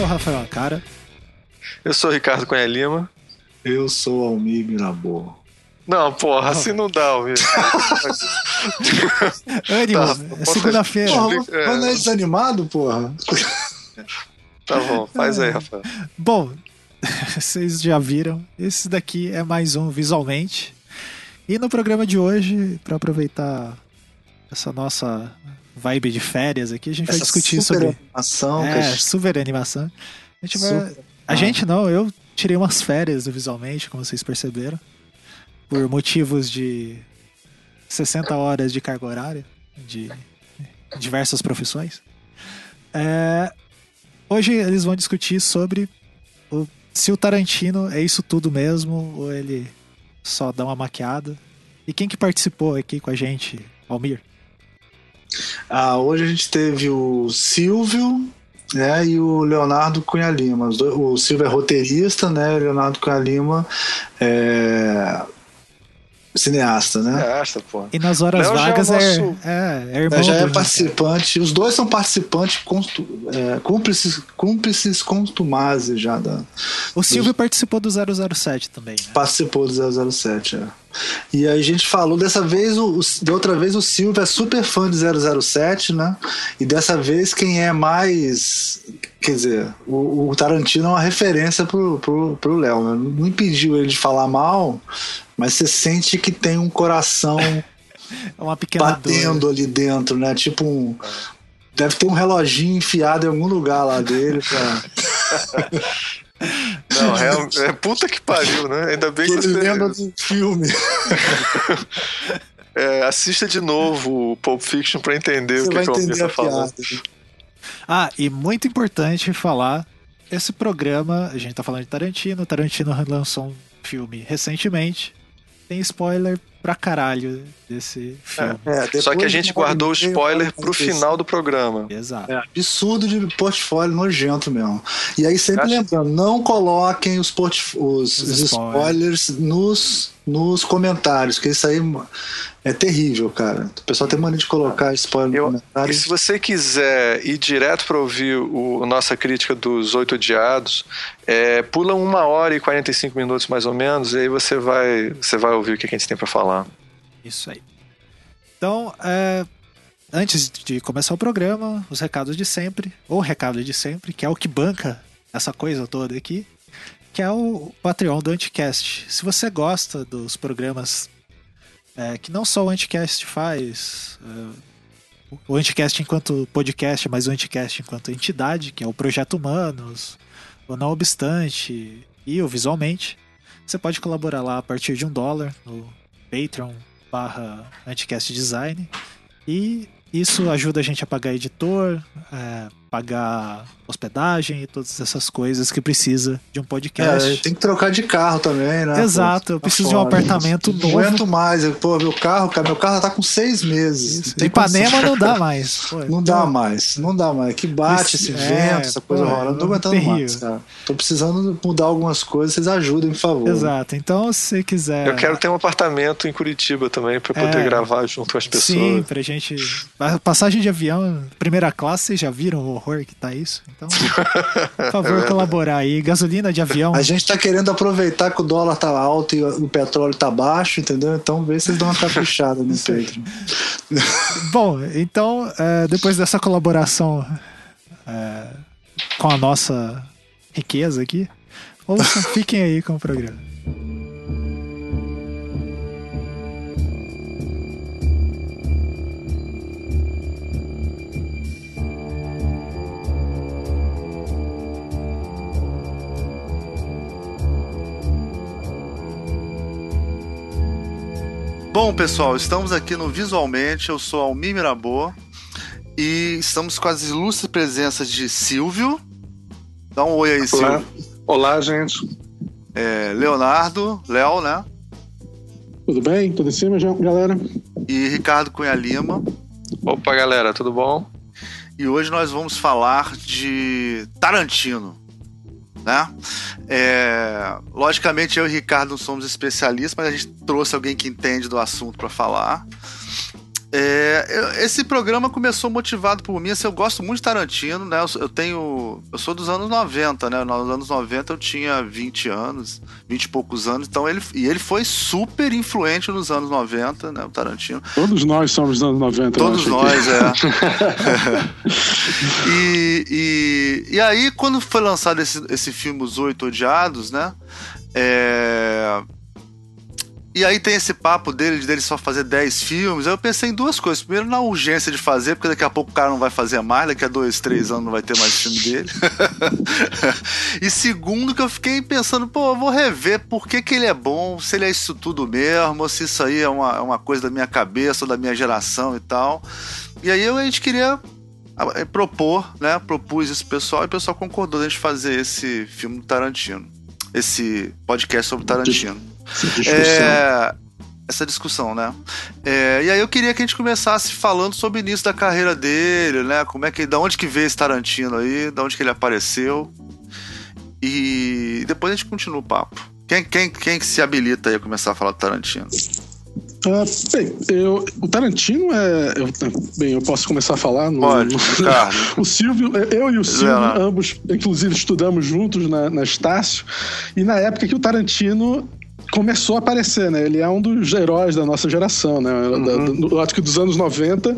sou o Rafael Cara. Eu sou o Ricardo Cunha Lima. Eu sou Almir Mirabô. Não, porra, assim não dá, Almir. Ânimo, tá, é segunda-feira. Porra, não é desanimado, porra? Tá bom, faz aí, Rafael. Bom, vocês já viram, esse daqui é mais um visualmente. E no programa de hoje, para aproveitar essa nossa vibe de férias aqui, a gente essa vai discutir super sobre. Animação, é, gente... super animação. A gente super... vai. A gente não, eu tirei umas férias do visualmente, como vocês perceberam. Por motivos de 60 horas de carga horária de diversas profissões. É, hoje eles vão discutir sobre o, se o Tarantino é isso tudo mesmo ou ele só dá uma maquiada. E quem que participou aqui com a gente, Almir? Ah, hoje a gente teve o Silvio né, e o Leonardo Cunha Lima. O Silvio é roteirista, né? Leonardo Cunha Lima é cineasta, né? Cineasta, pô. E nas horas Léo vagas é, nosso... é, é, irmão já é participante. Os dois são participantes constu, é, cúmplices, cúmplices contumazes já da. O Silvio participou do 007 também. Né? Participou do 007, é. E aí a gente falou, dessa vez, o, da outra vez o Silvio é super fã de 007, né? E dessa vez quem é mais. Quer dizer, o, o Tarantino é uma referência pro, pro, pro Léo, né? Não impediu ele de falar mal, mas você sente que tem um coração é uma pequena batendo dor. ali dentro, né? Tipo um. Deve ter um reloginho enfiado em algum lugar lá dele pra. Não, é, é, puta que pariu, né? Ainda bem que, que ele você... lembra do filme. É, assista de novo o Pulp Fiction para entender você o que, que o Almir tá falando. Ah, e muito importante falar, esse programa, a gente tá falando de Tarantino, Tarantino lançou um filme recentemente, tem spoiler pra caralho desse filme. É, é, Só que a gente guardou o spoiler pro final do programa. Exato. É absurdo de portfólio nojento mesmo. E aí sempre lembrando, não coloquem os, os, os spoilers nos, nos comentários, que isso aí é terrível, cara. O pessoal tem mania de colocar spoiler Eu, no comentário. E se você quiser ir direto para ouvir o, a nossa crítica dos Oito Odiados, é, pula uma hora e 45 minutos mais ou menos, e aí você vai, você vai ouvir o que a gente tem para falar. Isso aí. Então, é, antes de começar o programa, os recados de sempre, ou recado de sempre, que é o que banca essa coisa toda aqui, que é o Patreon do Anticast. Se você gosta dos programas é, que não só o Anticast faz, é, o Anticast enquanto podcast, mas o Anticast enquanto entidade, que é o Projeto Humanos, o Não Obstante e o Visualmente, você pode colaborar lá a partir de um dólar no Patreon barra Anticast Design. E isso ajuda a gente a pagar editor, é, pagar hospedagem e todas essas coisas que precisa de um podcast. É, tem que trocar de carro também, né? Exato, pô, eu preciso de um apartamento novo. Não aguento mais. Pô, meu carro, cara, meu carro tá com seis meses. Isso. Ipanema não dá mais. Pô, não dá mais, não dá mais. Que bate esse, esse é, vento, essa coisa rola. Não tô aguentando terrível. mais, cara. Tô precisando mudar algumas coisas, vocês ajudem, por favor. Exato, então se você quiser. Eu quero ter um apartamento em Curitiba também pra poder é, gravar junto com as pessoas. Sim, pra gente. A passagem de avião, primeira classe, vocês já viram o horror que tá isso? Então, por favor, é colaborar aí. Gasolina de avião. A gente tá querendo aproveitar que o dólar tá alto e o petróleo tá baixo, entendeu? Então vê se vocês dão uma caprichada no Patreon. Bom, então, é, depois dessa colaboração é, com a nossa riqueza aqui, ouçam, fiquem aí com o programa. Bom, pessoal, estamos aqui no Visualmente. Eu sou Almir Mirabô e estamos com as ilustres presenças de Silvio. Dá um oi aí, Silvio. Olá, gente. É, Leonardo, Léo, né? Tudo bem? Tudo em cima, galera? E Ricardo Cunha Lima. Opa, galera, tudo bom? E hoje nós vamos falar de Tarantino né? É, logicamente eu e o Ricardo não somos especialistas, mas a gente trouxe alguém que entende do assunto para falar. É, esse programa começou motivado por mim. Assim, eu gosto muito de Tarantino, né? Eu, eu tenho. Eu sou dos anos 90, né? Nos anos 90 eu tinha 20 anos, 20 e poucos anos. Então ele, e ele foi super influente nos anos 90, né? O Tarantino. Todos nós somos dos anos 90. eu Todos nós, é. e, e, e aí, quando foi lançado esse, esse filme Os Oito Odiados, né? É... E aí tem esse papo dele, de dele só fazer 10 filmes. Aí eu pensei em duas coisas. Primeiro, na urgência de fazer, porque daqui a pouco o cara não vai fazer mais, daqui a dois, três anos não vai ter mais filme dele. e segundo, que eu fiquei pensando, pô, eu vou rever por que, que ele é bom, se ele é isso tudo mesmo, se isso aí é uma, é uma coisa da minha cabeça, ou da minha geração e tal. E aí eu- a gente queria ah, propor, né? Propus isso pessoal e o pessoal concordou da gente fazer esse filme do Tarantino. Esse podcast sobre Tarantino. Essa discussão. É, essa discussão, né? É, e aí eu queria que a gente começasse falando sobre o início da carreira dele, né? Como é que, da onde que veio esse Tarantino aí, da onde que ele apareceu. E depois a gente continua o papo. Quem, quem, quem que se habilita aí a começar a falar do Tarantino? Ah, bem, eu, o Tarantino é. eu- bem, eu posso começar a falar? No, Pode, no-. O Silvio, eu e o Silvio, ambos, inclusive, estudamos juntos na, na Estácio, e na época que o Tarantino começou a aparecer, né? Ele é um dos heróis da nossa geração, né? Da- do- Eu acho que dos anos 90,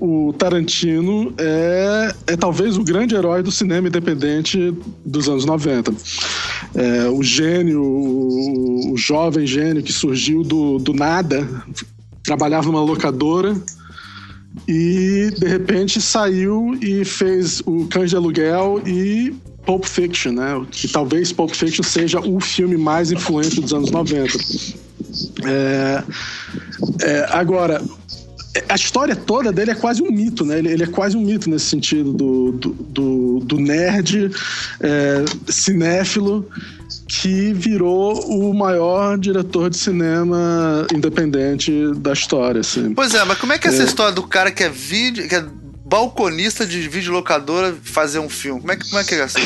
o Tarantino é, é talvez o grande herói do cinema independente dos anos 90. É, o gênio, o, o jovem gênio que surgiu do, do nada, trabalhava numa locadora e de repente saiu e fez o Cães de Aluguel e Pulp Fiction, né? Que talvez Pulp Fiction seja o filme mais influente dos anos 90. É, é, agora, a história toda dele é quase um mito, né? Ele, ele é quase um mito nesse sentido do, do, do- do nerd é, cinéfilo que virou o maior diretor de cinema independente da história, assim. Pois é, mas como é que é essa É. história do cara que é vídeo. que é balconista de videolocadora fazer um filme? Como é que, como é, que é essa?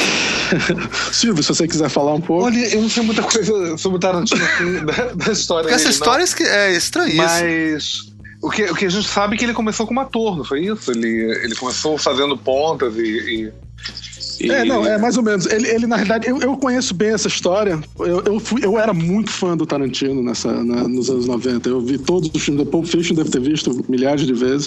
Silvio, se você quiser falar um pouco. Olha, eu não sei muita coisa sobre o Tarantino assim, da, da história Porque essa dele, história é esqui- é estranhíssima. Mas o que, o que a gente sabe é que ele começou como ator, não foi isso? Ele, ele começou fazendo pontas e. e- e- É, não, é mais ou menos. Ele, ele na realidade, eu, eu conheço bem essa história. Eu, eu, fui, eu era muito fã do Tarantino nessa, na- nos anos 90. Eu vi todos os filmes. da Pulp Fiction deve ter visto milhares de vezes.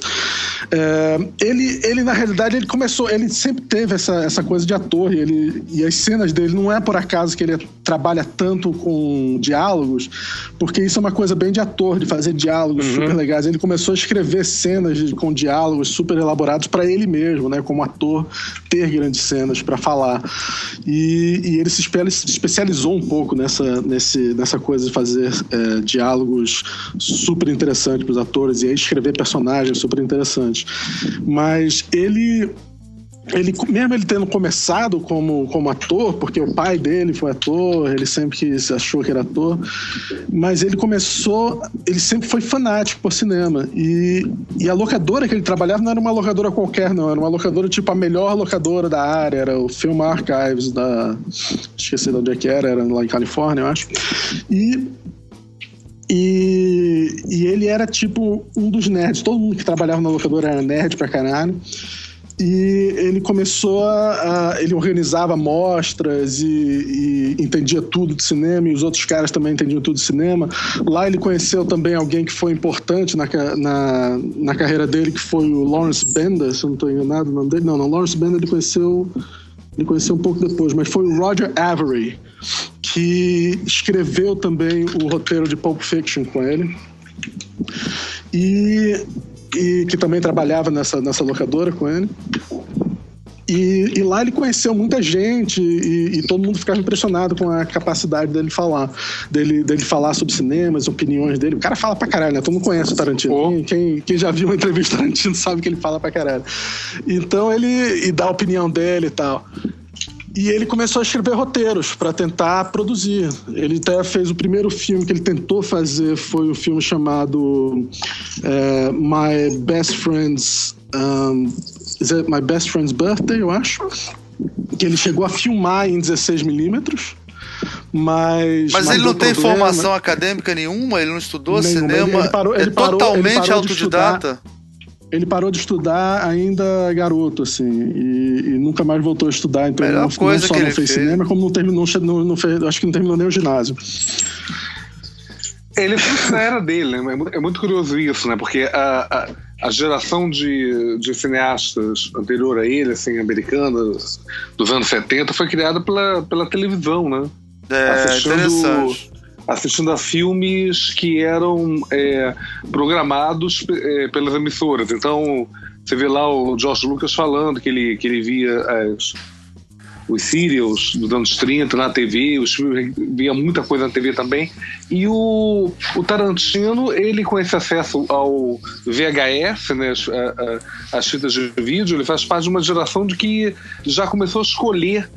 É, ele, ele, na realidade, ele começou. Ele sempre teve essa, essa coisa de ator. E, ele, e as cenas dele não é por acaso que ele trabalha tanto com diálogos, porque isso é uma coisa bem de ator, de fazer diálogos super legais. Ele começou a escrever cenas com diálogos super elaborados para ele mesmo, né? Como ator, ter grandes cenas para falar. E, e ele se espe- se especializou um pouco nessa, nesse, nessa coisa de fazer é, diálogos super interessantes para os atores e aí escrever personagens super interessantes. Mas ele ele, mesmo ele tendo começado como, como ator, porque o pai dele foi ator, ele sempre quis, achou que era ator, mas ele começou, ele sempre foi fanático por cinema. E, e a locadora que ele trabalhava não era uma locadora qualquer, não, era uma locadora tipo a melhor locadora da área, era o Film Archives da. Esqueci de onde é que era, era lá em Califórnia, eu acho. E e, e ele era tipo um dos nerds. Todo mundo que trabalhava na locadora era nerd pra caralho. E ele começou a. a- ele organizava mostras e, e entendia tudo de cinema, e os outros caras também entendiam tudo de cinema. Lá ele conheceu também alguém que foi importante na, na, na carreira dele, que foi o Lawrence Bender, se eu não estou enganado o nome dele. Não, não, Lawrence Bender ele conheceu. Ele conheceu um pouco depois, mas foi o Roger Avery, que escreveu também o roteiro de Pulp Fiction com ele. E, e que também trabalhava nessa, nessa locadora com ele. E, e lá ele conheceu muita gente e, e todo mundo ficava impressionado com a capacidade dele falar, dele, dele falar sobre cinema, as opiniões dele. O cara fala pra caralho, né? Todo mundo conhece o Tarantino. Oh. Quem, quem, quem já viu uma entrevista do Tarantino sabe que ele fala pra caralho. Então ele e dá a opinião dele e tal. E ele começou a escrever roteiros para tentar produzir. Ele até fez o primeiro filme que ele tentou fazer foi o filme chamado eh, My Best Friend's um, My Best Friend's Birthday, eu acho. Que ele chegou a filmar em 16 milímetros, Mas, Mas, ele não tem problema. formação acadêmica nenhuma, ele não estudou Nenhuma. cinema. Ele parou- é ele parou- totalmente parou de autodidata. Ele parou de estudar ainda garoto, assim, e, e nunca mais voltou a estudar. Então, Melhor não, coisa não só que não ele fez fez. cinema, como não terminou, não, não fez, acho que não terminou nem o ginásio. Ele foi da era dele, né? É É muito curioso isso, né? Porque a, a, a geração de, de cineastas anterior a ele, assim, americanas, dos anos 70, foi criada pela, pela televisão, né? É, Assistindo- interessante. Assistindo a filmes que eram é, programados é, pelas emissoras. Então, você vê lá o George Lucas falando que ele, que ele via as, os serials dos anos 30 na TV, os filmes, via muita coisa na TV também. E o, o Tarantino, ele com esse acesso ao VHS, né, as, a- a- as fitas de vídeo, ele faz parte de uma geração de que já começou a escolher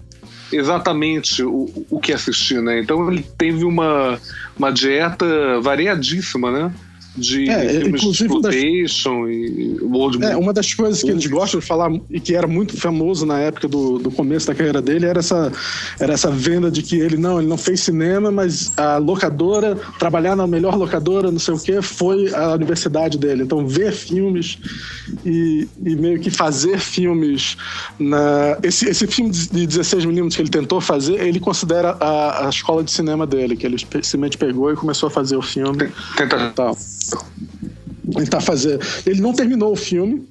exatamente o, o que assistir, né? Então ele teve uma, uma dieta variadíssima, né? De É, filmes de um das- exploitation e world É, uma das coisas que eles gostam de falar e que era muito famoso na época do, do começo da carreira dele era essa, era essa venda de que ele não, ele não fez cinema, mas a locadora, trabalhar na melhor locadora, não sei o que, foi a universidade dele. Então, ver filmes e, e meio que fazer filmes. Na, esse, esse filme de 16 minutos que ele tentou fazer, ele considera a, a escola de cinema dele, que ele simplesmente pegou e começou a fazer o filme Tenta tal. Ele tá fazendo. Ele não terminou o filme,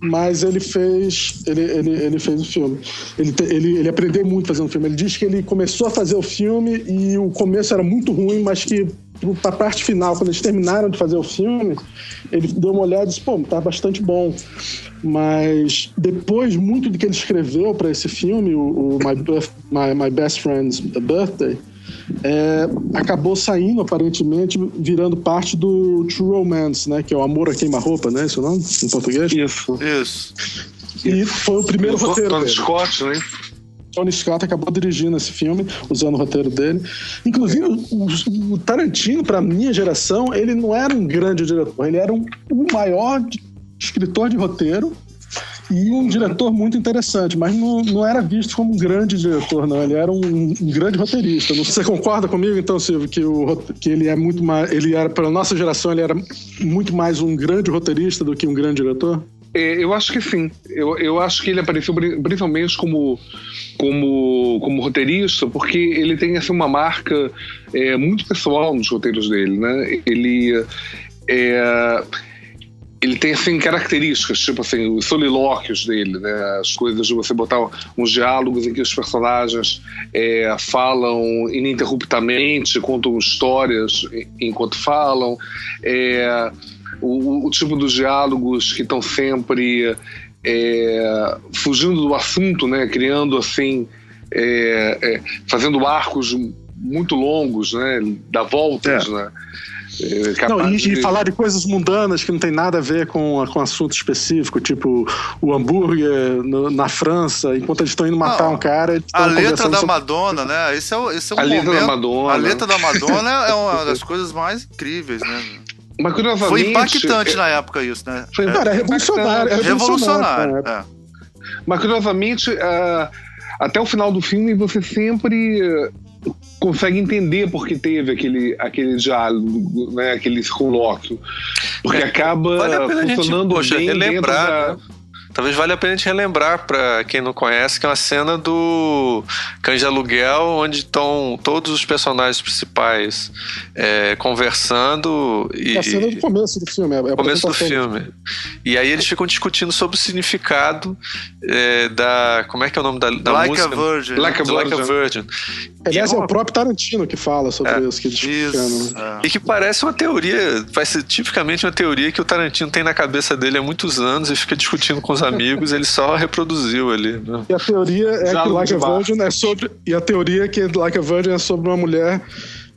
mas ele fez. Ele, ele, ele fez o filme. Ele, ele, ele aprendeu muito fazendo o filme. Ele diz que ele começou a fazer o filme e o começo era muito ruim, mas que pra parte final, quando eles terminaram de fazer o filme, ele deu uma olhada e disse, pô, tá bastante bom. Mas depois, muito do que ele escreveu para esse filme, o, o My, Birth- My, My Best Friend's Birthday, é, acabou saindo, aparentemente, virando parte do True Romance, né? Que é o Amor a Queima-Roupa, né? Esse é o nome em português? isso. Isso. E foi o primeiro O roteiro Tony dele. Scott, né? Tony Scott acabou dirigindo esse filme, usando o roteiro dele. Inclusive, o, o Tarantino, para minha geração, ele não era um grande diretor, ele era um, o maior escritor de roteiro e um diretor muito interessante, mas não, não era visto como um grande diretor, não. Ele era um, um grande roteirista. Você concorda comigo, então, Silvio, que, o, que ele é muito mais. Ele era, pela nossa geração, ele era muito mais um grande roteirista do que um grande diretor? É, eu acho que sim. Eu, eu acho que ele apareceu pri- principalmente como, como, como roteirista, porque ele tem assim, uma marca é, muito pessoal nos roteiros dele. Né? Ele, é, ele tem assim, características, tipo assim, os solilóquios dele, né? as coisas de você botar uns diálogos em que os personagens é, falam ininterruptamente, contam histórias enquanto falam. É, o, o tipo dos diálogos que estão sempre é, fugindo do assunto, né? Criando assim, é, é, fazendo arcos muito longos, né? Da voltas, né? É, Não, e, e de- falar de coisas mundanas que não tem nada a ver com, com assunto específico, tipo o hambúrguer no- na França, enquanto eles estão indo matar Não, um cara. A letra da sobre- Madonna, né? Esse é, o- esse é um A letra momento. da Madonna. A letra da Madonna é uma das coisas mais incríveis, né? Mas curiosamente. Foi impactante é, na época isso, né? Foi Cara, é revolucionário. É Revolucionário. né? é. Mas curiosamente, ah, até o final do filme você sempre consegue entender por que teve aquele, aquele diálogo, né, aquele colóquio. Porque É, acaba Vale a gente, funcionando poxa, bem relembrar, dentro da- né? Talvez valha a pena a gente relembrar pra quem não conhece, que é uma cena do Cães de Aluguel, onde estão todos os personagens principais é, conversando e. É a cena do começo do filme. É começo do filme. E aí eles ficam discutindo sobre o significado é, da. Como é que é o nome da, da Like música? a Virgin. Like a Like a Virgin. Aliás, é uma- o próprio Tarantino que fala sobre É, isso. Que eles Isso. é. E que parece uma teoria, vai ser tipicamente uma teoria que o Tarantino tem na cabeça dele há muitos anos e fica discutindo com os amigos, ele só reproduziu ali. Né? E a teoria é que Diálogo Like a. Virgin é sobre. E a teoria é que Like a Virgin é sobre uma mulher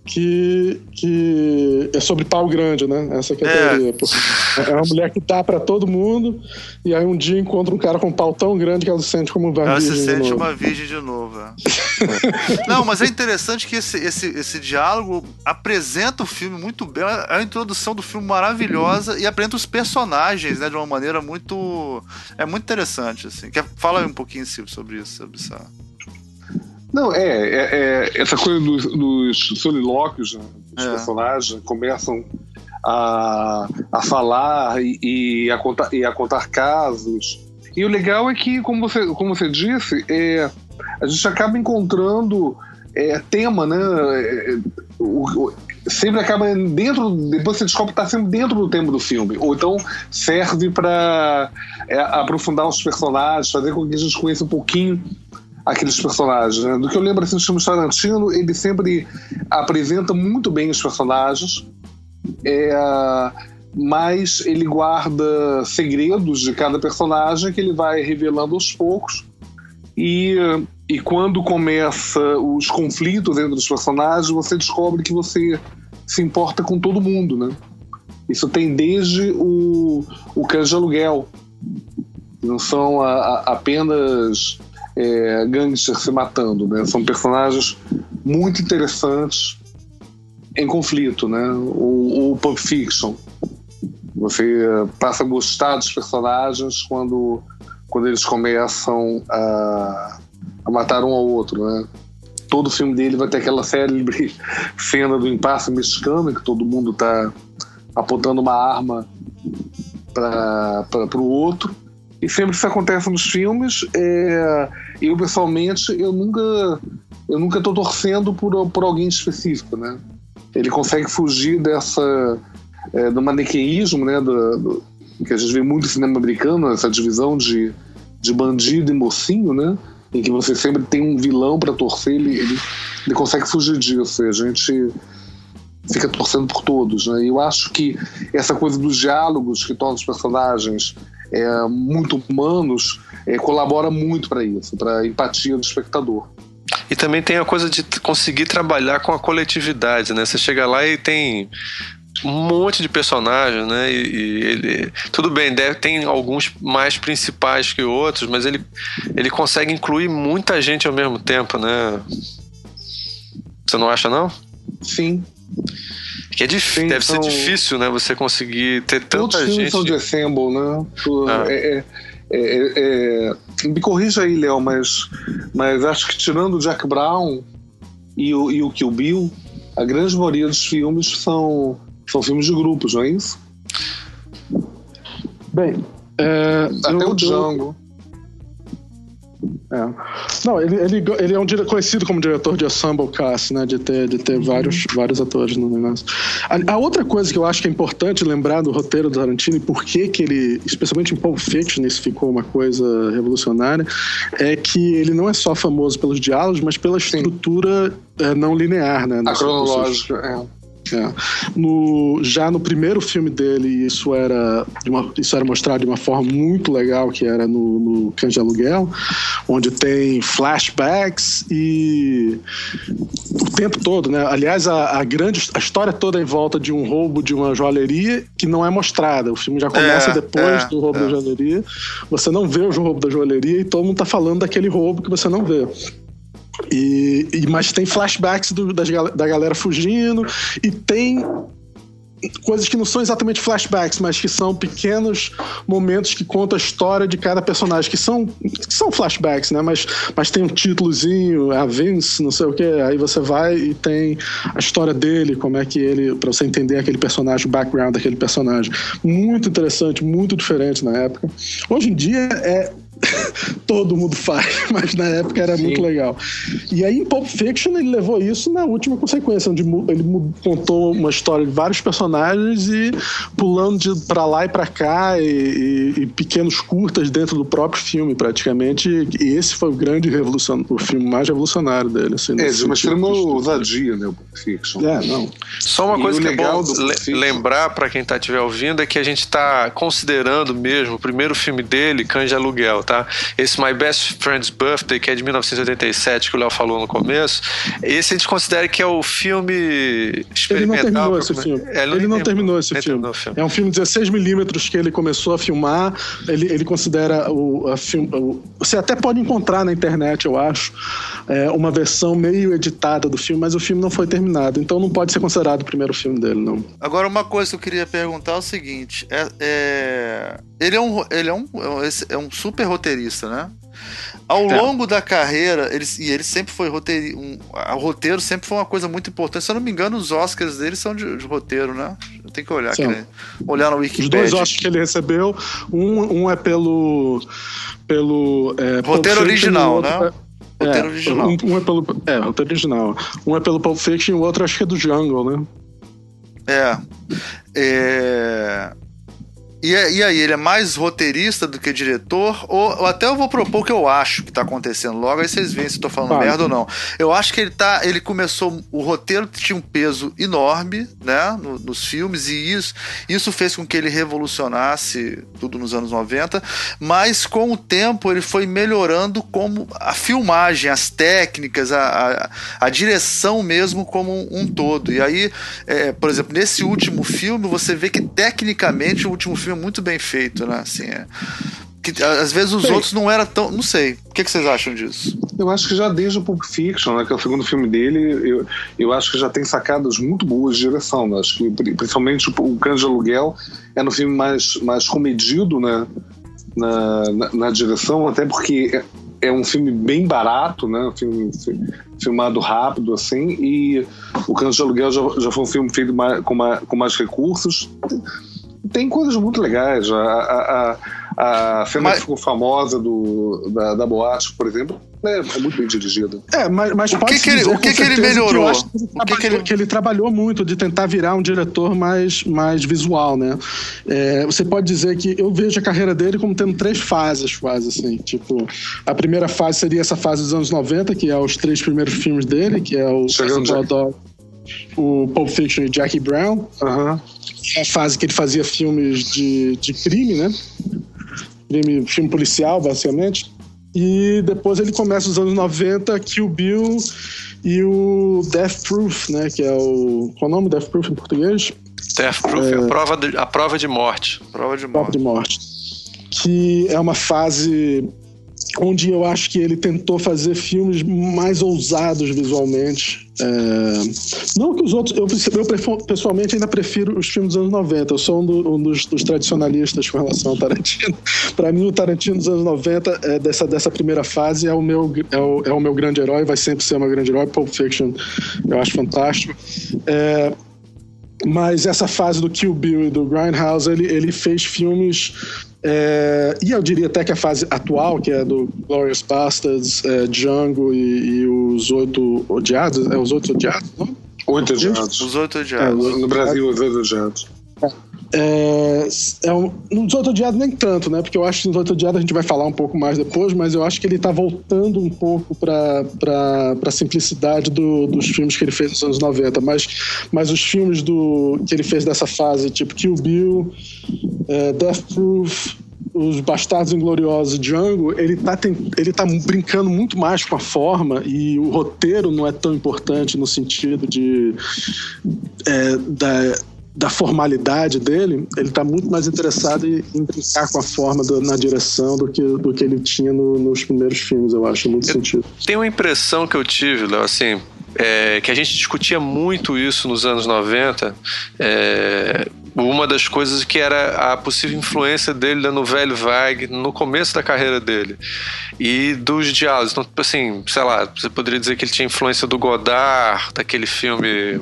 que, que é sobre pau grande, né? Essa que é a É. teoria. É uma mulher que dá pra todo mundo, e aí um dia encontra um cara com um pau tão grande que ela se sente como um Ela se virgem de sente novo. uma virgem de novo. é. Não, mas é interessante que esse, esse, esse diálogo apresenta o filme muito bem. É a introdução do filme maravilhosa e apresenta os personagens, né, de uma maneira muito. É muito interessante, assim. Quer, fala aí um pouquinho, Silvio, sobre isso, sobre essa. Não, é, é, é essa coisa dos, dos solilóquios, né? os É. personagens começam a, a falar e, e a contar, e a contar casos. E o legal é que, como você, como você disse, é, a gente acaba encontrando é, tema, né? É, o- o- sempre acaba dentro, depois você descobre que está sempre dentro do tema do filme. Ou então serve para aprofundar os personagens, fazer com que a gente conheça um pouquinho aqueles personagens. né? Do que eu lembro assim, filmes Tarantino, ele sempre apresenta muito bem os personagens, é, mas ele guarda segredos de cada personagem que ele vai revelando aos poucos. E, e quando começa os conflitos entre os personagens, você descobre que você se importa com todo mundo, né? Isso tem desde o, o Cães de Aluguel. Não são a- a- apenas é, gangsters se matando, né? São personagens muito interessantes em conflito, né? O, o Pulp Fiction. Você eh, passa a gostar dos personagens quando, quando eles começam a, a matar um ao outro, né? Todo filme dele vai ter aquela célebre cena do impasse mexicano, que todo mundo tá apontando uma arma para o outro. E sempre isso acontece nos filmes. É, eu, pessoalmente, eu nunca eu nunca tô torcendo por, por alguém específico, né? Ele consegue fugir dessa é, do maniqueísmo, né? Do, do- que a gente vê muito no cinema americano, essa divisão de, de bandido e mocinho, né? Em que você sempre tem um vilão para torcer, ele, ele, ele consegue fugir disso. E a gente fica torcendo por todos, né? E eu acho que essa coisa dos diálogos que tornam os personagens é, muito humanos é, colabora muito para isso, para empatia do espectador. E também tem a coisa de conseguir trabalhar com a coletividade, né? Você chega lá e tem um monte de personagens, né? E, e ele, tudo bem, deve, tem alguns mais principais que outros, mas ele, ele consegue incluir muita gente ao mesmo tempo, né? Você não acha não? Sim, Que é dif- Sim, deve são- ser difícil, né? Você conseguir ter todos tanta os filmes gente. são de Assemble, né? Ah. é- é- é- é- me corrija aí, Léo, mas, mas acho que tirando o Jack Brown e o, e o Kill Bill, a grande maioria dos filmes são, são filmes de grupos, não é isso? Bem, é, Até eu- o eu- Django. É. Não, ele, ele, ele é um conhecido como diretor de ensemble cast, né? De ter, de ter vários, vários atores no negócio. A, a outra coisa que eu acho que é importante lembrar do roteiro do Tarantino e por que que ele, especialmente em Pulp Fiction, isso ficou uma coisa revolucionária, é que ele não é só famoso pelos diálogos, mas pela estrutura é, não linear, né? A cronológica, é. É. No, já no primeiro filme dele, isso era, uma- isso era mostrado de uma forma muito legal, que era no, no Cães de Aluguel, onde tem flashbacks e o tempo todo, né? Aliás, a, a grande a história toda é em volta de um roubo de uma joalheria que não é mostrada. O filme já começa É, depois é, do roubo é. da joalheria. Você não vê o roubo da joalheria e todo mundo tá falando daquele roubo que você não vê. E, e- mas tem flashbacks do- das da galera fugindo e tem coisas que não são exatamente flashbacks, mas que são pequenos momentos que contam a história de cada personagem, que são, que são flashbacks, né? Mas, mas tem um títulozinho, a Vince, não sei o que, aí você vai e tem a história dele, como é que ele, pra você entender aquele personagem, o background daquele personagem. Muito interessante, muito diferente na época. Hoje em dia é todo mundo faz, mas na época era muito legal. E aí em Pulp Fiction ele levou isso na última consequência, onde ele contou uma história de vários personagens e pulando de pra lá e pra cá e, e- e pequenos curtas dentro do próprio filme, praticamente. E esse foi o grande revolução, o filme mais revolucionário dele. Assim, É, de uma extrema ousadia, né? O Pulp Fiction. É, não. Só uma E coisa o que é legal bom le- lembrar pra quem tá estiver ouvindo é que a gente tá considerando mesmo o primeiro filme dele, Cães de Aluguel, tá? Esse My Best Friend's Birthday, que é de 1987, que o Léo falou no começo, esse a gente considera que é o filme Ele não experimental. terminou esse come- filme. É, ele não terminou esse filme. filme. É um filme 16mm que ele começou a filmar. Ele, ele considera o, a film, o- Você até pode encontrar na internet, eu acho, é, uma versão meio editada do filme, mas o filme não foi terminado. Então não pode ser considerado o primeiro filme dele, não. Agora, uma coisa que eu queria perguntar é o seguinte: é, é, ele é um, ele é um, é um super roteirista, né? Ao É. longo da carreira, ele, e ele sempre foi roteiro. Um, o roteiro sempre foi uma coisa muito importante. Se eu não me engano, os Oscars dele são de, de roteiro, né? Tenho que olhar aqui, né? Olhar no Os Wikipedia. dois Oscars que ele recebeu, um, um é pelo. pelo é, Roteiro original, né? é- Roteiro é, original. Um, um é pelo. É, roteiro original. Um é pelo Pulp Fiction e o outro acho que é do Jungle, né? É. É. E, e aí, ele é mais roteirista do que diretor? Ou, ou até eu vou propor o que eu acho que tá acontecendo logo, aí vocês veem se eu tô falando Fala. merda ou não. Eu acho que ele tá. Ele começou. O roteiro tinha um peso enorme, né? no- nos filmes, e isso, isso fez com que ele revolucionasse tudo nos anos 90. Mas com o tempo ele foi melhorando como a filmagem, as técnicas, a, a, a direção mesmo como um, um todo. E aí, é, por exemplo, nesse último filme, você vê que tecnicamente o último filme é muito bem feito, né? Assim, é, que, às vezes os Bem. outros não eram tão. Não sei. O que, que vocês acham disso? Eu acho que já desde o Pulp Fiction, né, que é o segundo filme dele, eu, eu acho que já tem sacadas muito boas de direção. Né? Acho que pri- principalmente o, o Cães de Aluguel é no filme mais, mais comedido né, na, na, na direção, até porque é, é um filme bem barato, né? Um filme fi- filmado rápido, assim, e o Cães de Aluguel já, já foi um filme feito mais- com, mais, com mais recursos. Tem coisas muito legais. A, a, a, a cena Mas- que ficou famosa do, da, da boate, por exemplo, é, é muito bem dirigida. É, mas, mas O que pode que ele- o que que ele melhorou? que, ele O que que trabalhou, ele- que ele trabalhou muito de tentar virar um diretor mais, mais visual, né? É, você pode dizer que eu vejo a carreira dele como tendo três fases, quase assim. Tipo, a primeira fase seria essa fase dos anos 90, que é os três primeiros filmes dele, que é o Chegando o Pulp Fiction e Jackie Brown. É a fase que ele fazia filmes de, de crime, né? Crime, filme policial, basicamente. E depois ele começa os anos 90, Kill Bill e o Death Proof, né? Que é o. Qual é o nome Death Proof em português? Death Proof é, a, prova de, a prova de morte. Prova de Prova morte. de Morte. Que é uma fase onde eu acho que ele tentou fazer filmes mais ousados visualmente. É, Não que os outros. Eu, eu pessoalmente ainda prefiro os filmes dos anos 90. Eu sou um, do- um dos, dos tradicionalistas com relação ao Tarantino. Para mim, o Tarantino dos anos 90, é, dessa, dessa primeira fase, é o, meu, é, o, é o meu grande herói, vai sempre ser o meu grande herói. Pulp Fiction eu acho fantástico. É, mas essa fase do Kill Bill e do Grindhouse, ele, ele fez filmes. É, e eu diria até que a fase atual, que é do Glorious Bastards, é, Django e, e os Oito Odiados. É os Oito Odiados, não? Oito odiados. Os oito odiados. É, No Brasil, os oito odiados. É, é um, nem tanto, né? Porque eu acho que Oito Odiados a gente vai falar um pouco mais depois, mas eu acho que ele tá voltando um pouco pra, pra simplicidade do- dos filmes que ele fez nos anos 90. Mas, mas os filmes do, que ele fez dessa fase, tipo Kill Bill, é, Death Proof, os Bastardos Ingloriosos Django, ele tá, ten- ele tá brincando muito mais com a forma e o roteiro não é tão importante no sentido de é, da, da formalidade dele, ele tá muito mais interessado em, em brincar com a forma do- na direção do que, do que ele tinha no- nos primeiros filmes, eu acho, muito sentido. Tem uma impressão que eu tive, Léo, assim, é, que a gente discutia muito isso nos anos 90. é, uma das coisas que era a possível influência dele da novela Vague no começo da carreira dele. E dos diálogos. Então, assim, sei lá, você poderia dizer que ele tinha influência do Godard, daquele filme.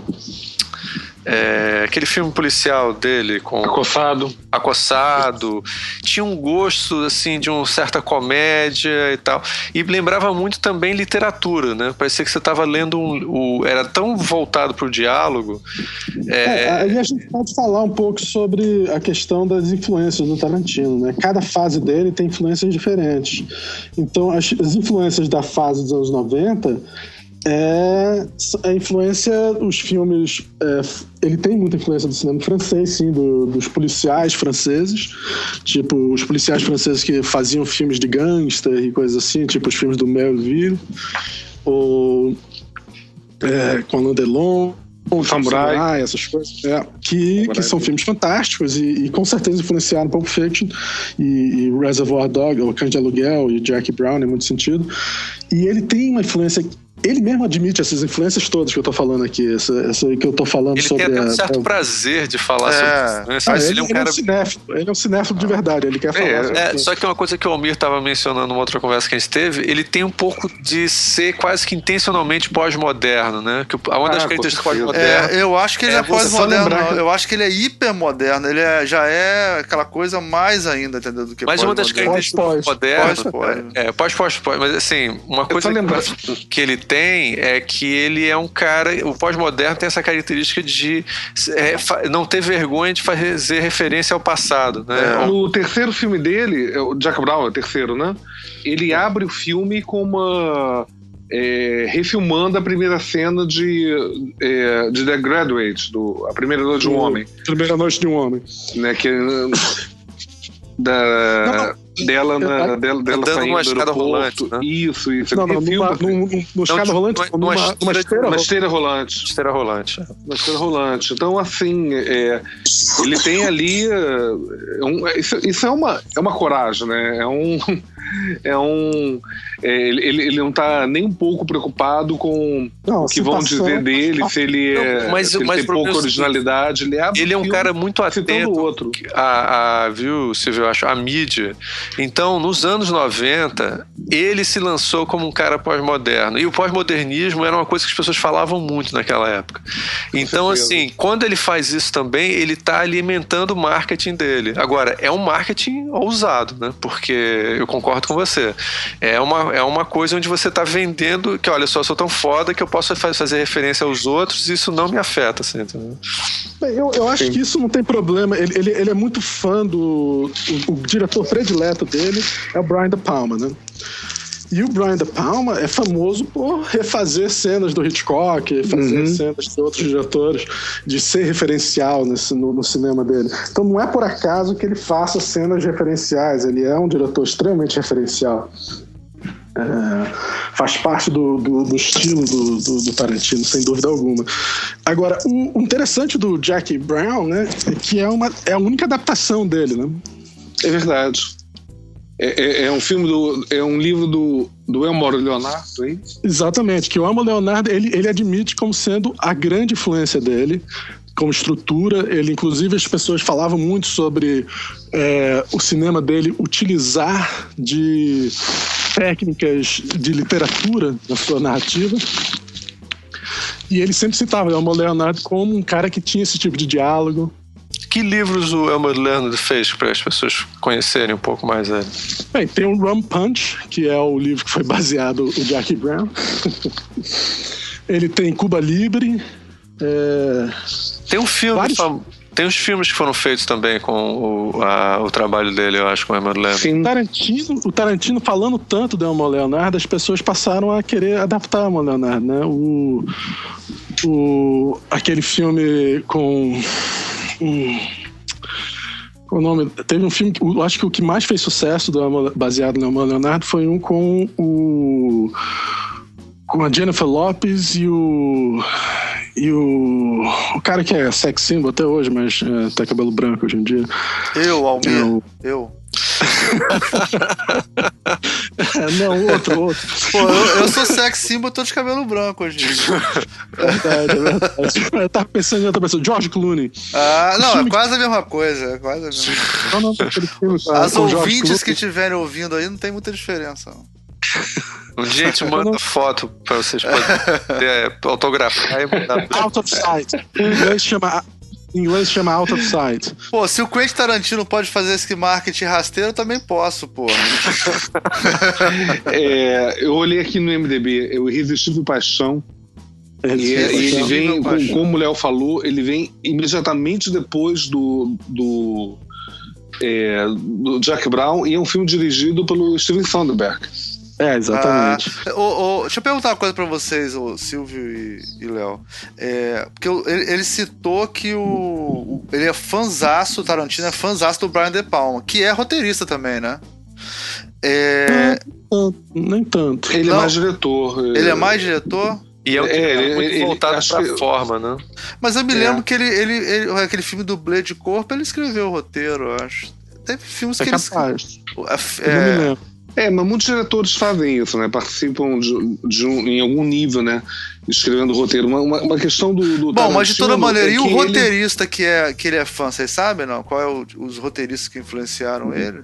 É, aquele filme policial dele com Acossado. acossado, tinha um gosto assim de uma certa comédia e tal, e lembrava muito também literatura, né? Parecia que você estava lendo um, o, era tão voltado para o diálogo. É, É, aí a gente pode falar um pouco sobre a questão das influências do Tarantino, né? Cada fase dele tem influências diferentes. Então, as, as influências da fase dos anos 90 é a influência, os filmes. é, ele tem muita influência do cinema francês, sim, do- dos policiais franceses. Tipo, os policiais franceses que faziam filmes de gangster e coisas assim, tipo os filmes do Melville, ou é, Conan Delon. Samurai. essas coisas. É, que, que são filmes fantásticos e, e com certeza influenciaram Pulp Fiction e, e Reservoir Dog, ou Cães de Aluguel e Jack Brown em muito sentido. E ele tem uma influência ele mesmo admite essas influências todas que eu tô falando aqui, essa, essa que eu tô falando Ele sobre tem até um certo a- prazer de falar É. sobre isso. Ah, ele, ele é um ele é cara um cinéfilo, ele é um cinéfilo de verdade, ele quer falar. É, sobre É, só que uma coisa que o Almir estava mencionando numa outra conversa que a gente teve, ele tem um pouco de ser quase que intencionalmente pós-moderno, né? Que uma das Ah, características pós-moderno. É, eu acho que ele É, é, pós-moderno, Eu acho que ele é hipermoderno. Ele é- já é aquela coisa mais ainda, entendeu? Do que Mas uma das pós-moderno. características Pós, do moderno. pós, pós. É, pós, pós, pós. Mas assim, uma coisa que, que ele tem é que ele é um cara. O pós-moderno tem essa característica de é, não ter vergonha de fazer referência ao passado, né? É. No terceiro filme dele, é o Jack Brown é o terceiro, né? Ele abre o filme com uma. é, refilmando a primeira cena de, é, de The Graduate, do, a primeira noite de um homem. Primeira noite de um homem. Né, que, da, dela, na, dela, dela Andando saindo numa do escada rolante, né? Isso, isso. Não, não, numa, num, escada tipo, rolante, numa- numa, numa numa esteira- esteira uma rolante. esteira rolante. Esteira rolante. Uma esteira rolante. Então, assim, é, ele tem ali. é, um- isso, isso é, uma, é uma coragem, né? É um. É um. é, ele, ele não tá nem um pouco preocupado com Não, o que vão citação- dizer dele, se ele, é, Não, mas- se ele mas tem pouca originalidade. Ele, abre Ele é um filme cara muito atento outro. a, a, viu, Silvio, eu acho, a mídia. Então, nos anos 90, ele se lançou como um cara pós-moderno. E o pós-modernismo era uma coisa que as pessoas falavam muito naquela época. Então, assim, quando ele faz isso também, ele está alimentando o marketing dele. Agora, é um marketing ousado, né? Porque eu concordo com você. É uma, é uma coisa onde você está vendendo que, olha só, eu sou tão foda que eu posso fa- fazer referência aos outros e isso não me afeta, assim, entendeu? Bem, Eu, eu acho que isso não tem problema. Ele, ele, ele é muito fã do. O, o diretor predileto dele é o Brian De Palma, né? E o Brian De Palma é famoso por refazer cenas do Hitchcock, fazer Uhum. cenas de outros diretores, de ser referencial nesse, no, no cinema dele. Então não é por acaso que ele faça cenas referenciais. Ele é um diretor extremamente referencial. É, faz parte do, do, do estilo do, do, do Tarantino, sem dúvida alguma. Agora, o, o interessante do Jackie Brown, né, é que é, uma, é a única adaptação dele, né? É verdade. É, é- é um filme do. É um livro do, do Elmore Leonardo, hein? Exatamente, que o Amo Leonardo, ele, ele admite como sendo a grande influência dele, como estrutura. Ele, inclusive, as pessoas falavam muito sobre é, o cinema dele utilizar de técnicas de literatura na sua narrativa. E ele sempre citava o Amo Leonardo como um cara que tinha esse tipo de diálogo. Que livros o Elmer Leonard fez para as pessoas conhecerem um pouco mais ele? Bem, tem o Rum Punch, que é o livro que foi baseado no Jackie Brown. ele tem Cuba Libre. é, Tem um filme, Vários- fam- tem uns filmes que foram feitos também com o, a- o trabalho dele, eu acho, com o Elmer Leonard. Sim. Tarantino, o Tarantino falando tanto do Elmo Leonardo, as pessoas passaram a querer adaptar o Elmo Leonardo, né? O, o, aquele filme com. Qual o nome? Teve um filme, eu acho que o que mais fez sucesso do baseado no Elmo Leonardo foi um com o. com a Jennifer Lopes e o. E o. O cara que é sex symbol até hoje, mas é, tá cabelo branco hoje em dia. Eu, Almir, É, eu. É, não, outro, outro. Pô, eu, eu sou sex symbol, eu tô de cabelo branco hoje. em dia. verdade, é verdade. Eu tava pensando em outra pessoa. George Clooney. Ah, não, é quase a mesma coisa. É quase a mesma coisa. Qual o nome daquele filme com- As ouvintes que estiverem ouvindo aí não tem muita diferença. não. Um dia a gente manda foto para vocês poderem é, autografar e mandar. Out of Sight. Em inglês chama, em inglês chama Out of Sight. Pô, se o Quentin Tarantino pode fazer esse marketing rasteiro, eu também posso, pô. É, eu olhei aqui no MDB, o Irresistível Paixão. E, é- e ele vem, com- como o Léo falou, ele vem imediatamente depois do, do, é, do Jack Brown e é um filme dirigido pelo Steven Soderbergh. É, exatamente. Ah, ô, ô, deixa eu perguntar uma coisa pra vocês, ô, Silvio e, e Léo. É, porque ele, ele citou que o, o- ele é fanzaço, o Tarantino é fanzaço do Brian De Palma, que é roteirista também, né? É, Tanto, Nem tanto. Ele Não. é mais diretor. ele é mais diretor, E é, um É, é, ele- muito ele- voltado acho para que- forma, né? mas eu me É. lembro que ele, ele, ele- aquele filme do Blade de Corpo, ele escreveu o roteiro, eu acho. Teve filmes É que ele capaz. escreveu. Eu não me É, lembro. É, mas muitos diretores fazem isso, né? Participam de, de um, em algum nível, né? Escrevendo roteiro. Uma, uma, uma questão do, do Bom, mas de toda maneira, é e o que ele- roteirista que, é, que ele é fã, vocês sabem, não? Qual é o- os roteiristas que influenciaram ele?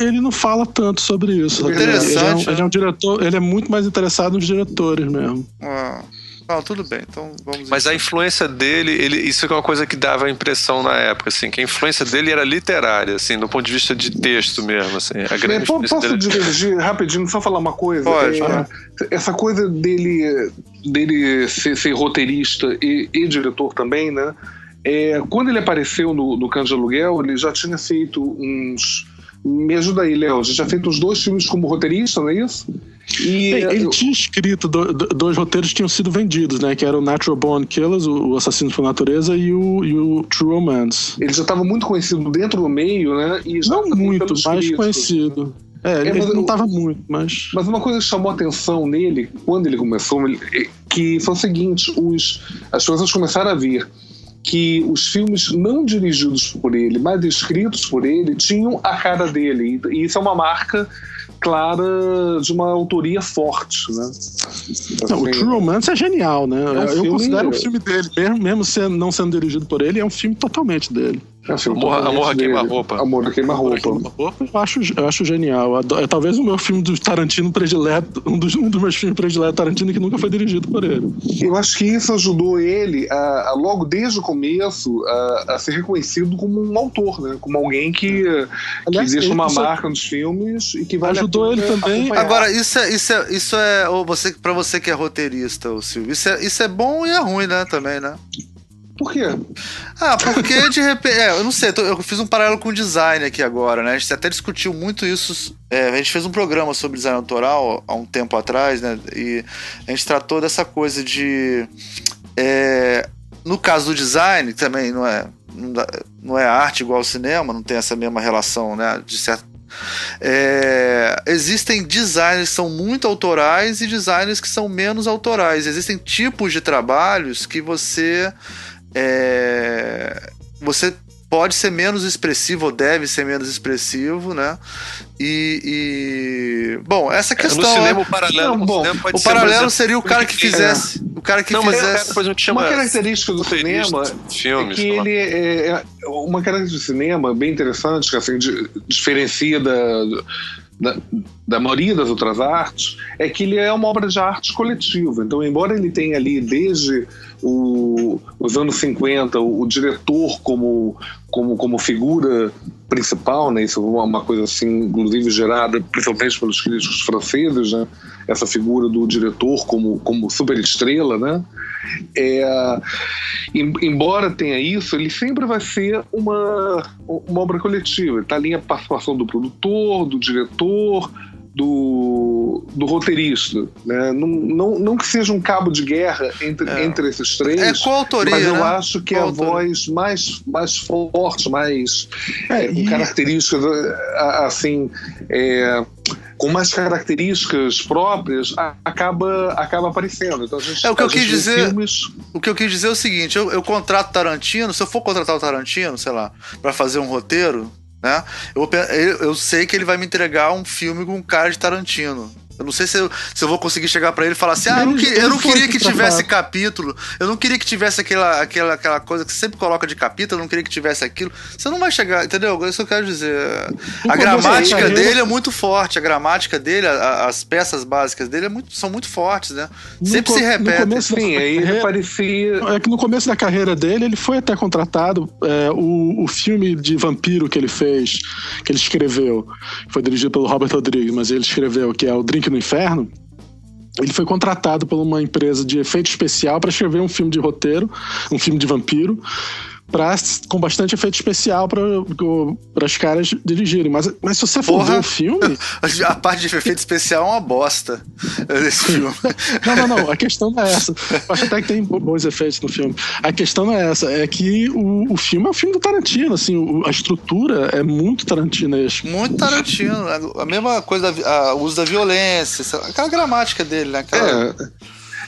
Ele não fala tanto sobre isso. Ele, Interessante, ele é, um, né? ele é um diretor, ele é muito mais interessado nos diretores mesmo. Ah, não, tudo bem, então vamos. Mas a influência dele, ele, isso é uma coisa que dava a impressão na época, assim, que a influência dele era literária, assim, do ponto de vista de texto mesmo, assim. A É, grande influência posso dele. divergir rapidinho, só falar uma coisa? Pode. É, essa coisa dele, dele ser, ser roteirista e, e diretor também, né? É, quando ele apareceu no, no Cães de Aluguel, ele já tinha feito uns. Me ajuda aí, Léo. Já tinha feito uns dois filmes como roteirista, não é isso? E Ele, ele eu- tinha escrito do- do- dois roteiros que tinham sido vendidos, né? Que era o Natural Born Killers, o, o Assassino por Natureza, e o, e o True Romance. ele já estava muito conhecido dentro do meio, né? E já Não muito, mais críticos, conhecido. É, ele, mas ele não estava muito, mas. Mas uma coisa que chamou a atenção nele, quando ele começou, ele- é que foi o seguinte: os, as pessoas começaram a ver que os filmes não dirigidos por ele, mas escritos por ele, tinham a cara dele. E isso é uma marca clara de uma autoria forte, né? Não, o Assim, True Romance é genial, né? um eu filme- considero o filme dele, mesmo, mesmo sendo, não sendo dirigido por ele, é um filme totalmente dele. É filme Amor- Amor a. Queima-Roupa. Amor a queima-roupa. Eu acho, eu acho genial. É talvez o meu filme do Tarantino predileto, um dos, um dos meus filmes prediletos Tarantino que nunca foi dirigido por ele. Eu acho que isso ajudou ele, a, a, logo desde o começo, a, a ser reconhecido como um autor, né? Como alguém que, que deixa ele- uma isso- marca nos filmes e que vale a Ajudou ele também- acompanhar. Agora, isso é, isso é, isso é ou você, pra você que é roteirista, Silvio, isso é, isso é bom e é ruim, né, também, né? Por quê? Ah, porque de repente. É, eu não sei, eu fiz um paralelo com o design aqui agora, né? A gente até discutiu muito isso. é, a gente fez um programa sobre design autoral há um tempo atrás, né? E a gente tratou dessa coisa de. é, no caso do design, que também não é, não, é arte igual ao cinema, não tem essa mesma relação, né? De certo. É, existem designers que são muito autorais e designers que são menos autorais. Existem tipos de trabalhos que você é, você pode ser menos expressivo ou deve ser menos expressivo, né? E, e- bom, essa É, questão no cinema, é- o paralelo, Não, bom, cinema pode o paralelo exemplo, seria o cara que fizesse, o cara que Não, mas é, fizesse. depois a gente chama Uma característica do cinema filmes, é que ele é, é uma característica do cinema bem interessante, que assim, di- diferencia da, da, da maioria das outras artes, é que ele é uma obra de arte coletiva. Então, embora ele tenha ali desde o- os anos 50 o, o diretor como, como, como figura principal, né? Isso é uma, coisa assim, inclusive gerada principalmente pelos críticos franceses, né? Essa figura do diretor como, como superestrela, né? É, em- embora tenha isso, ele sempre vai ser uma, uma obra coletiva. Está ali a participação do produtor, do diretor, do, do roteirista. Né? Não, não, não que seja um cabo de guerra entre, É. entre esses três. É coautoria, Mas eu né? acho que é a Coautoria. voz mais, mais forte, mais É, é, com e- características a- assim, é, com mais características próprias, acaba, acaba aparecendo. Então, a gente, É, o que eu quis dizer- Filmes, O que eu quis dizer é o seguinte: eu, eu contrato Tarantino, se eu for contratar o Tarantino, sei lá, pra fazer um roteiro, né? Eu, eu, sei que ele vai me entregar um filme com um cara de Tarantino. Eu não sei se eu, se eu vou conseguir chegar pra ele e falar assim: ah, eu não, que- eu não queria que tivesse capítulo, eu não queria que tivesse aquela, aquela, aquela coisa que você sempre coloca de capítulo, eu não queria que tivesse aquilo. Você não vai chegar, entendeu? É Isso que eu quero dizer. No A começo gramática carreira- dele é muito forte, a gramática dele, a- as peças básicas dele é muito- são muito fortes, né? No Sempre co- se no repete. começo da sim, aí ele carreira- parecia. É que no começo da carreira dele, ele foi até contratado. é, o, o filme de vampiro que ele fez, que ele escreveu, foi dirigido pelo Robert Rodrigues, mas ele escreveu, que é O Drink no Inferno. Ele foi contratado por uma empresa de efeito especial para escrever um filme de roteiro, um filme de vampiro, pra, com bastante efeito especial para os caras dirigirem. Mas, mas se você for Porra. ver o filme. A parte de efeito especial é uma bosta desse filme. Não, não, não. A questão não é essa. Eu acho até que tem bo- bons efeitos no filme. A questão não é essa. É que o, o filme é um filme do Tarantino. Assim, o- a estrutura é muito tarantinesca. Muito Tarantino. A mesma coisa, a- o uso da violência, aquela gramática dele, né? Aquela- É,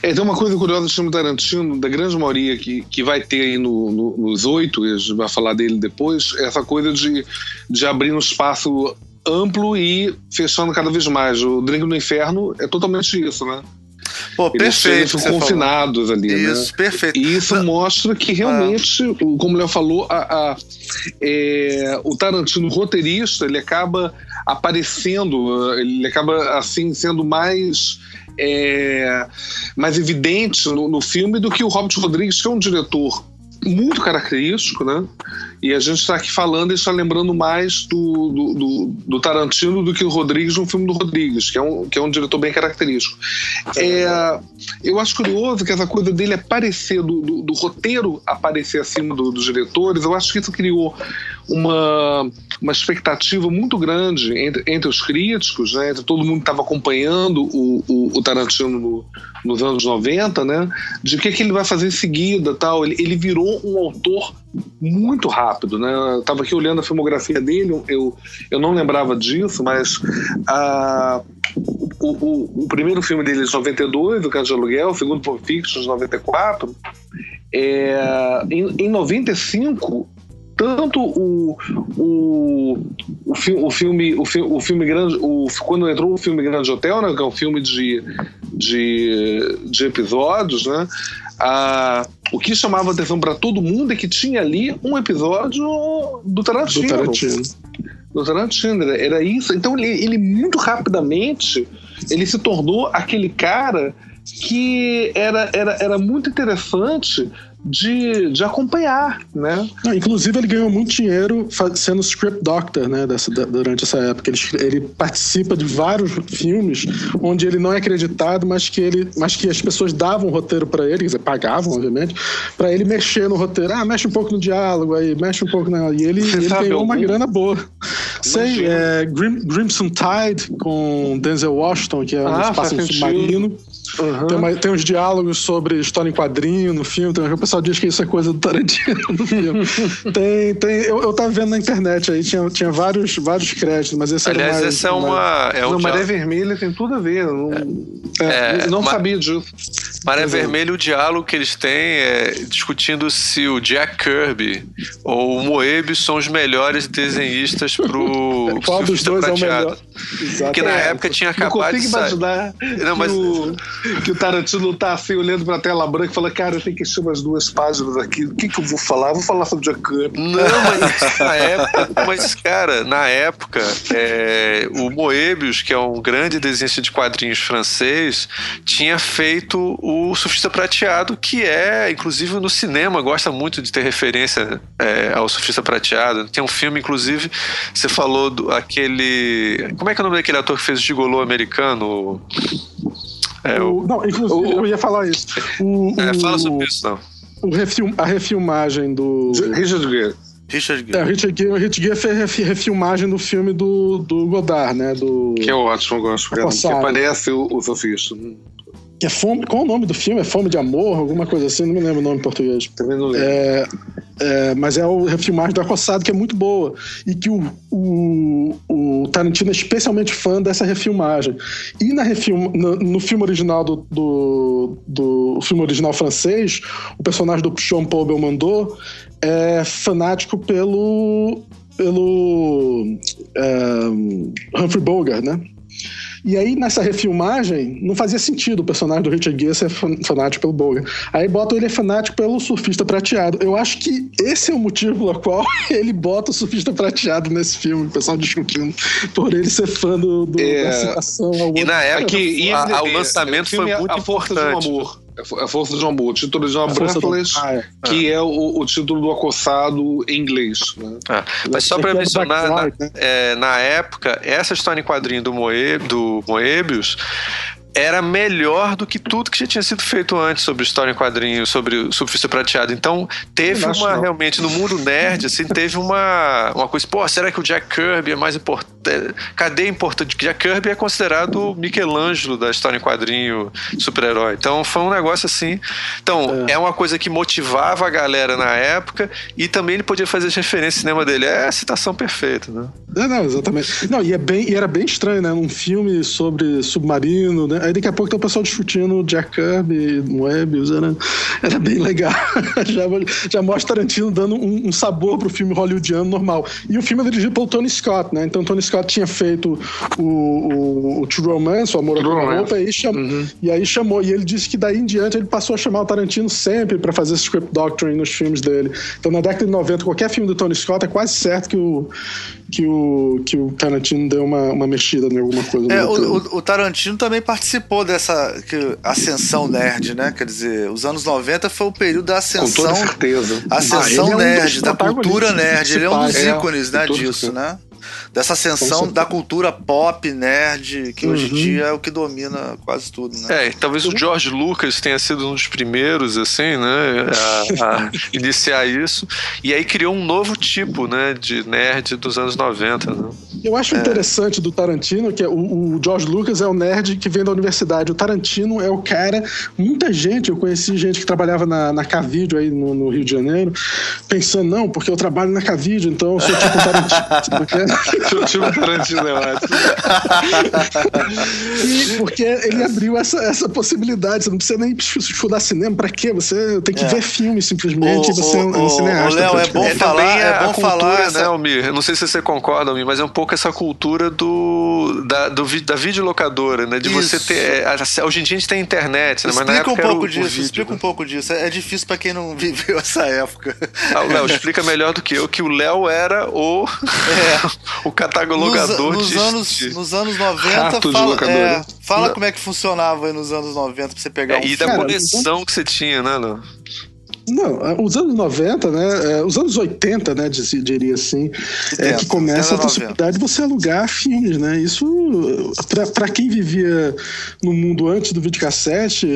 é, tem uma coisa curiosa do filme Tarantino, da grande maioria que, que vai ter aí no, no- nos oito, e a gente vai falar dele depois, é essa coisa de, de abrir um espaço amplo e fechando cada vez mais. O Drink no Inferno é totalmente isso, né? Pô, Eles perfeito. ficam você falou. confinados ali, né? Isso, perfeito. E isso mostra que realmente, como o Léo falou, a, a- é, o Tarantino roteirista ele acaba aparecendo, ele acaba assim sendo mais é, mais evidente no, no filme do que o Robert Rodrigues, que é um diretor muito característico, né? E a gente está aqui falando e está lembrando mais do, do, do- do Tarantino do que o Rodrigues no filme do Rodrigues, que é um, que é um diretor bem característico. É, eu acho curioso que essa coisa dele aparecer, do, do- do roteiro aparecer acima do- dos diretores, eu acho que isso criou uma, uma expectativa muito grande entre, entre os críticos, né, entre todo mundo que estava acompanhando o, o, o Tarantino no- nos anos 90, né, de o que, que ele vai fazer em seguida. tal. Ele, ele virou um autor muito rápido. Né? Estava aqui olhando a filmografia dele, eu, eu não lembrava disso, mas ah, o, o, o primeiro filme dele é de 92, O Caso de Aluguel, o segundo Pulp Fiction, de 94. É, em, em 95, tanto o, o, o, fi- o filme o, fi- o filme grande o, quando entrou o filme Grande Hotel né que é um filme de, de, de episódios né a, o que chamava atenção para todo mundo é que tinha ali um episódio do Tarantino Do Tarantino. do Tarantino. Era, isso. Então ele, ele muito rapidamente ele se tornou aquele cara que era, era, era muito interessante de, de acompanhar, né? Não, inclusive, ele ganhou muito dinheiro sendo script doctor, né, dessa, durante essa época. Ele, ele participa de vários filmes onde ele não é acreditado, mas que, ele, mas que as pessoas davam roteiro pra ele, quer dizer, pagavam, obviamente, pra ele mexer no roteiro. Ah, mexe um pouco no diálogo aí, mexe um pouco na. E ele, Você ele ganhou uma grana boa. Sei, é, Grim, Crimson Tide com Denzel Washington, que é um Ah, espaço faz submarino. Tem, uma- tem uns diálogos sobre história em quadrinho no filme. Tem, o pessoal diz que isso é coisa do Tarantino no filme. tem, tem, eu, eu tava vendo na internet aí, tinha, tinha vários, vários créditos, mas esse era Aliás, mais, essa é mais- uma. É um não, Maré Vermelha tem tudo a ver. eu Não, É, eu não ma- sabia disso. Maré Vermelha, o diálogo que eles têm é discutindo se o Jack Kirby ou o Moebius são os melhores desenhistas pro Qual dos dois é o Prateado. melhor? Porque na É, época tinha Não acabado de consigo sair. imaginar Não, mas- o, que o Tarantino tá assim olhando pra tela branca e fala: Cara, eu tenho que encher umas duas páginas aqui. O que, que eu vou falar? Vou falar sobre Jack Kirby. Não, mas na época, mas cara, na época, é, o Moebius, que é um grande desenhista de quadrinhos francês, tinha feito o Surfista Prateado, que é, inclusive no cinema, gosta muito de ter referência é, ao Surfista Prateado. Tem um filme, inclusive, você falou do aquele. Como é que é o nome daquele ator que fez o Gigolô americano? É, o, O- não, inclusive, eu ia falar isso. O, é, o- fala sobre isso, não. o refil- a refilmagem do. Richard Gere. Richard É, Gere. o Richard Gere, o Richard Gere fez refi- refilmagem do filme do, do Godard, né? Do, Que é ótimo, eu gosto. Cara, que aparece o, o sofista. Que é fome, qual o nome do filme? É Fome de Amor, alguma coisa assim, não me lembro o nome em português. Também não lembro. É, é, mas é o refilmagem do Acossado, que é muito boa. E que o, o, o Tarantino é especialmente fã dessa refilmagem. E na refilm, no, no filme original do, do, do filme original francês, o personagem do Jean-Paul Belmondo é fanático pelo pelo é, Humphrey Bogart, né? E aí, nessa refilmagem, não fazia sentido o personagem do Richard Gere ser fan- fanático pelo Bogart. Aí bota ele é fanático pelo surfista prateado. Eu acho que esse é o motivo pelo qual ele bota o surfista prateado nesse filme, o pessoal discutindo por ele ser fã do, do- É. da citação ao E na época, Aqui, a- a- o IMDb, lançamento foi é muito A Força importante. de um Amor. É A Força de Amor. O título original é força do- Breathless, Ah, é. que é o, o título do acossado em inglês. Né? Ah, mas só para mencionar, na, né? é, na época, essa história em quadrinho do, Moe, do Moebius era melhor do que tudo que já tinha sido feito antes sobre história em quadrinho, sobre o surfista prateado. Então, teve Não uma, não. realmente, no mundo nerd, assim, teve uma, uma coisa, pô, será que o Jack Kirby é mais importante? Cadê a importância? Jack Kirby é considerado o Michelangelo da história em quadrinho super-herói. Então, foi um negócio assim. Então, é. uma coisa que motivava a galera na época e também ele podia fazer as referências cinema dele. É a citação perfeita, né? É, não, exatamente. Não, e, é bem, e era bem estranho, né? Um filme sobre submarino, né? Aí daqui a pouco tem o pessoal discutindo Jack Kirby, Moebius, era, era bem legal. já, já mostra Tarantino dando um, um, sabor pro filme hollywoodiano normal. E o filme é dirigido pelo Tony Scott, né? Então Tony Scott tinha feito o, o, o True Romance, o Amor à Roupa, e, cham, uhum. e aí chamou. E ele disse que daí em diante ele passou a chamar o Tarantino sempre para fazer script doctoring nos filmes dele. Então na década de 90, qualquer filme do Tony Scott é quase certo que o, que o, que o Tarantino deu uma, uma mexida em alguma coisa. É, o, o, o, Tarantino também participou dessa que, ascensão nerd, né? Quer dizer, os anos 90 foi o período da ascensão. Com toda certeza. Ascensão ah, é um nerd, da cultura nerd. Ele é um dos ícones é, né, disso, né? Dessa ascensão da cultura pop, nerd, que uhum. hoje em uhum. dia é o que domina quase tudo, né? É, talvez o George Lucas tenha sido um dos primeiros, assim, né, a, a iniciar isso, e aí criou um novo tipo, né, de nerd dos anos 90, né? Eu acho é. interessante do Tarantino que é o, o, George Lucas é o nerd que vem da universidade, o Tarantino é o cara, muita gente, eu conheci gente que trabalhava na, na Cavídeo aí no, no Rio de Janeiro, pensando, não, porque eu trabalho na Cavídeo, então eu sou tipo Tarantino. Tipo Tarantino é ótimo. porque ele abriu essa, essa possibilidade. Você não precisa nem estudar cinema. Pra quê? Você tem que é. ver filme simplesmente. O, você o, é um cineasta. Léo, é bom é, falar, é bom cultura, falar. Essa... Né, Almir? Não sei se você concorda, Almir, mas é um pouco essa cultura do, da, do, da videolocadora, né? De Isso. você ter. É, hoje em dia a gente tem internet, né? Mas explica um pouco o, disso, explica né? um pouco disso. É difícil pra quem não viveu essa época. Ah, Léo, explica melhor do que eu que o Léo era o. É. o catalogador nos, nos de. Anos, nos anos 90, fala, é, fala como é que funcionava aí nos anos 90 pra você pegar é, um E da conexão que você tinha, né, Léo? Não, é, os anos 90, né? É, os anos 80, né? Diria assim, é que começa a possibilidade de você alugar filmes, né? Isso, para quem vivia no mundo antes do videocassete,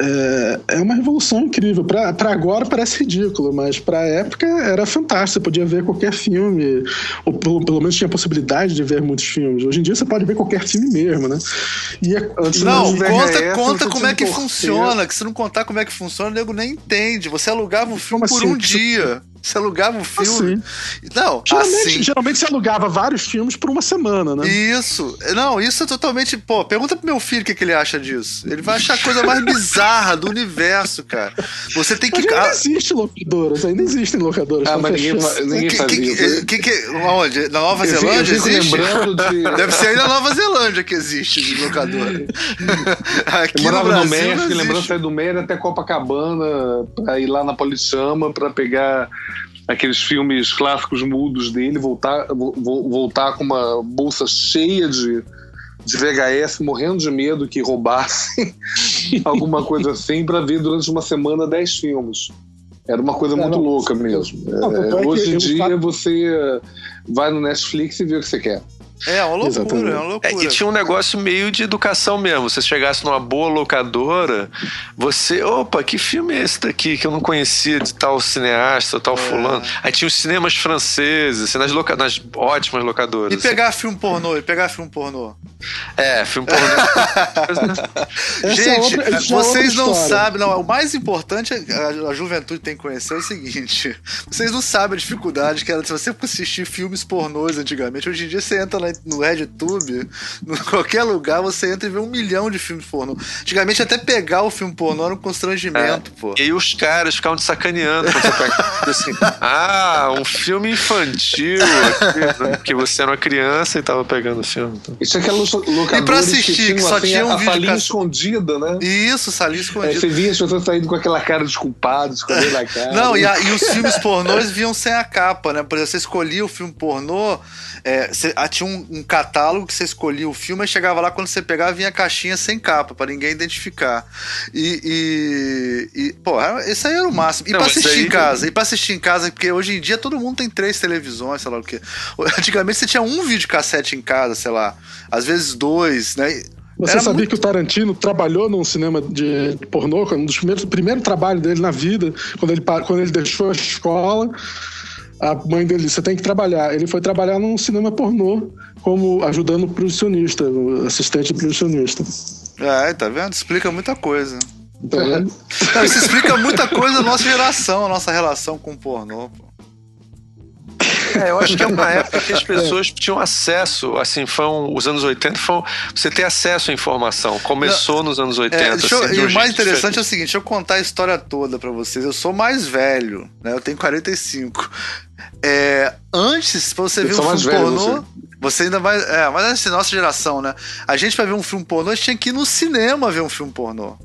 é, é uma revolução incrível. Para agora parece ridículo, mas para a época era fantástico. Você podia ver qualquer filme, ou pelo, pelo menos tinha a possibilidade de ver muitos filmes. Hoje em dia você pode ver qualquer filme mesmo, né? E não, conta, conta como é que funciona, que se não contar como é que funciona, o nego nem entende. Você alugava o filme Como por assim? um dia. Você alugava um filme. Assim. Não, geralmente, assim. geralmente você alugava vários filmes por uma semana, né? Isso. Não, isso é totalmente. Pô, pergunta pro meu filho o que, que ele acha disso. Ele vai achar a coisa mais bizarra do universo, cara. Você tem que. Mas ainda existe locadoras, ainda existem locadoras. Ah, mas ninguém, ninguém que, isso. Que, que, onde? Na Nova eu Zelândia fico, existe? Lembrando de... Deve ser aí na Nova Zelândia que existe de locadora. Aqui eu morava no, no México, lembrando sair do México até Copacabana pra ir lá na Polichama pra pegar aqueles filmes clássicos mudos dele, voltar, voltar com uma bolsa cheia de, de VHS, morrendo de medo que roubassem alguma coisa assim, para ver durante uma semana 10 filmes. Era uma coisa é, muito não, louca mesmo. Não, é, hoje em dia você vai no Netflix e vê o que você quer. É, uma loucura, Exatamente. é uma loucura. É, e tinha um negócio meio de educação mesmo. Se você chegasse numa boa locadora, você, opa, que filme é esse daqui que eu não conhecia de tal cineasta, tal é. fulano? Aí tinha os cinemas franceses, assim, nas, loca... nas ótimas locadoras. E pegar filme pornô, e pegar filme pornô. É, filme pornô. É gente, é outra, vocês não sabem, não, o mais importante a, a juventude tem que conhecer é o seguinte: vocês não sabem a dificuldade que era se você assistir filmes pornôs antigamente. Hoje em dia você entra lá no RedTube, em qualquer lugar, você entra e vê um milhão de filmes pornô. Antigamente, até pegar o filme pornô era um constrangimento, é. pô. E aí os caras ficavam te sacaneando quando você pega assim, ah, um filme infantil, né? que você era uma criança e tava pegando o filme. Então. Isso é aquela locadora E pra assistir, que, só assim, tinha um a, vídeo... A salinha escondida, né? Isso, salinha escondida. É, você via as pessoas saindo com aquela cara de culpado, escondendo a cara. Não, e, a, e os filmes pornôs vinham sem a capa, né? Por exemplo, você escolhia o filme pornô, é, você, ah, tinha um, um, catálogo que você escolhia o filme e chegava lá, quando você pegava, vinha a caixinha sem capa, para ninguém identificar. E, e, e, pô, isso aí era o máximo. E Não, pra assistir aí... em casa, e pra assistir em casa, porque hoje em dia todo mundo tem três televisões, sei lá o quê. Antigamente você tinha um videocassete em casa, sei lá, às vezes dois, né? Você Era sabia muito... que o Tarantino trabalhou num cinema de pornô, um dos primeiros, o primeiro trabalho dele na vida, quando ele, quando ele deixou a escola a mãe dele você tem que trabalhar. Ele foi trabalhar num cinema pornô, como ajudando o producionista, o assistente producionista. É, tá vendo? Explica muita coisa. Tá vendo? Isso explica muita coisa da nossa geração, a nossa relação com o pornô. Pô. É, eu acho que é uma época que as pessoas tinham acesso, assim, foram os anos 80, foram, você ter acesso à informação. Começou nos anos 80. É, eu- assim, e o mais interessante diferente. é o seguinte, deixa eu contar a história toda pra vocês. Eu sou mais velho, né? Eu tenho 45. É, antes, pra você Eu ver um filme velho, pornô, você ainda vai. É, mas assim, nossa geração, né? A gente pra ver um filme pornô, a gente tinha que ir no cinema ver um filme pornô.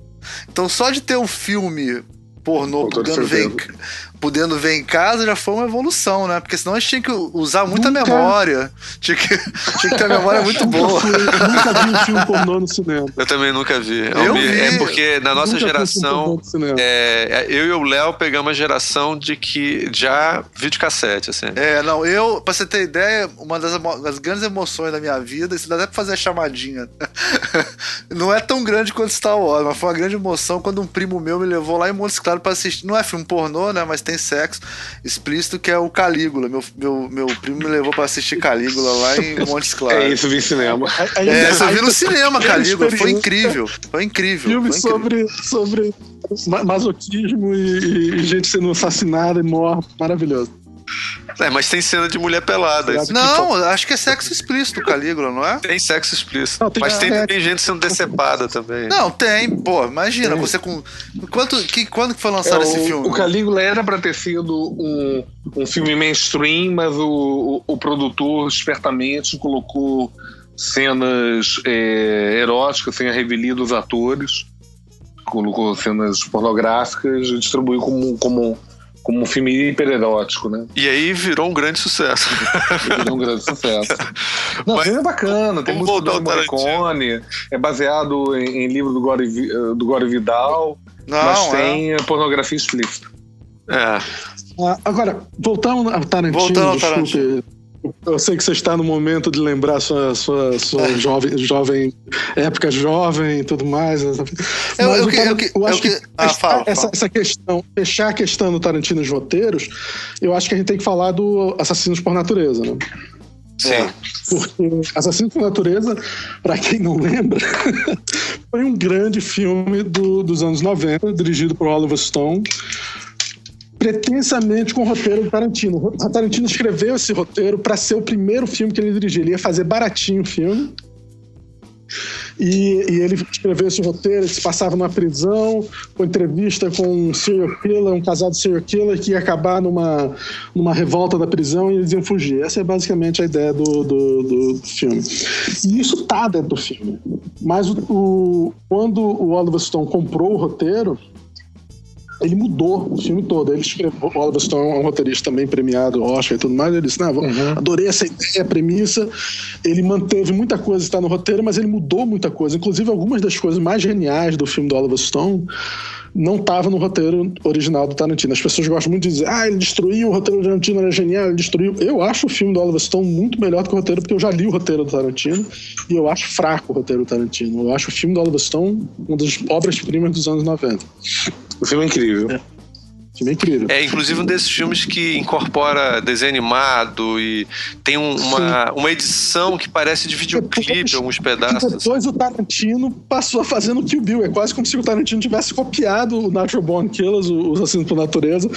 Então só de ter um filme pornô Com toda podendo ver, em, certeza. Podendo ver em casa já foi uma evolução, né? Porque senão a gente tinha que usar muita Nunca- memória. Tinha que, tinha que ter a memória muito boa. fui- nunca vi um filme pornô no cinema. Eu também nunca vi. Eu Almir, vi. É porque na nossa Nunca um geração, no cinema. é, eu e o Léo pegamos a geração de que já videocassete, assim. É, não, eu, pra você ter ideia, uma das, das grandes emoções da minha vida, isso dá até pra fazer a chamadinha. não é tão grande quanto Star Wars, mas foi uma grande emoção quando um primo meu me levou lá em Montes Claros pra assistir. Não é filme pornô, né? Mas tem sexo explícito, que é o Calígula. Meu, meu, meu primo me levou pra assistir Calígula lá em Montes Claros. É isso, vi cinema. É, aí- você viu no cinema, Calígula. Foi incrível. Foi incrível. Filme foi incrível. sobre, sobre ma- masoquismo e, e gente sendo assassinada e morta. Maravilhoso. É, mas tem cena de mulher pelada. Não, acho que é sexo explícito o Calígula, não é? Tem sexo explícito. Não, tem- mas tem é. também gente sendo decepada também. Não, tem, pô, imagina, você com. Quanto, que, quando que foi lançado É, esse o, filme? o Calígula era pra ter sido um, um filme mainstream, mas o, o, o produtor espertamente colocou cenas é, eróticas sem a revelia dos atores, colocou cenas pornográficas e distribuiu como, como, como um filme hipererótico, né? E aí virou um grande sucesso. Deu um grande sucesso. Não, o Mas- filme é bacana, tem música do Tarantino. Morricone, é baseado em, em livro do Gore, eh, do Gore Vidal, Não, mas é. tem pornografia explícita. É. Ah, agora, voltando ao Tarantino, Voltando ao desculpe. Eu sei que você está no momento de lembrar sua, sua, sua É. jovem, jovem, época jovem e tudo mais. Eu- Mas eu que- eu que- eu acho que- que ah, fala, essa, fala. essa questão, fechar a questão do Tarantino nos roteiros, eu acho que a gente tem que falar do Assassinos por Natureza, né? Sim. Porque Assassinos por Natureza, pra quem não lembra, foi um grande filme do- dos anos 90, dirigido por Oliver Stone, pretensamente com o roteiro do Tarantino. O Tarantino escreveu esse roteiro para ser o primeiro filme que ele dirigiu. Ele ia fazer baratinho o filme. E, e ele escreveu esse roteiro, ele se passava numa prisão, com entrevista com um serial killer, um casado serial killer que ia acabar numa, numa revolta da prisão e eles iam fugir. Essa é basicamente a ideia do, do, do filme. E isso tá dentro do filme. Mas o, o- quando o Oliver Stone comprou o roteiro, ele mudou o filme todo. Ele escreveu, o Oliver Stone é um roteirista também premiado, Oscar e tudo mais. Ele disse: Não, vou- adorei essa ideia, a premissa. Ele manteve muita coisa que está no roteiro, mas ele mudou muita coisa. Inclusive, algumas das coisas mais geniais do filme do Oliver Stone não estavam no roteiro original do Tarantino. As pessoas gostam muito de dizer: Ah, ele destruiu, o roteiro do Tarantino era genial, ele destruiu. Eu acho o filme do Oliver Stone muito melhor do que o roteiro, porque eu já li o roteiro do Tarantino e eu acho fraco o roteiro do Tarantino. Eu acho o filme do Oliver Stone uma das obras-primas dos anos 90. O filme é incrível. Filme é incrível. É, inclusive um desses filmes que incorpora desenho animado e tem um- uma, uma edição que parece de videoclipe, alguns pedaços. Depois o Tarantino passou a fazer no Kill Bill. É quase como se o Tarantino tivesse copiado o Natural Born Killers, o- os Assassinos por Natureza,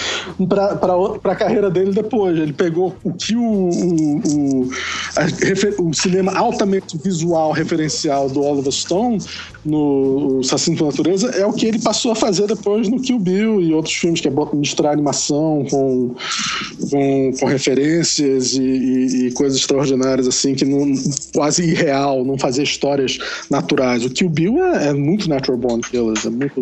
pra, pra, outra- pra carreira dele depois. Ele pegou o que o, o, o, a o cinema altamente visual referencial do Oliver Stone no Assassino por Natureza é o que ele passou a fazer depois no Kill Bill e outros filmes, que é misturar animação com, com, com referências e, e- e coisas extraordinárias, assim, que não, quase irreal, não fazer histórias naturais. O Kill Bill é, é muito Natural Born Killers, é muito.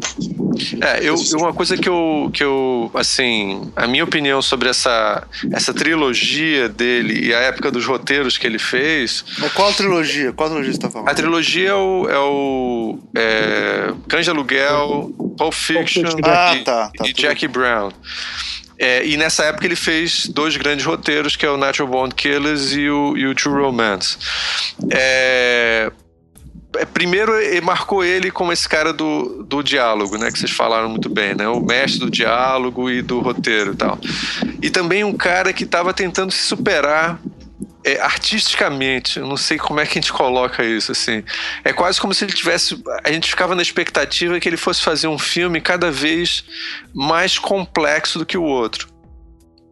É, eu, uma coisa que eu, que eu, assim, a minha opinião sobre essa, essa trilogia dele e a época dos roteiros que ele fez, Mas qual trilogia? Qual trilogia você tá falando? a trilogia é o, é o é, Cães de Aluguel, Pulp Fiction Fiction. Ah, e, tá, tá, e Jackie Brown. É, e nessa época ele fez dois grandes roteiros, que é o Natural Born Killers e o, e o True Romance. É, é, primeiro ele marcou ele como esse cara do, do diálogo, né? Que vocês falaram muito bem, né? O mestre do diálogo e do roteiro e tal. E também um cara que estava tentando se superar é, artisticamente. Não sei como é que a gente coloca isso, assim. É quase como se ele tivesse. A gente ficava na expectativa que ele fosse fazer um filme cada vez mais complexo do que o outro.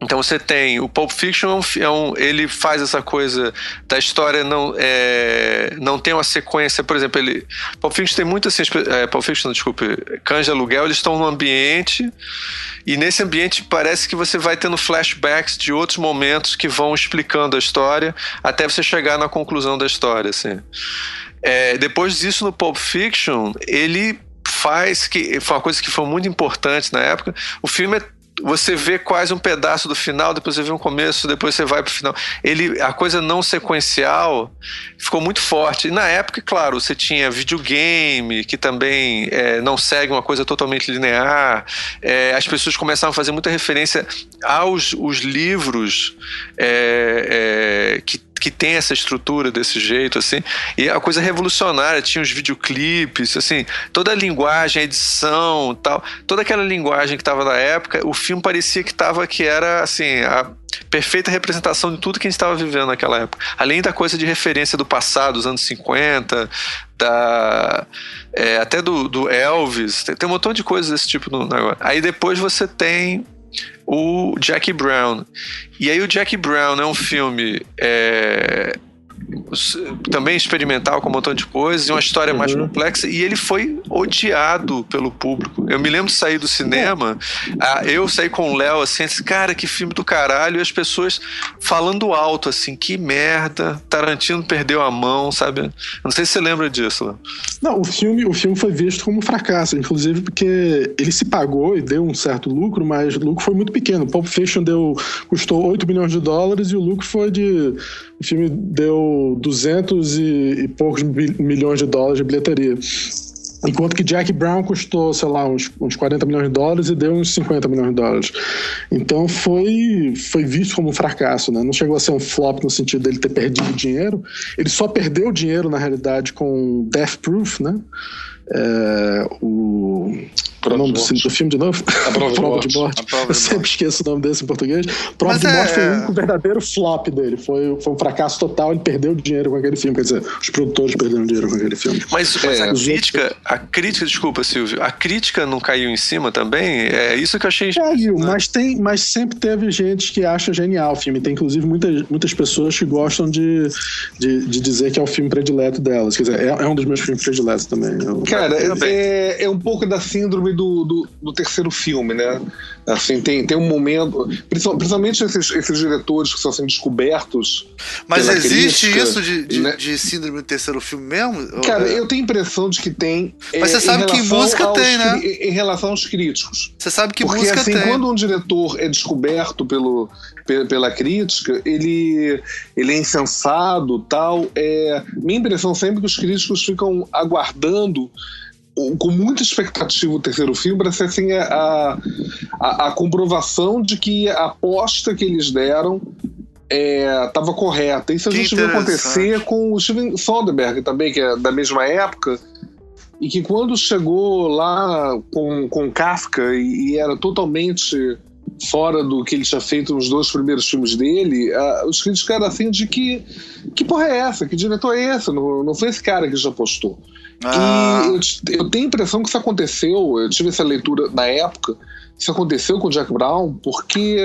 Então você tem o Pulp Fiction, é é um- ele faz essa coisa da história não é, não tem uma sequência, por exemplo, ele Pulp Fiction tem muito assim, é, Pulp Fiction, não, desculpe, Cães de Aluguel, eles estão num ambiente e nesse ambiente parece que você vai tendo flashbacks de outros momentos que vão explicando a história até você chegar na conclusão da história, assim. É, depois disso, no Pulp Fiction, ele faz que foi uma coisa que foi muito importante na época. O filme é você vê quase um pedaço do final, depois você vê um começo, depois você vai pro final. Ele, a coisa não sequencial ficou muito forte. E na época, claro, você tinha videogame, que também é, não segue uma coisa totalmente linear. É, as pessoas começaram a fazer muita referência aos os livros é, é, que que tem essa estrutura desse jeito, assim, e a coisa revolucionária, tinha os videoclipes, assim, toda a linguagem, a edição tal, toda aquela linguagem que estava na época, o filme parecia que estava, que era, assim, a perfeita representação de tudo que a gente estava vivendo naquela época. Além da coisa de referência do passado, dos anos 50, da, é, até do, do Elvis, tem, tem um montão de coisas desse tipo no negócio. Aí depois você tem o Jackie Brown. E aí o Jackie Brown é um filme é, também experimental com um montão de coisas, e uma história mais complexa, e ele foi odiado pelo público. Eu me lembro de sair do cinema, ah, eu saí com o Léo assim, disse, cara, que filme do caralho, e as pessoas falando alto, assim, que merda, Tarantino perdeu a mão, sabe? Não sei se você lembra disso, Léo. Não, o filme, o filme foi visto como um fracasso, inclusive porque ele se pagou e deu um certo lucro, mas o lucro foi muito pequeno. Pulp Fiction deu, custou 8 milhões de dólares e o lucro foi de. O filme deu 200 e, e poucos milhões de dólares de bilheteria. Enquanto que Jack Brown custou, sei lá, uns, uns 40 milhões de dólares e deu uns 50 milhões de dólares. Então foi, foi visto como um fracasso, né? Não chegou a ser um flop no sentido dele ter perdido dinheiro. Ele só perdeu dinheiro, na realidade, com Death Proof, né? É, o. Prova o nome de do, morte. do filme de novo? A Prova de Morte. A Prova Eu de sempre Morte. esqueço o nome desse em português. Prova Mas de é- Morte foi o único verdadeiro flop dele. Foi, foi um fracasso total. Ele perdeu dinheiro com aquele filme. Quer dizer, os produtores perderam dinheiro com aquele filme. Mas, mas É. a crítica, a crítica, desculpa, Silvio, a crítica não caiu em cima também? É isso que eu achei. Caiu, mas, tem, mas sempre teve gente que acha genial o filme. Tem inclusive muitas, muitas pessoas que gostam de, de, de dizer que é o filme predileto delas. Quer dizer, é, é um dos meus filmes prediletos também. Eu- Cara, é, é um pouco da síndrome do, do, do terceiro filme, né? Assim, tem, tem um momento. principal- Principalmente esses, esses diretores que estão sendo descobertos. Mas existe crítica, isso de, de, né? de síndrome do terceiro filme mesmo? Cara, Ou- eu tenho a impressão de que tem. Mas você é, sabe que música aos tem, né? Em relação aos críticos. Você sabe que Porque música assim, tem. quando um diretor é descoberto pelo, pe- pela crítica, ele, ele é insensado tal. É, minha impressão sempre é que os críticos ficam aguardando com muita expectativa o terceiro filme para ser assim a, a, a comprovação de que a aposta que eles deram estava correta. Isso a Que gente viu acontecer com o Steven Soderbergh também, que é da mesma época, e que quando chegou lá com, com Kafka e, e era totalmente fora do que ele tinha feito nos dois primeiros filmes dele, ah, os críticos eram assim de que que porra é essa? Que diretor é esse? Não, não foi esse cara que já postou. Ah, E eu, eu tenho a impressão que isso aconteceu, eu tive essa leitura na época, isso aconteceu com o Jack Brown, porque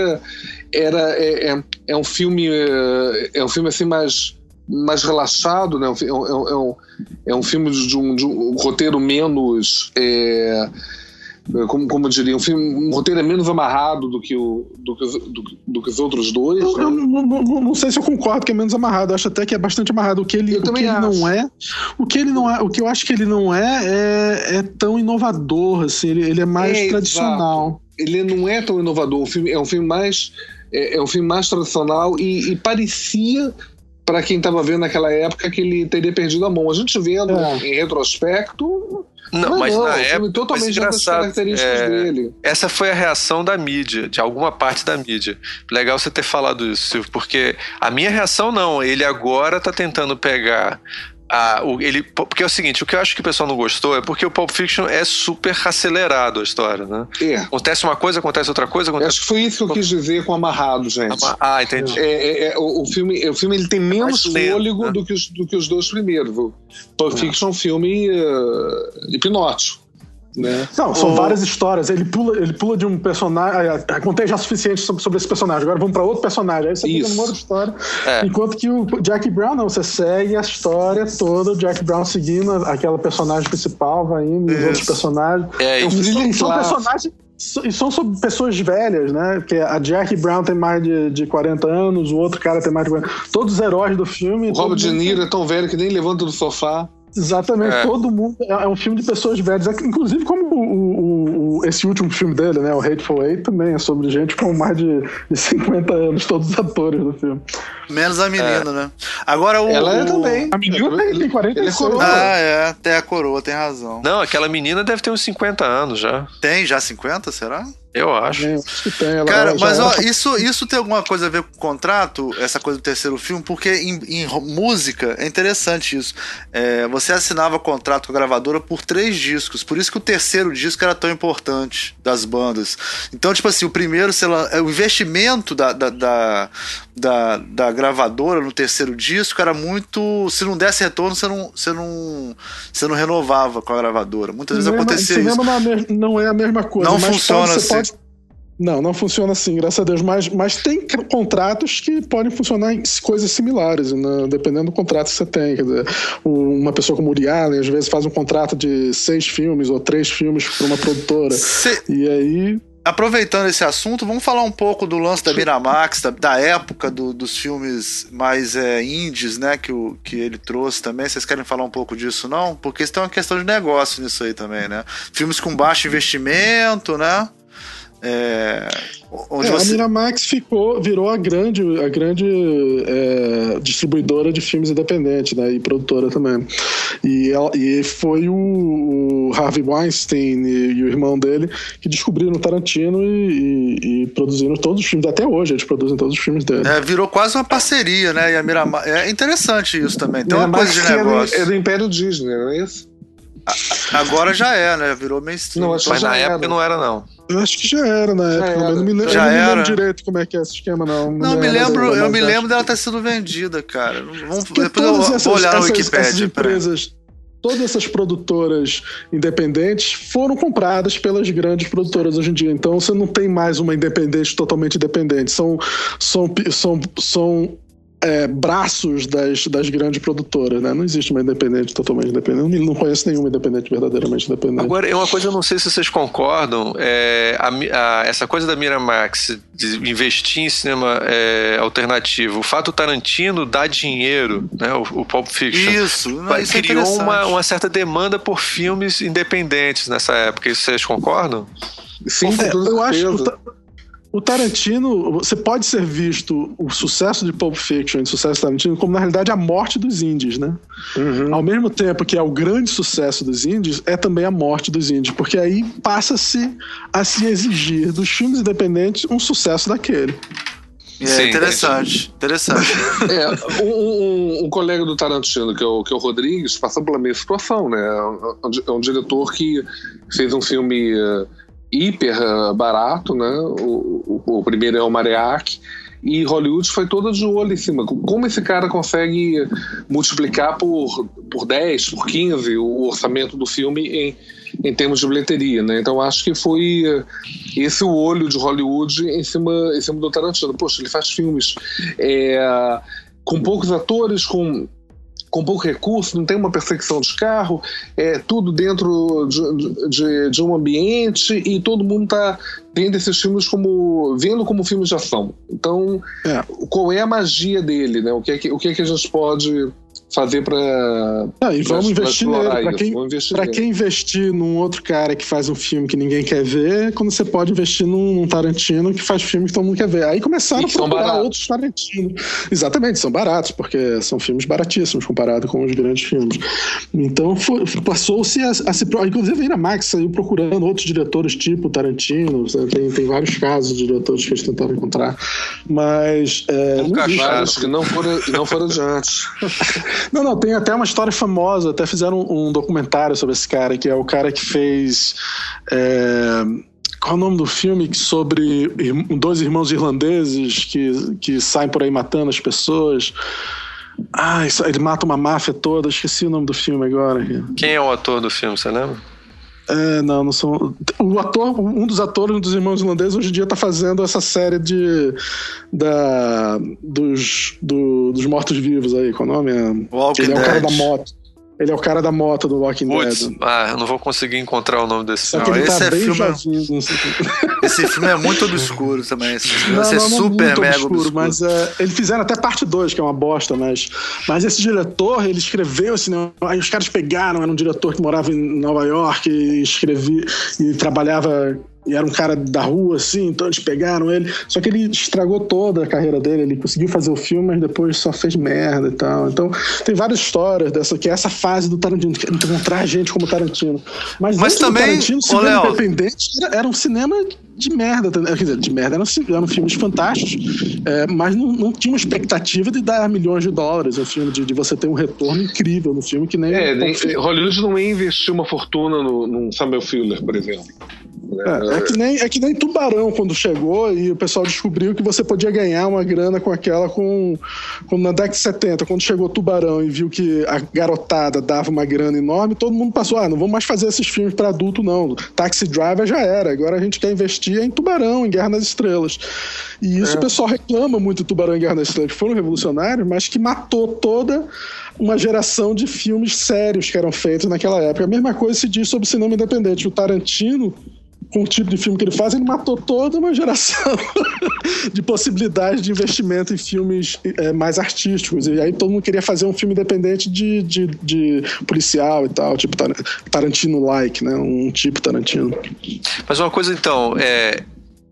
era, é, é, é um filme é, é um filme assim mais mais relaxado, né? É um, fi- é um, é um, é um filme de um, de um roteiro menos é, como, como eu diria, um, filme, um roteiro é menos amarrado do que, o, do, que os, do, do que os outros dois. Eu, né? eu não, não- não- sei se eu concordo que é menos amarrado. Eu acho até que é bastante amarrado. O que ele, Eu o que ele acho. não é, o que ele não é, o que eu acho que ele não é, é, é tão inovador. Assim, ele, ele é mais É, tradicional. ele não é tão inovador. O filme é um filme mais é, é um filme mais tradicional e, e parecia para quem estava vendo naquela época que ele teria perdido a mão. A gente vendo É. em retrospecto, Não, mas não, na o filme época. totalmente mas características é, dele. Essa foi a reação da mídia, de alguma parte da mídia. Legal você ter falado isso, Silvio, porque a minha reação não. Ele agora tá tentando pegar. A, o, ele, porque é o seguinte, o que eu acho que o pessoal não gostou é porque o Pulp Fiction é super acelerado a história, né? É. Acontece uma coisa, acontece outra coisa, Eu acontece. acho que foi isso que eu quis dizer com amarrado, gente. Ah, entendi. É, é, é, o, o filme, o filme ele tem menos Mais lento, fôlego né? do, que os, do que os dois primeiros. Pulp Fiction é um filme uh, hipnótico. Né? Não, são O- várias histórias. Ele pula, ele pula de um personagem. ah, ah, Contei já o suficiente sobre, esse personagem. Agora vamos pra outro personagem. Aí você fica Isso. numa outra história. É. Enquanto que o Jack Brown, não, você segue a história toda, o Jack Brown seguindo aquela personagem principal, vai indo, os Isso. outros personagens. É, um e- E são personagens. E são sobre pessoas velhas, né? Porque a Jack Brown tem mais de, de 40 anos, o outro cara tem mais de 40 Todos os heróis do filme. O Robert De Niro é tão velho que nem levanta do sofá. Exatamente, É. todo mundo. É é um filme de pessoas velhas. É Inclusive, como o, o- o- esse último filme dele, né? O Hateful Eight, também é sobre gente com mais de, de 50 anos, todos os atores do filme. Menos a menina, né? Agora o. Ela é também. A menina tem, tem 46. Ele é coroa. Ah, é. Tem a coroa, tem razão. Não, aquela menina deve ter uns 50 anos já. Tem já 50, será? Eu acho. É, acho que tem. Ela, Cara, mas ó, isso, isso tem alguma coisa a ver com o contrato, essa coisa do terceiro filme, porque em, em música é interessante isso. É, você assinava contrato com a gravadora por três discos, por isso que o terceiro disco era tão importante das bandas. Então, tipo assim, o primeiro, sei lá, é, o investimento da, da, da, da, da gravadora no terceiro disco era muito. Se não desse retorno, você não, você não, você não renovava com a gravadora. Muitas vezes acontecia não é a mes- não é a mesma coisa. Não mas funciona assim. pode- Não, não funciona assim, graças a Deus. Mas, mas tem contratos que podem funcionar em coisas similares, né? dependendo do contrato que você tem. Dizer, uma pessoa como o Woody Allen, às vezes, faz um contrato de seis filmes ou três filmes para uma produtora. Cê- E aí. Aproveitando esse assunto, vamos falar um pouco do lance da Miramax, da, da época do- dos filmes mais é, indies, né, que, o, que ele trouxe também. Vocês querem falar um pouco disso, não? Porque isso tem uma questão de negócio nisso aí também, né? Filmes com baixo investimento, né? É, onde É, A você... Miramax ficou, virou a grande, a grande é, distribuidora de filmes independentes, né? E produtora também. E, ela- e foi o, o Harvey Weinstein e, e o irmão dele que descobriram o Tarantino e, e- e produziram todos os filmes. Até hoje eles produzem todos os filmes dele. É, virou quase uma parceria, né? E a Miramax... É interessante isso também. Tem uma coisa de é do- negócio. É do Império Disney, não é isso? Agora já é, né? Virou mainstream. Não, Mas na era. época não era, não. Eu acho que já era na época, era. mas não me, lembro- Já eu não me era. lembro direito como é que é esse esquema, não. Não, me lembro, eu me lembro dela ter sido vendida, cara. Vamos, Porque depois eu vou olhar essas- Wikipedia. essas empresas, todas essas produtoras independentes foram compradas pelas grandes produtoras hoje em dia. Então você não tem mais uma independente totalmente independente. São, são, são, são é, braços das, das grandes produtoras, né? Não existe uma independente totalmente independente. Eu não conheço nenhuma independente verdadeiramente independente. Agora, é uma coisa, eu não sei se vocês concordam, é, a a- essa coisa da Miramax de investir em cinema é, alternativo, o fato Tarantino dar dinheiro, né, o, o Pulp Fiction, Isso, não, vai- isso é criou uma, uma certa demanda por filmes independentes nessa época. Isso vocês concordam? Sim, É, eu acho que o, Tarantino, você pode ser visto o sucesso de Pulp Fiction e o sucesso do Tarantino como, na realidade, a morte dos indies, né? Uhum. Ao mesmo tempo que é o grande sucesso dos indies, é também a morte dos indies, porque aí passa-se a se exigir dos filmes independentes um sucesso daquele. É Sim, interessante, interessante. É, um, um- um colega do Tarantino, que é, o, que é o Rodrigues, passou pela mesma situação, né? É um, é um diretor que fez um filme eh, hiper eh, barato, né? O, o- o primeiro é o Mariachi. E Hollywood foi toda de olho em cima. Como esse cara consegue multiplicar por, por 10, por 15 o orçamento do filme em, em termos de bilheteria, né? Então acho que foi eh, esse o olho de Hollywood em cima, em cima do Tarantino. Poxa, ele faz filmes é, com poucos atores, com, com pouco recurso, não tem uma perseguição de carro, é tudo dentro de, de, de um ambiente e todo mundo está vendo esses filmes como vendo como filmes de ação. Então, É. qual é a magia dele, né? O que é que, o que, é que a gente pode fazer para Ah, e vamos investir nele. Pra quem, investir pra quem investir num outro cara que faz um filme que ninguém quer ver, quando você pode investir num, num Tarantino que faz filme que todo mundo quer ver. Aí começaram a procurar outros Tarantino. Exatamente, são baratos, porque são filmes baratíssimos comparado com os grandes filmes. Então passou-se a, a se. Inclusive a Miramax saiu procurando outros diretores tipo Tarantino. Tem, tem vários casos de diretores que eles tentaram encontrar. Mas. É, Nunca não existe- acharam. Que não foram, não foram adiante. não, não, tem até uma história famosa, até fizeram um, um documentário sobre esse cara, que é o cara que fez. é, qual é o nome do filme? Sobre dois irmãos irlandeses que, que saem por aí matando as pessoas. Ah, isso- ele mata uma máfia toda, esqueci o nome do filme agora. Quem é o ator do filme, você lembra? É, não, não são. O ator, um dos atores, um dos irmãos irlandeses, hoje em dia tá fazendo essa série de. Da, dos, do, dos mortos-vivos aí, qual é o nome? Walking Ele é o cara da moto. Ele é o cara da moto do Walking Putz, Dead. ah, eu não vou conseguir encontrar o nome desse Só que ele esse tá é bem filme- jovinho. Não, sei. Esse filme é muito obscuro também. Esse filme não, vai ser não, não super muito mega obscuro, obscuro. mas é, eles fizeram até parte 2, que é uma bosta, mas, mas esse diretor, ele escreveu esse cinema. Aí os caras pegaram, era um diretor que morava em Nova York e escrevia e trabalhava. E era um cara da rua, assim, então eles pegaram ele. Só que ele estragou toda a carreira dele. Ele conseguiu fazer o filme, mas depois só fez merda e tal. Então, tem várias histórias dessa, que é essa fase do Tarantino, que é encontrar gente como Tarantino. Mas, Mas também, Tarantino, cinema Léo, independente era, era um cinema de merda. tá- Quer dizer, de merda, eram, eram filmes fantásticos, é, mas não, não tinha uma expectativa de dar milhões de dólares um filme, de, de você ter um retorno incrível no filme, que nem. É, Pulp nem-. Hollywood não ia investir uma fortuna no, num Samuel Fuller, por exemplo. É, é que nem, é que nem Tubarão quando chegou e o pessoal descobriu que você podia ganhar uma grana com aquela com, com na década de 70, quando chegou Tubarão e viu que a garotada dava uma grana enorme, todo mundo passou, ah, não vamos mais fazer esses filmes para adulto não. Taxi Driver já era, agora a gente quer investir em Tubarão, em Guerra nas Estrelas. E isso o pessoal reclama muito de Tubarão e Guerra nas Estrelas, que foram revolucionários, mas que matou toda uma geração de filmes sérios que eram feitos naquela época. A mesma coisa se diz sobre o cinema independente. O Tarantino com o tipo de filme que ele faz, ele matou toda uma geração de possibilidades de investimento em filmes é, mais artísticos. E aí todo mundo queria fazer um filme independente de, de, de policial e tal, tipo Tar- Tarantino-like, né? Um tipo Tarantino. Mas uma coisa então, é.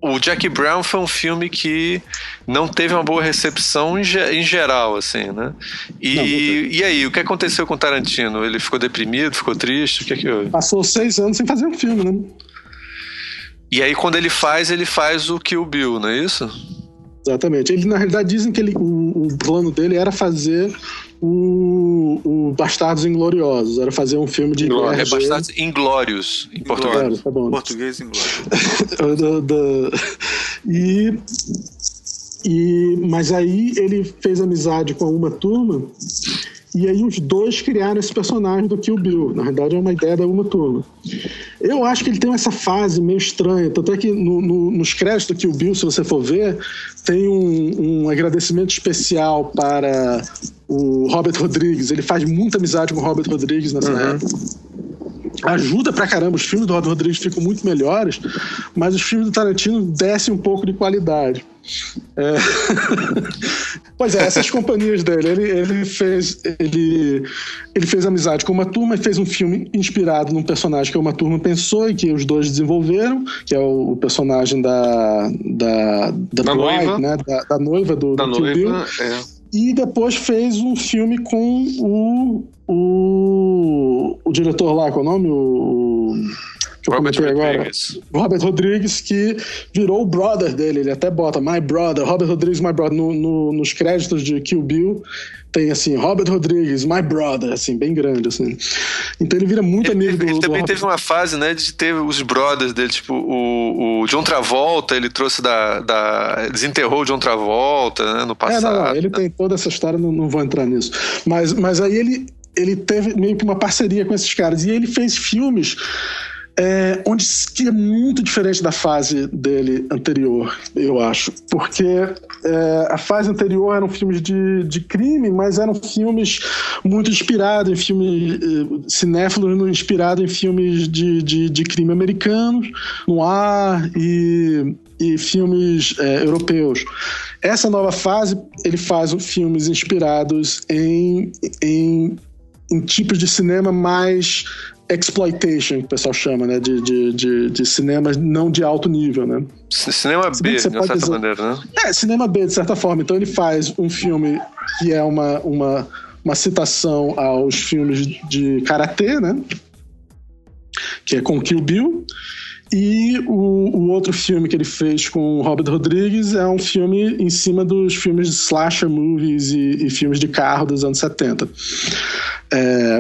O Jack Brown foi um filme que não teve uma boa recepção em, em geral, assim, né? E, Não, e aí, o que aconteceu com o Tarantino? Ele ficou deprimido, ficou triste? O que é que houve? Passou seis anos sem fazer um filme, né? E aí, quando ele faz, ele faz o Kill Bill, não é isso? Exatamente. Ele, na realidade, dizem que ele, o, o plano dele era fazer o, o Bastardos Ingloriosos, era fazer um filme de guerra. É Bastardos Inglórios, em português. Claro, tá bom. Português do- e, e mas aí ele fez amizade com uma turma e aí os dois criaram esse personagem do Kill Bill. Na verdade é uma ideia da uma turma. Eu acho que ele tem essa fase meio estranha, tanto é que no- no- nos créditos do Kill Bill, se você for ver, tem um, um agradecimento especial para o Robert Rodrigues. Ele faz muita amizade com o Robert Rodrigues nessa época ajuda pra caramba. Os filmes do Robert Rodrigues ficam muito melhores, mas os filmes do Tarantino descem um pouco de qualidade. É. pois é, essas companhias dele. Ele, ele, fez, ele, ele fez amizade com uma turma e fez um filme inspirado num personagem que uma turma pensou e que os dois desenvolveram, que é o, o personagem da, da, da, Da noiva. né? Da, da noiva do, Da do Kill Bill noiva, é. e depois fez um filme com o o, o diretor lá, qual é o nome? O, que eu Robert comentei agora. Rodrigues. Robert Rodrigues, que virou o brother dele. Ele até bota My Brother, Robert Rodrigues, My Brother. No, no- nos créditos de Kill Bill tem assim, Robert Rodrigues, My Brother, assim, bem grande, assim. Então ele vira muito Ele, amigo do, ele do também Robert teve uma fase, né, de ter os brothers dele, tipo, o, o John Travolta, ele trouxe da, da. Desenterrou o John Travolta, né, no É, passado. não, não, ele tem toda essa história, não, não vou entrar nisso. Mas, mas aí ele, ele teve meio que uma parceria com esses caras. E ele fez filmes é, onde que é muito diferente da fase dele anterior, eu acho. Porque é, a fase anterior eram filmes de, de crime, mas eram filmes muito inspirados em filmes eh, cinéfilos, inspirados em filmes de, de, de crime americanos, no ar e, e filmes eh, europeus. Essa nova fase, ele faz filmes inspirados em, em, em tipos de cinema mais exploitation, que o pessoal chama, né? De, de, de, de cinema não de alto nível, né? Cinema B, de certa dizer- maneira, né? É, cinema B, de certa forma. Então ele faz um filme que é uma, uma, uma citação aos filmes de karatê, né? Que é com Kill Bill. E o, o outro filme que ele fez com o Robert Rodrigues é um filme em cima dos filmes de slasher movies e, e filmes de carro dos anos 70. É,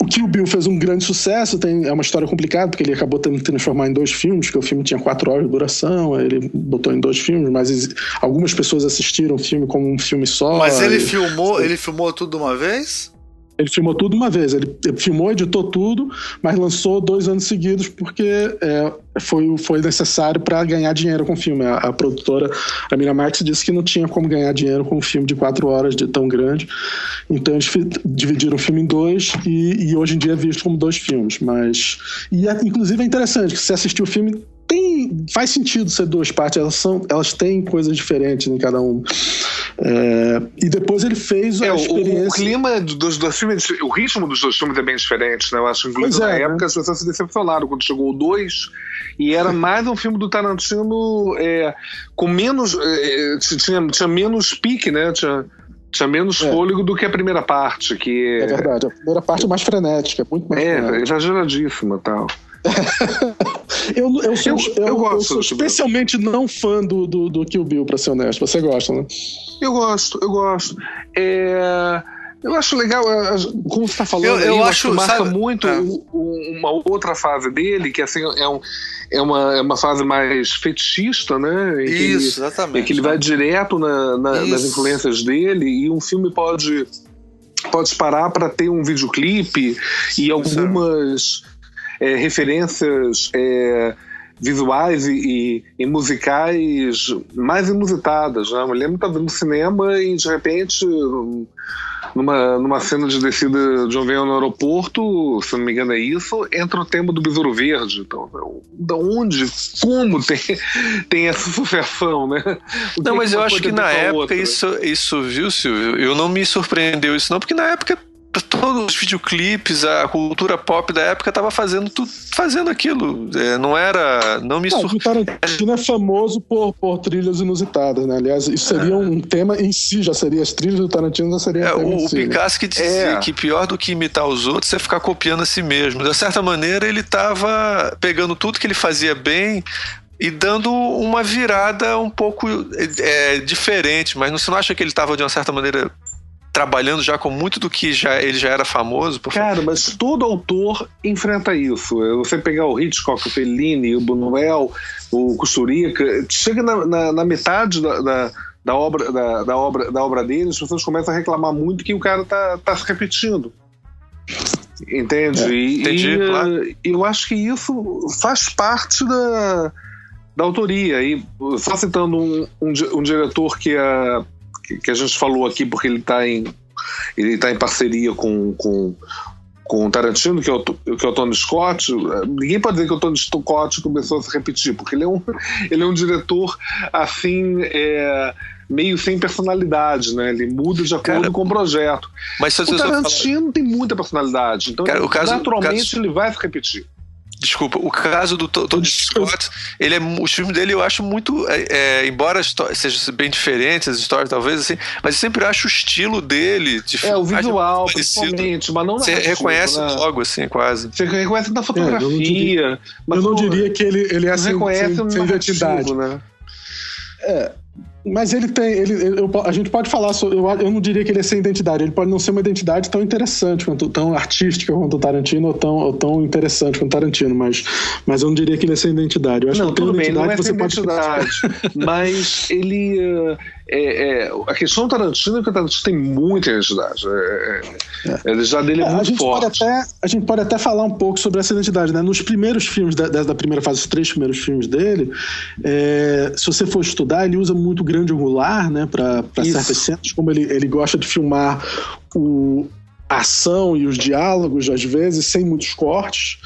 o Kill Bill fez um grande sucesso, tem, é uma história complicada, porque ele acabou tendo que transformar em dois filmes, porque o filme tinha quatro horas de duração, aí ele botou em dois filmes, mas algumas pessoas assistiram o filme como um filme só. Mas ele e- filmou, ele filmou tudo de uma vez? Ele filmou tudo uma vez. Ele filmou, editou tudo, mas lançou dois anos seguidos porque é, foi, foi necessário para ganhar dinheiro com o filme. A, a, produtora, a Mira Marx, disse que não tinha como ganhar dinheiro com um filme de quatro horas de tão grande. Então eles dividiram o filme em dois e, e hoje em dia é visto como dois filmes. Mas. E é, inclusive é interessante que se assistir o filme tem faz sentido ser duas partes elas são elas têm coisas diferentes em cada um é, e depois ele fez é, a experiência o, o clima dos dois filmes o ritmo dos dois filmes é bem diferente né eu acho que é, na né? época as pessoas se decepcionaram quando chegou o dois e era mais um filme do Tarantino é, com menos é, é, tinha, tinha menos pique né tinha tinha menos é. fôlego do que a primeira parte que é verdade a primeira parte é mais frenética muito mais é frenética. exageradíssima tal eu, eu sou, eu, eu, eu gosto, eu sou especialmente não fã do, do, do Kill Bill, pra ser honesto. Você gosta, né? Eu gosto, eu gosto. É... Eu acho legal, é, como você está falando, eu, eu aí, acho, marca sabe, muito é. uma outra fase dele, que assim é, um, é, uma, é uma fase mais fetichista, né? Isso, ele, exatamente. Que ele vai direto na, na, nas influências dele e um filme pode pode parar para ter um videoclipe e algumas é, referências é, visuais e, e, e, musicais mais inusitadas. Né? Lembro que estava no cinema e de repente, numa, numa cena de descida de um avião no aeroporto, se não me engano é isso, entra o tema do Besouro Verde. Então, da onde, como tem, tem essa sucessão, né? O não, mas eu acho que na época isso, isso, viu, Silvio? Eu não me surpreendeu isso não, porque na época todos os videoclipes, a cultura pop da época estava fazendo tudo, fazendo aquilo. É, não era. Não me surpreende. O Tarantino é famoso por, por trilhas inusitadas, né? Aliás, isso seria é. um tema em si, já seria as trilhas do Tarantino já seria um é, tema o, si, né? Picasso né? que dizia é. que pior do que imitar os outros é ficar copiando a si mesmo. De certa maneira, ele estava pegando tudo que ele fazia bem, e dando uma virada um pouco é, diferente, mas você não acha que ele estava de uma certa maneira trabalhando já com muito do que já, ele já era famoso. Por Cara, mas todo autor enfrenta isso. Você pegar o Hitchcock, o Fellini, o Buñuel, o Costurica, chega na, na, na metade da, da, da, obra, da, da, obra, da obra dele, as pessoas começam a reclamar muito que o cara tá, tá se repetindo. Entende? É, e, entendi, e, claro. eu acho que isso faz parte da, da autoria. E só citando um, um, um diretor que é que, a gente falou aqui porque ele está em ele tá em parceria com, com, com o Tarantino, que é o, que é o Tony Scott. Ninguém pode dizer que o Tony Scott começou a se repetir, porque ele é um, ele é um diretor assim. É, meio sem personalidade, né? Ele muda de acordo Cara, com o projeto. Mas o Tarantino fala... tem muita personalidade, então Cara, caso, naturalmente caso... ele vai se repetir. Desculpa, o caso do Tony Scott, ele é, os filmes dele eu acho muito. É, é, embora sejam bem diferentes, as histórias talvez, assim, mas eu sempre acho o estilo dele. De é, o visual, principalmente, mas não Você reconhece né? logo, assim, quase. Você reconhece na fotografia. É, eu não diria, mas, eu não diria que ele, ele é assim, reconhece sem, sem identidade. Né? É, mas ele tem. Ele, eu, a gente pode falar sobre. Eu, eu não diria que ele é sem identidade. Ele pode não ser uma identidade tão interessante, quanto, tão artística quanto o Tarantino, ou tão, ou tão interessante quanto o Tarantino, mas, mas eu não diria que ele é sem identidade. Eu acho não, que tudo bem, não é sem identidade. mas ele. Uh, é, é, a questão do Tarantino é que o Tarantino tem muita identidade. É, é, é. a identidade dele é, muito a forte. Até, a gente pode até falar um pouco sobre essa identidade. Né? Nos primeiros filmes da, da primeira fase, os três primeiros filmes dele, é, se você for estudar, ele usa muito grande angular né, para certas cenas, como ele, ele gosta de filmar o, a ação e os diálogos, às vezes, sem muitos cortes.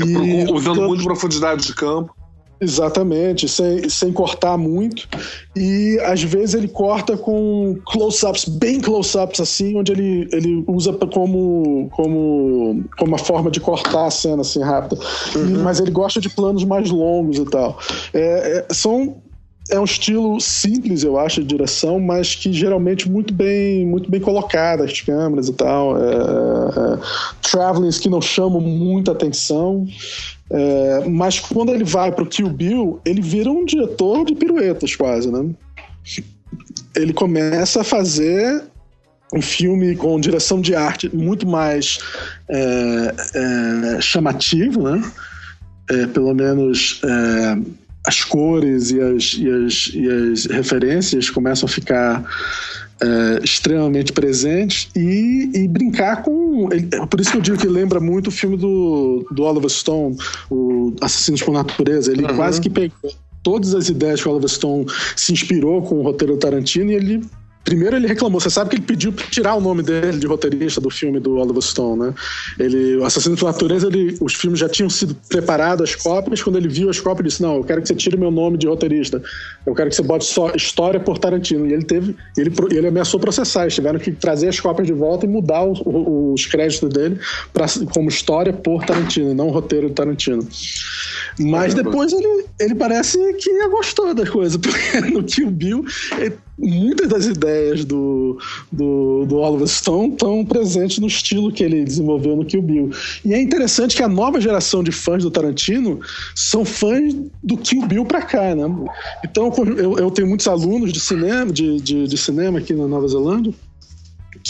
É e usando muito profundidade de campo. Exatamente, sem, sem cortar muito. E às vezes ele corta com close-ups, bem close-ups, assim, onde ele, ele usa como, como, como uma forma de cortar a cena assim rápida. Uhum. Mas ele gosta de planos mais longos e tal. É, é, são é um estilo simples, eu acho, de direção, mas que geralmente muito bem, muito bem colocado, as câmeras e tal. É, é, travelings que não chamam muita atenção. É, mas quando ele vai pro Kill Bill, ele vira um diretor de piruetas, quase, né? Ele começa a fazer um filme com direção de arte muito mais é, é, chamativo, né? É, pelo menos é, as cores e as, e as, e as referências começam a ficar é, extremamente presentes e, e brincar com. É por isso que eu digo que lembra muito o filme do, do Oliver Stone, o Assassinos por Natureza. Ele uhum. quase que pegou todas as ideias que o Oliver Stone se inspirou com o roteiro do Tarantino e ele Primeiro ele reclamou, você sabe que ele pediu para tirar o nome dele de roteirista do filme do Oliver Stone, né? Ele, o Assassino por Natureza, ele, os filmes já tinham sido preparados, as cópias, quando ele viu as cópias, ele disse, não, eu quero que você tire meu nome de roteirista, eu quero que você bote só história por Tarantino. E ele teve, ele, ele ameaçou processar, eles tiveram que trazer as cópias de volta e mudar o, o, os créditos dele pra, como história por Tarantino, não roteiro de Tarantino. Mas depois ele, ele parece que gostou das coisas, porque no Kill Bill, ele, muitas das ideias do, do, do Oliver Stone estão presentes no estilo que ele desenvolveu no Kill Bill. E é interessante que a nova geração de fãs do Tarantino são fãs do Kill Bill pra cá, né? Então eu, eu tenho muitos alunos de cinema, de, de, de cinema aqui na Nova Zelândia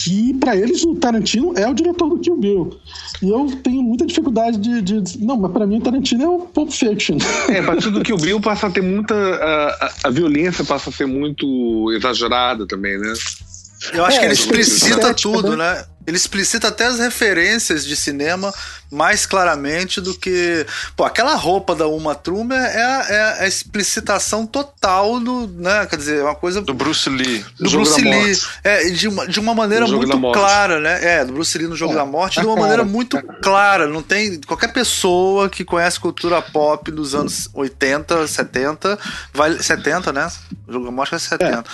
que para eles o Tarantino é o diretor do Kill Bill. E eu tenho muita dificuldade de. de não, mas para mim o Tarantino é o Pulp Fiction. É, a partir do Kill Bill passa a ter muita. A, a, violência passa a ser muito exagerada também, né? Eu acho é, que ele explicita tudo, né? Ele explicita até as referências de cinema mais claramente do que. Pô, aquela roupa da Uma Thurman é, a, é a explicitação total do. Né, quer dizer, é uma coisa. Do Bruce Lee. Do Bruce Lee. É, de uma, de uma maneira muito clara, né? É, do Bruce Lee no Jogo é. da Morte, de uma maneira muito clara. Não tem. Qualquer pessoa que conhece cultura pop dos anos 80, 70, vai. 70, né? O Jogo da Morte é 70.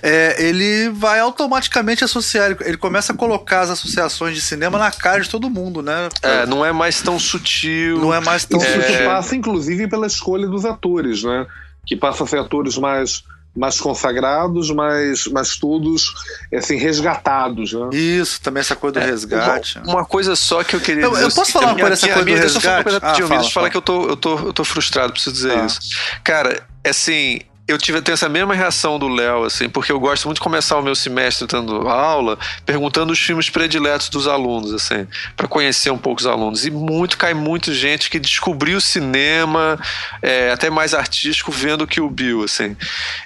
É. é. ele vai automaticamente associar. Ele, ele começa a colocar as associações de cinema na cara de todo mundo, né? É, não é mais tão sutil. Não é mais tão Isso sutil. passa, inclusive, pela escolha dos atores, né? Que passa a ser atores mais mais consagrados, mas, mas todos assim, resgatados. Né? Isso, também essa coisa do é, resgate. Uma, uma, coisa só que eu queria dizer. Eu, posso falar uma coisa dessa coisa do resgate? Eu só uma coisa ah, fala, que eu tô, eu, tô, eu tô frustrado, preciso dizer ah. isso. Cara, assim, eu tive tenho essa mesma reação do Léo, assim, porque eu gosto muito de começar o meu semestre dando aula, perguntando os filmes prediletos dos alunos, assim, para conhecer um pouco os alunos. E muito cai muito gente que descobriu o cinema, é, até mais artístico, vendo que o Bill, assim.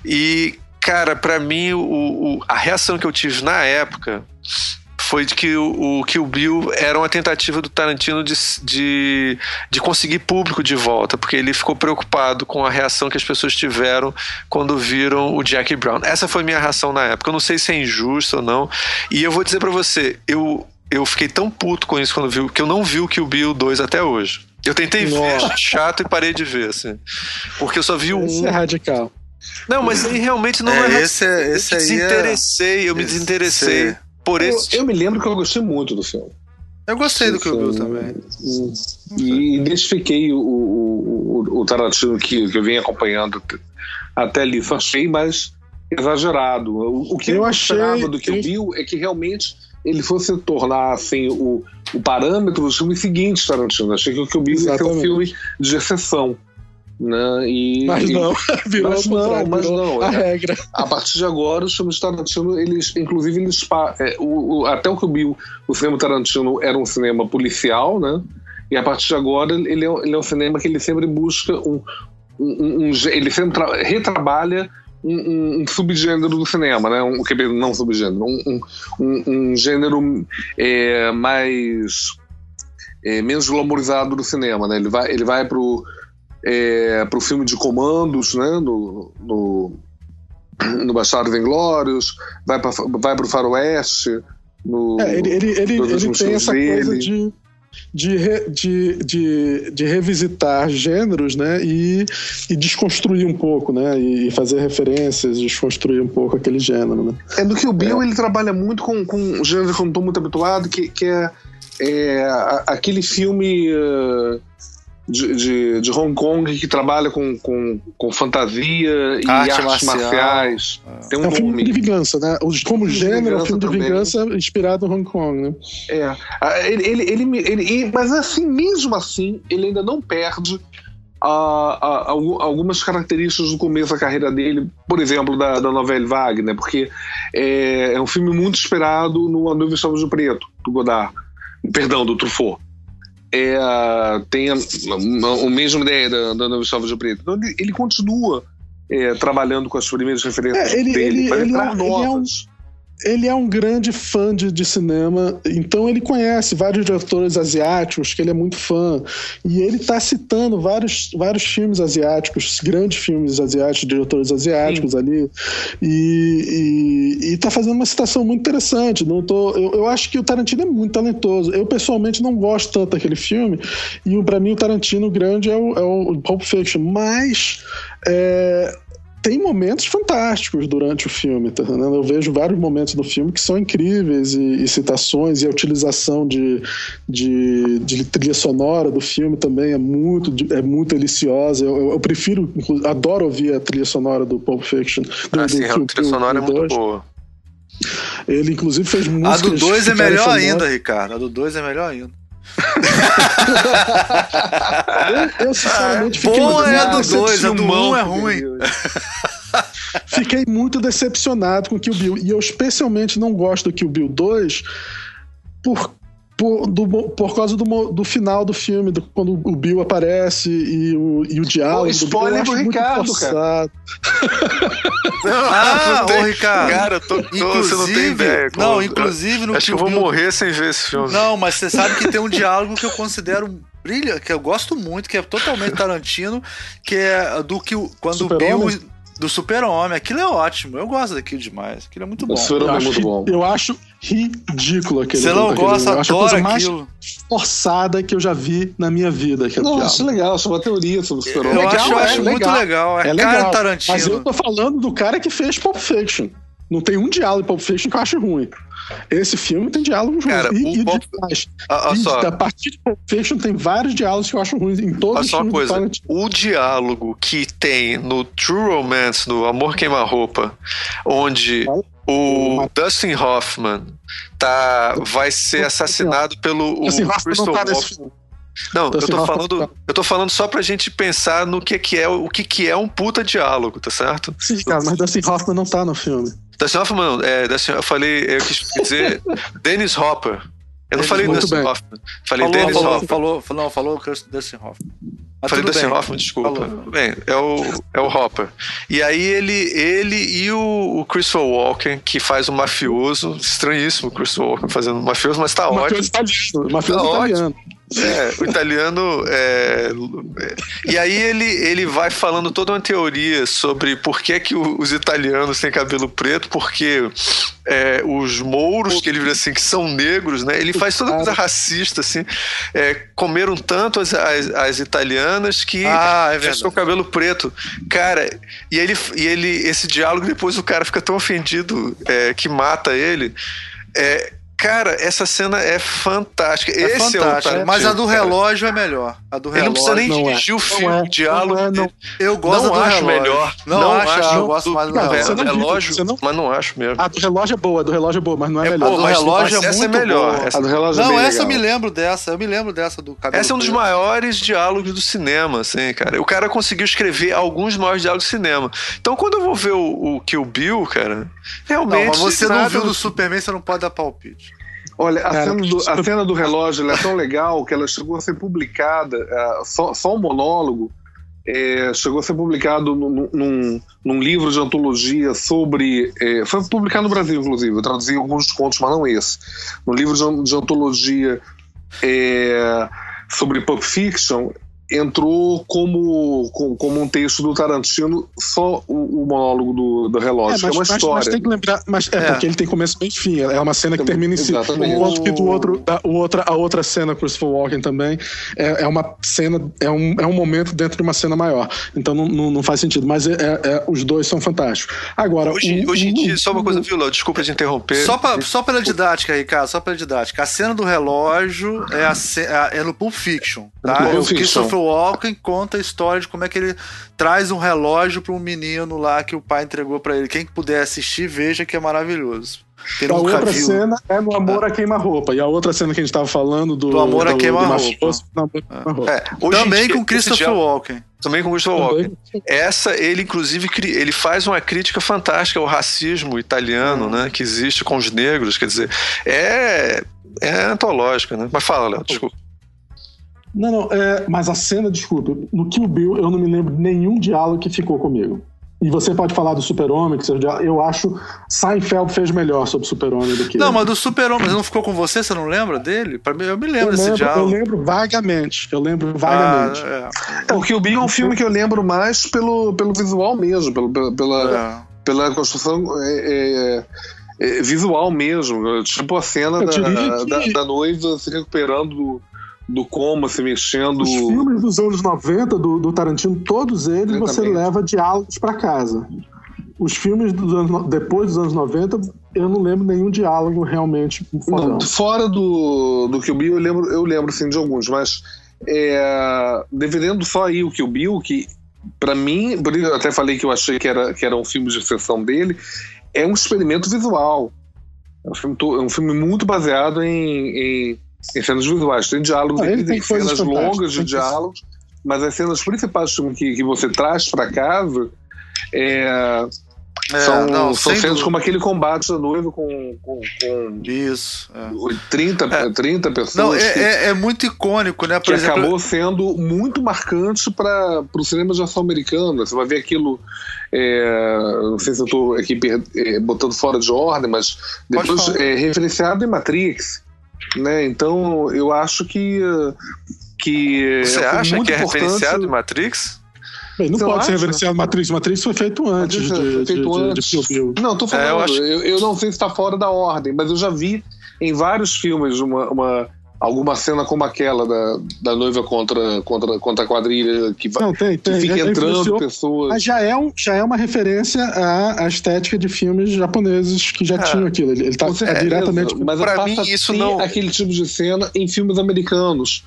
E cara, para mim o, o, a reação que eu tive na época foi de que o, o Kill Bill era uma tentativa do Tarantino de, de, de, conseguir público de volta, porque ele ficou preocupado com a reação que as pessoas tiveram quando viram o Jack Brown. Essa foi minha reação na época. Eu não sei se é injusto ou não. E eu vou dizer para você, eu, eu fiquei tão puto com isso quando vi, que eu não vi o Kill Bill 2 até hoje. Eu tentei Nossa. ver, chato, e parei de ver, assim. Porque eu só vi o Esse é radical. Não, mas aí realmente não é. é esse, é, esse eu me é- desinteressei, é... eu me desinteressei por eu, esse. Eu me lembro que eu gostei muito do filme. Eu gostei do que eu vi também. E identifiquei o, o, o, o Tarantino que, que eu venho acompanhando até ali. Achei mais exagerado. O, o que eu, eu achei, esperava do que eu vi é que realmente ele fosse tornar assim, o, o parâmetro dos filmes seguintes Tarantino. Achei que o que eu vi ia ser um filme de exceção. Né? E, mas não, virou mas não, mas não. A é, regra. A partir de agora, os filmes Tarantino, eles, inclusive, eles, é, o, o, até o que vi, o cinema Tarantino era um cinema policial, né? E a partir de agora, ele é, ele é um cinema que ele sempre busca um. um, um ele sempre retrabalha um, um, subgênero do cinema, né? Um, não subgênero, um, um, um gênero é, mais é, menos glamorizado do cinema, né? Ele vai, ele vai pro é, para o filme de comandos, né, no, no, no Bastardos Inglórios, vai para vai o Faroeste. No, é, ele ele, ele, ele tem essa dele. coisa de, de, re, de, de, de, revisitar gêneros né, e, e desconstruir um pouco, né, e fazer referências, desconstruir um pouco aquele gênero. Né. É do que o Bill é. ele trabalha muito com, com um gênero que eu não estou muito habituado, que, que é, é aquele filme. Uh, de, de, de, Hong Kong que trabalha com, com, com fantasia e Arte artes marcial. marciais. É. Tem um, é um filme de vingança, né? Como filme gênero, é um filme de vingança inspirado em Hong Kong, né? É. Ah, ele, ele, ele, ele, mas assim, mesmo assim, ele ainda não perde a, a, a, algumas características do começo da carreira dele, por exemplo, da, da novela Wagner, porque é, é um filme muito esperado no A Noiva Estamos de Preto, do Godard. Perdão, do Truffaut. É, tem a mesma ideia da, da Nova de Preto. Então ele, ele continua é, trabalhando com as primeiras referências É, ele- dele ele- para ele entrar é- ele é um- novas. Ele é um grande fã de, de cinema, então ele conhece vários diretores asiáticos que ele é muito fã. E ele está citando vários, vários filmes asiáticos, grandes filmes asiáticos, diretores asiáticos ali. E, e, e tá fazendo uma citação muito interessante. Não tô, eu, eu acho que o Tarantino é muito talentoso. Eu, pessoalmente, não gosto tanto daquele filme. E para mim, o Tarantino grande é o, é o Pulp Fiction. Mas. é, tem momentos fantásticos durante o filme, tá entendendo? Eu vejo vários momentos do filme que são incríveis e, e citações e a utilização de, de, de trilha sonora do filme também é muito, é muito deliciosa. Eu, eu- eu prefiro, adoro ouvir a trilha sonora do Pulp Fiction. Do, Assim, do a Kill trilha sonora é muito 2. boa. Ele, inclusive, fez A músicas. do 2 é ficarem melhor famosas. ainda, Ricardo. A do 2 é melhor ainda. Eu, eu sinceramente, fiquei Boa muito é a do decepcionado. 2, a do 1 é ruim. Fiquei muito decepcionado com o Kill Bill. E eu especialmente não gosto do Kill Bill 2 por, por, do, por causa do, do final do filme, do- quando o Bill aparece e o, e o diálogo. Pô, do Bill, spoiler eu acho do muito Ricardo, forçado. Ah, não tem- ô Ricardo. Cara, eu tô, tô- você não tem Inclusive- ideia. Não, como- inclusive no Acho que eu vou Bill- morrer sem ver esse filme. Não, mas você sabe que tem um diálogo que eu considero brilhante, que eu gosto muito, que é totalmente Tarantino, que é do que o- quando o Super-Homem? Bill do Super-Homem. Aquilo é ótimo. Eu gosto daquilo demais. Aquilo é muito bom. O Super- Eu é muito bom. eu acho ridículo aquele Você não aquele- gosta, eu acho a adora coisa mais aquilo. forçada que eu já vi na minha vida. Não, isso é legal, isso é uma teoria sobre o Eu Super-Homem. legal, acho, eu é acho muito legal. legal. É, É cara legal, Tarantino. Mas eu tô falando do cara que fez Pulp Fiction. Não tem um diálogo em Pulp Fiction que eu acho ruim. Esse filme tem diálogos ruins. Cara, e, o e Pulp- demais. Ah, Olha E só, a partir de Pulp Fiction tem vários diálogos que eu acho ruins em todos olha os só uma filmes coisa. Tarantino. O diálogo que tem no True Romance, no Amor Queima-Roupa, onde o Dustin Hoffman tá, vai ser assassinado pelo o Assim, Hoffman não tá nesse filme. Não, eu Dustin tô Hoffman falando, tá. eu tô falando só pra gente pensar no que que é o que que é um puta diálogo, tá certo? Sim, cara, mas Dustin Hoffman não tá no filme. Dustin Hoffman, não, é, Dustin, eu falei, eu quis dizer Dennis Hopper. Eu não falei Dustin bem. Hoffman. Falei Falou, Dennis falou, Hopper. falou, falou, não, falou o Dustin Hoffman. Mas Falei tudo Dustin bem. Hoffman, desculpa. Falou. Bem, é o, é o Hopper. E aí ele, ele e o, o Christopher Walken, que faz um mafioso, estranhíssimo o Christopher Walken fazendo um mafioso, mas tá ótimo. Mafioso italiano. Mafioso Tá italiano. É, o italiano. é, é, e aí ele, ele vai falando toda uma teoria sobre por que, que o- os italianos têm cabelo preto, porque é, os mouros, que ele vira assim, que são negros, né? Ele faz toda coisa racista, assim. é, comeram tanto as, as, as italianas que Ah, é cabelo preto. Cara, e ele, e ele esse diálogo, depois o cara fica tão ofendido é, que mata ele. É, cara, essa cena é fantástica. É Esse é o. Tarantino, mas a do cara. relógio é melhor. A do Ele não precisa relógio. nem não é. dirigir o Não filme, é, o diálogo. não é, não. Eu gosto não do acho relógio. melhor. Não, Não acho, acho. eu gosto mais do Não, relógio. não relógio, não- mas não acho mesmo. A do relógio é boa, a do relógio é boa, mas não é, É melhor. boa, do mas, relógio é essa é muito melhor. boa. Essa, A do relógio é Não, bem essa eu legal. me lembro dessa. Eu me lembro dessa do cabelo. essa é um dos maiores diálogos do cinema, assim, cara. O cara conseguiu escrever alguns dos maiores diálogos do cinema. Então, quando eu vou ver o, o Kill Bill, cara, realmente. Não, mas você não viu do Superman, você não pode dar palpite. Olha, a, Cara, cena do, a cena do relógio ela é tão legal que ela chegou a ser publicada, ah, só, só um monólogo, é, chegou a ser publicado num, num, num livro de antologia sobre. é, foi publicado no Brasil, inclusive. Eu traduzi alguns contos, mas não esse. No livro de, de antologia é, sobre Pulp Fiction, entrou como, como, como um texto do Tarantino só o, o monólogo do, do relógio, É, que é uma mas, mas- história. mas tem que lembrar, mas é, É. porque ele tem começo meio e fim. É uma cena que termina em si. Exatamente. Enquanto que do outro, da, o outra, a outra cena, Christopher Walken também, é, é uma cena, é um, é um momento dentro de uma cena maior. Então não, não, não faz sentido. Mas é, é- é- os dois são fantásticos. Agora, Hoje, o- hoje em dia, só uma coisa, viu, Léo? Desculpa te interromper. Só, pra, só pela didática, Ricardo, só pela didática. A cena do relógio é, a é- é no Pulp Fiction, tá? Pulp o Fiction. Christopher Walken conta a história de como é que ele traz um relógio para um menino lá que o pai entregou para ele. Quem puder assistir, veja que é maravilhoso. Quem A nunca outra viu. cena é no Amor a Queima-Roupa. E a outra cena que a gente estava falando do, Do Amor a do a Queima-Roupa. É, Também dia, com Christopher Walken. Também com Christopher Walken. Essa, ele inclusive, ele faz uma crítica fantástica ao racismo italiano, né? Que existe com os negros, quer dizer, é, é antológica, né? Mas fala, Léo, desculpa. Não, não, é, mas a cena, desculpa, no Kill Bill eu não me lembro de nenhum diálogo que ficou comigo. E você pode falar do Super-Homem, que seja diálogo. Eu acho Seinfeld fez melhor sobre o Super-Homem do que. Não, mas do Super-Homem, mas não ficou com você? Você não lembra dele? Pra mim, eu me lembro eu desse lembro, diálogo. Eu lembro vagamente. Eu lembro vagamente. Ah, É, o Kill Bill é um filme que eu lembro mais pelo, pelo visual mesmo, pelo, pela, pela, é. pela construção é, é, é, visual mesmo. Tipo a cena da, que- da, da noiva se recuperando do, do coma, se mexendo. Os filmes dos anos 90 do, do Tarantino, todos eles você Exatamente. leva diálogos pra casa. Os filmes dos anos, no- depois dos anos 90, eu não lembro nenhum diálogo realmente. Não, fora do, do Kill Bill, eu lembro, eu lembro sim de alguns, mas é, dividendo só aí o Kill Bill, que pra mim, por isso eu até falei que eu achei que era, que era um filme de exceção dele, é um experimento visual. É um filme, é um filme muito baseado em, em, em cenas visuais. Tem diálogos, Ah, tem, cenas longas de diálogos, mas as cenas principais que, que você traz pra casa é, É, são, não, são cenas dúvida. como aquele combate da noiva com, com, com Isso. é. 30, É. 30 pessoas. Não, que- é, é- é muito icônico, né? Por que exemplo, acabou sendo muito marcante para o cinema de ação americano. Você vai ver aquilo. é, não sei se eu estou aqui é, botando fora de ordem, mas depois é referenciado em Matrix. Né? Então eu acho que. que Você é acha muito que é importante. referenciado em Matrix? Bem, não Você pode ser acha? reverenciado Matrix. Matrix foi feito antes de, foi de, feito de, de antes. Kill Bill. Não, tô falando. É, eu eu, acho- eu, não sei se está fora da ordem, mas eu já vi em vários filmes uma, uma- alguma cena como aquela da, da noiva contra, contra, contra a quadrilha que, vai, Não, tem, que tem. fica Ele entrando pessoas. Mas já é, um, já é uma referência à, à estética de filmes japoneses que já É. tinham aquilo. Ele, ele tá é certeza, diretamente. mas Pra passa mim, isso ter não- aquele tipo de cena em filmes americanos.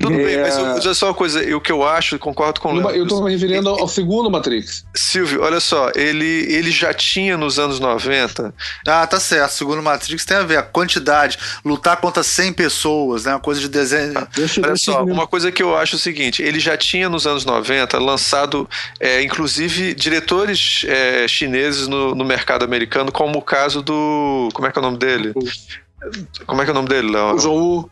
Tudo É. bem, mas eu, olha só uma coisa, o que eu acho, concordo com o Léo. Eu estou me referindo ao, ao segundo Matrix. Silvio, olha só, ele, ele já tinha nos anos 90. Ah, tá certo. Segundo Matrix tem a ver a quantidade, lutar contra 100 pessoas, né? Uma coisa de desenho. Deixa, Olha deixa só, eu- uma coisa que eu acho é o seguinte: ele já tinha nos anos 90 lançado, é, inclusive, diretores é, chineses no, no mercado americano, como o caso do. Como é que é o nome dele? Como é que é o nome dele, Léo? O John Woo.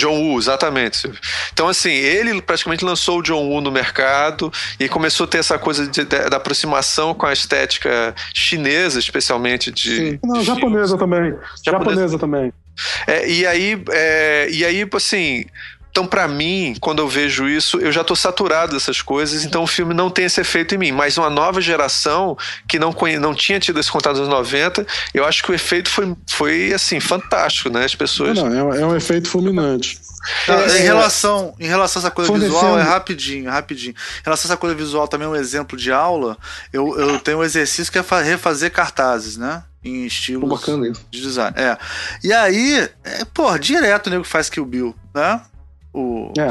John Woo, exatamente. Então, assim, ele praticamente lançou o John Woo no mercado e começou a ter essa coisa de- da da aproximação com a estética chinesa, especialmente de. Sim. Não, de japonesa também. Japonesa. Japonesa também. é, e aí, é, e aí, assim. Então, pra mim, quando eu vejo isso, eu já tô saturado dessas coisas, então o filme não tem esse efeito em mim. Mas uma nova geração que não, não tinha tido esse contato nos anos 90, eu acho que o efeito foi, foi assim, fantástico, né? As pessoas. Não, não, é, um- é um efeito fulminante. É, em, relação, em relação a essa coisa fornecendo- visual, é rapidinho, rapidinho. Em relação a essa coisa visual, também um exemplo de aula, eu, eu tenho um exercício que é fa- refazer cartazes, né? Em isso. de design. É. E aí, é, pô, direto o nego faz Kill Bill, né? O... É.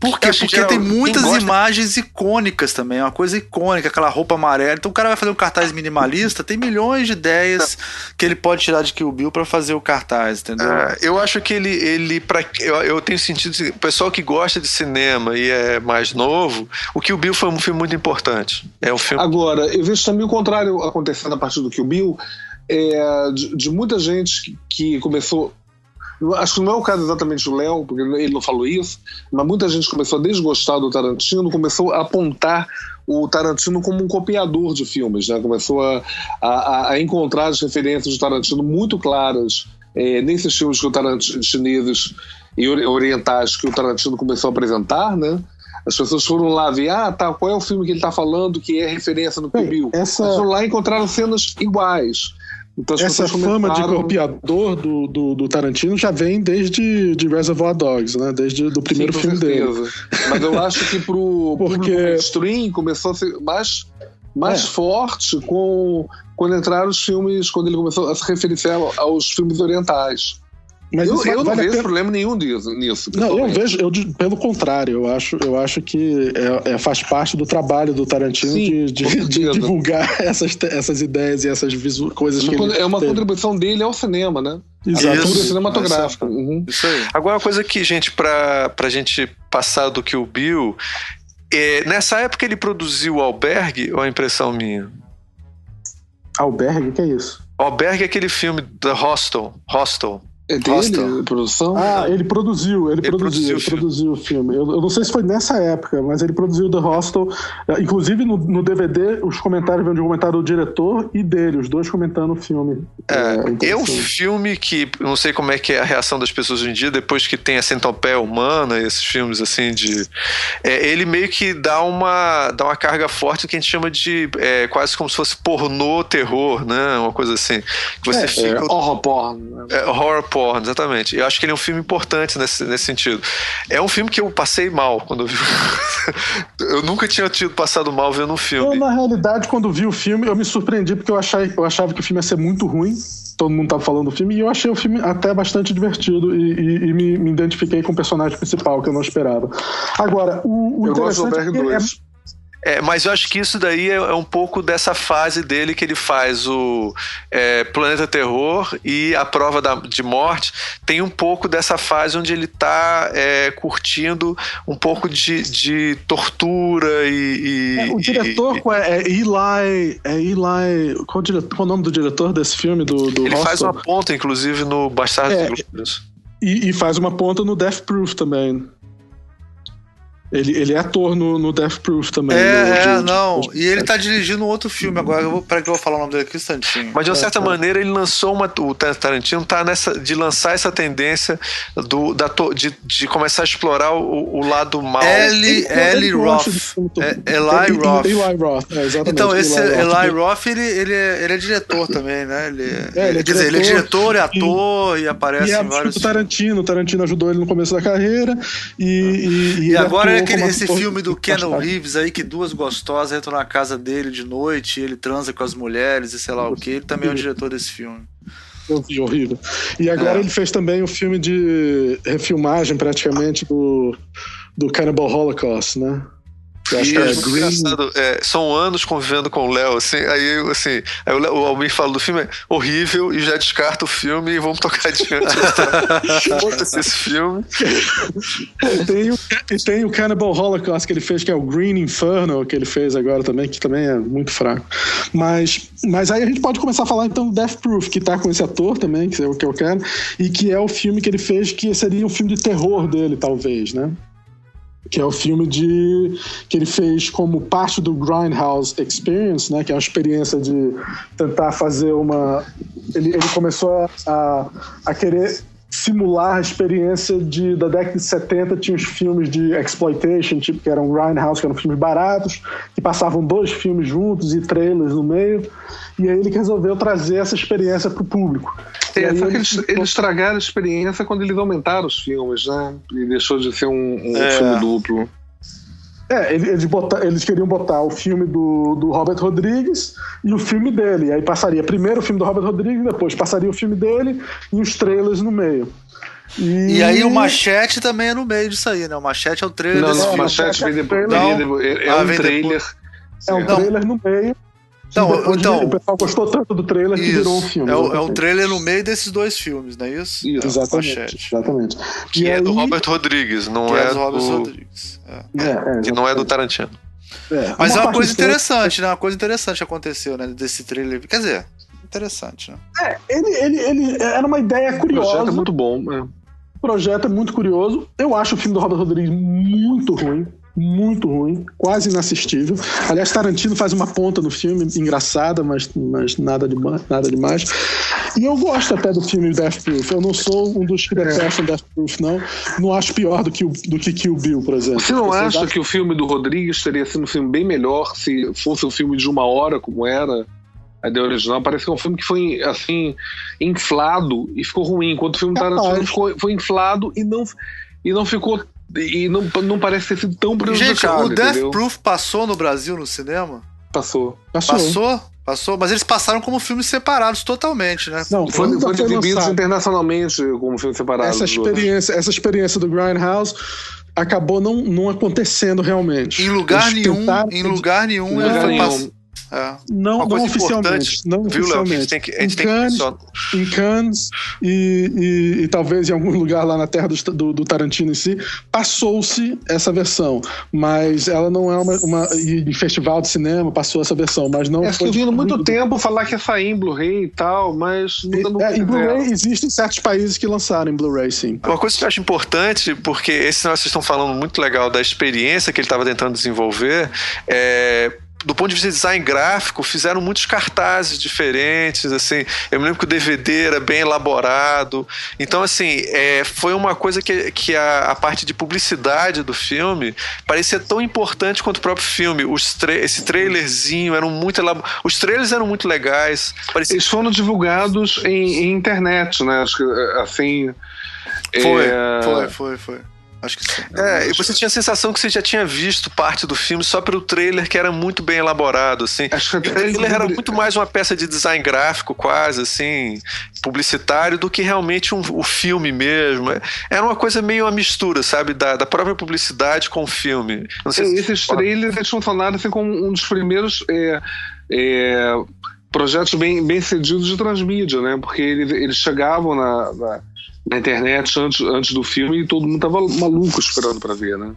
Por quê? Porque geral, tem muitas gosta- imagens icônicas também, é uma coisa icônica, aquela roupa amarela. Então o cara vai fazer um cartaz minimalista, tem milhões de ideias que ele pode tirar de Kill Bill pra fazer o cartaz, entendeu? É, eu acho que ele, ele pra, eu, eu tenho sentido o pessoal que gosta de cinema e é mais novo, o que o Bill foi um filme muito importante. É um filme. Agora, eu vejo também o contrário acontecendo a partir do Kill Bill, é, de, de muita gente que, que começou. Acho que não é o caso exatamente do Léo, porque ele não falou isso, mas muita gente começou a desgostar do Tarantino, começou a apontar o Tarantino como um copiador de filmes, né? começou a, a, a encontrar as referências do Tarantino muito claras é, nesses filmes que o Tarantino, chineses e ori- orientais que o Tarantino começou a apresentar, né? As pessoas foram lá ver, ah, tá, qual é o filme que ele está falando que é referência no Kill Bill? essa- foram lá e encontraram cenas iguais. Então, Essa fama de copiador do, do, do Tarantino já vem desde de Reservoir Dogs, né? Desde o primeiro Sim, filme dele. certeza. Mas eu acho que pro Porque- mainstream começou a ser mais, mais É. forte com, quando entraram os filmes, quando ele começou a se referenciar aos filmes orientais. Mas eu isso eu não vale a vejo pena- problema nenhum disso. nisso Não, eu vejo, eu, pelo contrário, eu acho, eu acho que é, é- faz parte do trabalho do Tarantino Sim, de, de- de divulgar essas, essas ideias e essas visu- coisas que ele É uma teve. contribuição dele ao cinema, né? Exato. À Isso. cultura cinematográfica. Isso. Uhum. Isso aí. Agora, uma coisa que, gente, pra, pra gente passar do que o Bill. é, nessa época ele produziu o Albergue, ou é impressão minha? Albergue, que é isso? Albergue é aquele filme da Hostel. Hostel. É dele, a produção? Ah, ele produziu, ele, Ele produziu, produziu ele o filme. produziu o filme. Eu, eu não sei se foi nessa época, mas ele produziu The Hostel. Eh, Inclusive no, no DVD, os comentários vêm de um comentário do diretor e dele, os dois comentando o filme. É, é um interessante. filme que não sei como é que é a reação das pessoas hoje em dia depois que tem a centopeia humana, esses filmes assim de é, ele meio que dá uma dá uma carga forte que a gente chama de é, quase como se fosse pornô terror, né? Uma coisa assim que você É, fica horror porn. né? É, horror porn, exatamente. Eu acho que ele é um filme importante nesse, nesse sentido. É um filme que eu passei mal quando eu vi. eu nunca tinha tido passado mal vendo um Eu, filme. na realidade, quando vi o filme, eu me surpreendi porque eu, achei, eu achava que o filme ia ser muito ruim. Todo mundo tava falando do filme, e eu achei o filme até bastante divertido e, e- e me, me identifiquei com o personagem principal, que eu não esperava. Agora, o, o Eu gosto do interessante é Berg que é, 2. É, mas eu acho que isso daí é, é um pouco dessa fase dele que ele faz o é, Planeta Terror e a Prova da- de Morte. Tem um pouco dessa fase onde ele tá é, curtindo um pouco de, de tortura e. e- é, o e- diretor é, é Eli. É Eli. Qual, o diretor, qual o nome do diretor desse filme? Do, do ele faz Hostel? uma ponta, inclusive, no Bastardos É. E, e faz uma ponta no Death Proof também. Ele, ele é ator no, no Death Proof também. no- É, é, de- não. de- E ele tá dirigindo um outro filme agora. Eu vou, peraí que eu vou falar o nome dele aqui um instantinho. Mas de uma certa é. maneira ele lançou uma. O Tarantino tá nessa. de lançar essa tendência do, da, to- de, de começar a explorar o, o lado mal. Ellie ele gosta Roth. É, Eli Eli- Roth. Eli Roth, é, exatamente. Então, esse Eli Roth. Eli Roth, ele, ele, é, ele é diretor também, né? Ele, É, ele é quer dizer, ele é diretor diretor, é ator e, aparece E é em vários do Tarantino. O Tarantino ajudou ele no começo da carreira. E, e, E agora é atuou aquele, esse filme do Keanu tarde. Reeves aí, que duas gostosas entram na casa dele de noite, e ele transa com as mulheres e sei lá o que. Ele também é o diretor desse filme. Eu vi, horrível. E agora É. ele fez também o filme de refilmagem, praticamente, do, do Cannibal Holocaust, né? Acho é muito Green. engraçado, é, são anos convivendo com o Léo, assim, aí assim, aí o, Léo- o Almir fala do filme é horrível e já descarta o filme e vamos tocar adiante. Foda-se esse filme. E tem, o, e tem o Cannibal Holocaust que ele fez, que é o Green Inferno, que ele fez agora também, que também é muito fraco. Mas, mas aí a gente pode começar a falar então do Death Proof, que tá com esse ator também, que é o que eu quero, e que é o filme que ele fez, que seria um filme de terror dele, talvez, né? Que é o filme de que ele fez como parte do Grindhouse Experience, né? Que é uma experiência de tentar fazer uma. Ele, ele começou a, a, querer simular a experiência de, da década de 70 tinha os filmes de exploitation, tipo que eram Grindhouse, que eram filmes baratos, que passavam dois filmes juntos e trailers no meio. E aí ele resolveu trazer essa experiência para o público. É, só que ele- eles, eles estragaram a experiência quando eles aumentaram os filmes, né? E deixou de ser um, um É. filme duplo. É, ele- eles, eles queriam botar o filme do, do Robert Rodrigues e o filme dele. E aí passaria primeiro o filme do Robert Rodrigues, depois passaria o filme dele e os trailers no meio. E, E aí o Machete também é no meio disso aí, né? O Machete é o trailer Não, desse não, filme. Machete vem depois. Depois- É, é um trailer. é um trailer no meio. Então, então- o pessoal gostou tanto do trailer que virou um Isso. filme. É, o, é um exatamente. trailer no meio desses dois filmes, não é isso? Isso. Exatamente. Machete. exatamente. Que E é do aí- Robert Rodrigues, não Que é, é do Robert do, Rodrigues. É. É, é, que não é do Tarantino. é. Mas é uma coisa do interessante, né? Uma coisa interessante que aconteceu, né? Desse trailer. Quer dizer, interessante, né? Ele, ele, ele era uma ideia O curiosa. projeto é muito bom. é. O projeto é muito curioso. Eu acho o filme do Robert Rodrigues muito ruim. Muito ruim, quase inassistível. Aliás, Tarantino faz uma ponta no filme, engraçada, mas, mas nada, de, nada demais. E eu gosto até do filme Death Proof. Eu não sou um dos que detestam Death Proof, não. Não acho pior do que, o, do que Kill Bill, por exemplo. Você não Vocês acha acham- que o filme do Rodrigues teria sido um filme bem melhor se fosse um filme de uma hora, como era a ideia original? Parece que é um filme que foi, assim, inflado e ficou ruim, enquanto o filme. Tarantino ficou, foi inflado e não, e não ficou. E não, não parece ter sido tão Gente, prejudicado. o Death entendeu? Proof passou no Brasil no cinema? passou. Passou. Passou? Passou, mas eles passaram como filmes separados totalmente, né? Não, Foi, quando foi foi exibido lançado, internacionalmente como filme separado. essa experiência, essa experiência do Grindhouse acabou não, não acontecendo realmente. Em lugar Eles nenhum, tentaram- em lugar nenhum Em lugar foi, nenhum. pass- É. Não, Uma não oficialmente. Não Viu, Léo? que A oficialmente. gente tem que, a Em gente tem que Cannes, em Cannes e, e- e talvez em algum lugar lá na terra do, do- do Tarantino em si, passou-se essa versão. Mas ela não é uma. uma e em festival de cinema passou essa versão, mas não É, foi. que eu vi há muito tempo falar que ia sair em Blu-ray e tal, mas nunca nunca É, em. Blu-ray existem certos países que lançaram em Blu-ray, sim. Uma coisa que eu acho importante, porque esse vocês estão falando muito legal da experiência que ele estava tentando desenvolver, é, do ponto de vista de design gráfico, fizeram muitos cartazes diferentes, assim. Eu me lembro que o DVD era bem elaborado. Então, assim, é, foi uma coisa que, que a, a parte de publicidade do filme parecia tão importante quanto o próprio filme. Os tra esse trailerzinho eram muito elab... Os trailers eram muito legais. Parecia Eles foram divulgados em, em internet, né? Acho que, assim. Foi, é, foi, foi, foi. Acho que sim. É, e você tinha a sensação que você já tinha visto parte do filme só pelo trailer, que era muito bem elaborado, assim. Acho que o trailer era inclusive- muito mais uma peça de design gráfico, quase, assim, publicitário, do que realmente um, o filme mesmo. É- Era uma coisa meio uma mistura, sabe, da, da própria publicidade com o filme. É, se esses trailers eles funcionaram assim como um dos primeiros é, é, projetos bem, bem cedidos de transmídia, né? Porque eles, eles chegavam na, na, na internet antes, antes do filme e todo mundo tava maluco esperando pra ver, né?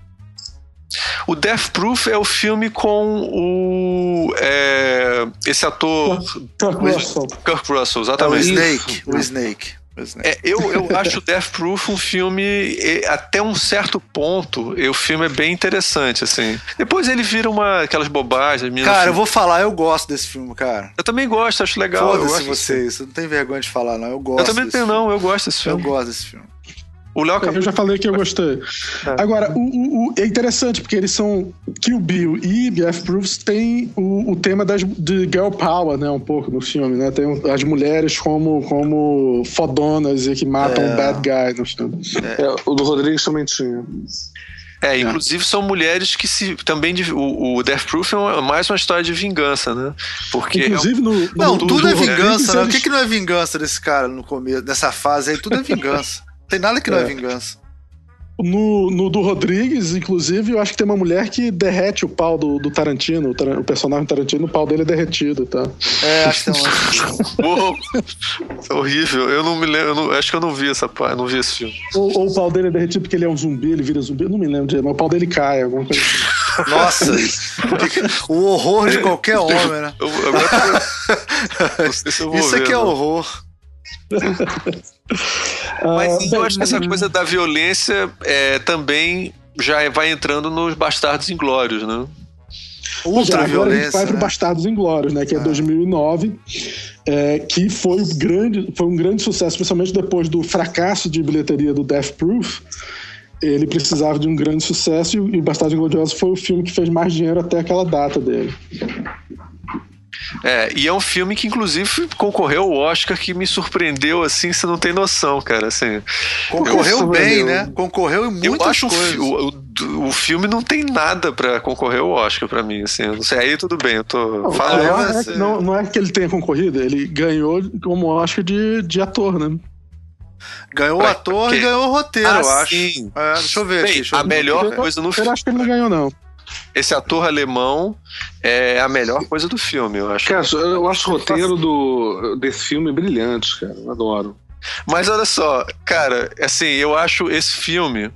O Death Proof é o filme com o. é, esse ator. Kirk Russell. Kirk Russell, exatamente. O Snake. O Snake. É, eu, eu acho Death Proof um filme, eh, até um certo ponto, o filme é bem interessante, assim. Depois ele vira uma aquelas bobagens. Cara, eu vou falar, eu gosto desse filme, cara. Eu também gosto, acho legal. Eu, Foda-se vocês, eu não tenho vergonha de falar, não. Eu gosto. eu também tenho, filme. não, eu gosto desse Eu filme. gosto desse filme. O Léo acabou Eu já falei que eu gostei. Agora, o, o- o- é interessante porque eles são. Kill Bill e Death Proofs tem o, o tema das, de girl power, né? Um pouco no filme, né? Tem as mulheres como, como fodonas e que matam É. o bad guy no filme. É, o do Rodrigues também tinha. É, inclusive são mulheres que se também de- o, o Death Proof é mais uma história de vingança, né? Porque Inclusive no. Não, no- tudo no é vingança, né? O eles- que, que não é vingança desse cara no começo, nessa fase aí? Tudo é vingança. Tem nada que não é É. vingança. No, no do Rodrigues, inclusive, eu acho que tem uma mulher que derrete o pau do, do Tarantino. O, Tar- o personagem Tarantino, o pau dele é derretido, tá? É, acho que tem um. Uou, isso é horrível. Eu não me lembro, eu não- acho que eu não vi essa parte, eu não vi esse filme. Ou, ou o pau dele é derretido porque ele é um zumbi, ele vira zumbi. Eu não me lembro direito, mas o pau dele cai, alguma coisa assim. Nossa! o horror de qualquer homem, né? Eu, agora, se eu Isso ver, aqui é não. horror. Mas Ah, bem, eu acho que essa coisa da violência é, também já vai entrando nos Bastardos Inglórios, né? É, Ultra agora a gente vai pro Né? Bastardos Inglórios, né? Que é 2009, é, que foi, o grande, foi um grande sucesso, especialmente depois do fracasso de bilheteria do Death Proof. Ele precisava de um grande sucesso e o e Bastardos Ingloriosos foi o filme que fez mais dinheiro até aquela data dele. É, e é um filme que, inclusive, concorreu ao Oscar que me surpreendeu, assim, você não tem noção, cara. Assim, Concorreu Eu- bem, eu- né? Concorreu em eu muitas acho o, coisas. o, o- o filme não tem nada pra concorrer ao Oscar pra mim, assim. eu Não sei, aí tudo bem, eu tô Não, falando. é, não, é, não, não é que ele tenha concorrido, ele ganhou como Oscar de, de ator, né? Ganhou o ator ok. e ganhou o roteiro, Ah, eu acho. sim. É, deixa eu ver aqui. Bem, Deixa eu a ver. melhor Eu- coisa no Eu filme, acho que ele não ganhou, não. Esse ator alemão é a melhor coisa do filme, eu acho. Cara, eu acho o roteiro do, desse filme brilhante, cara. Eu adoro. Mas olha só, cara, assim, eu acho esse filme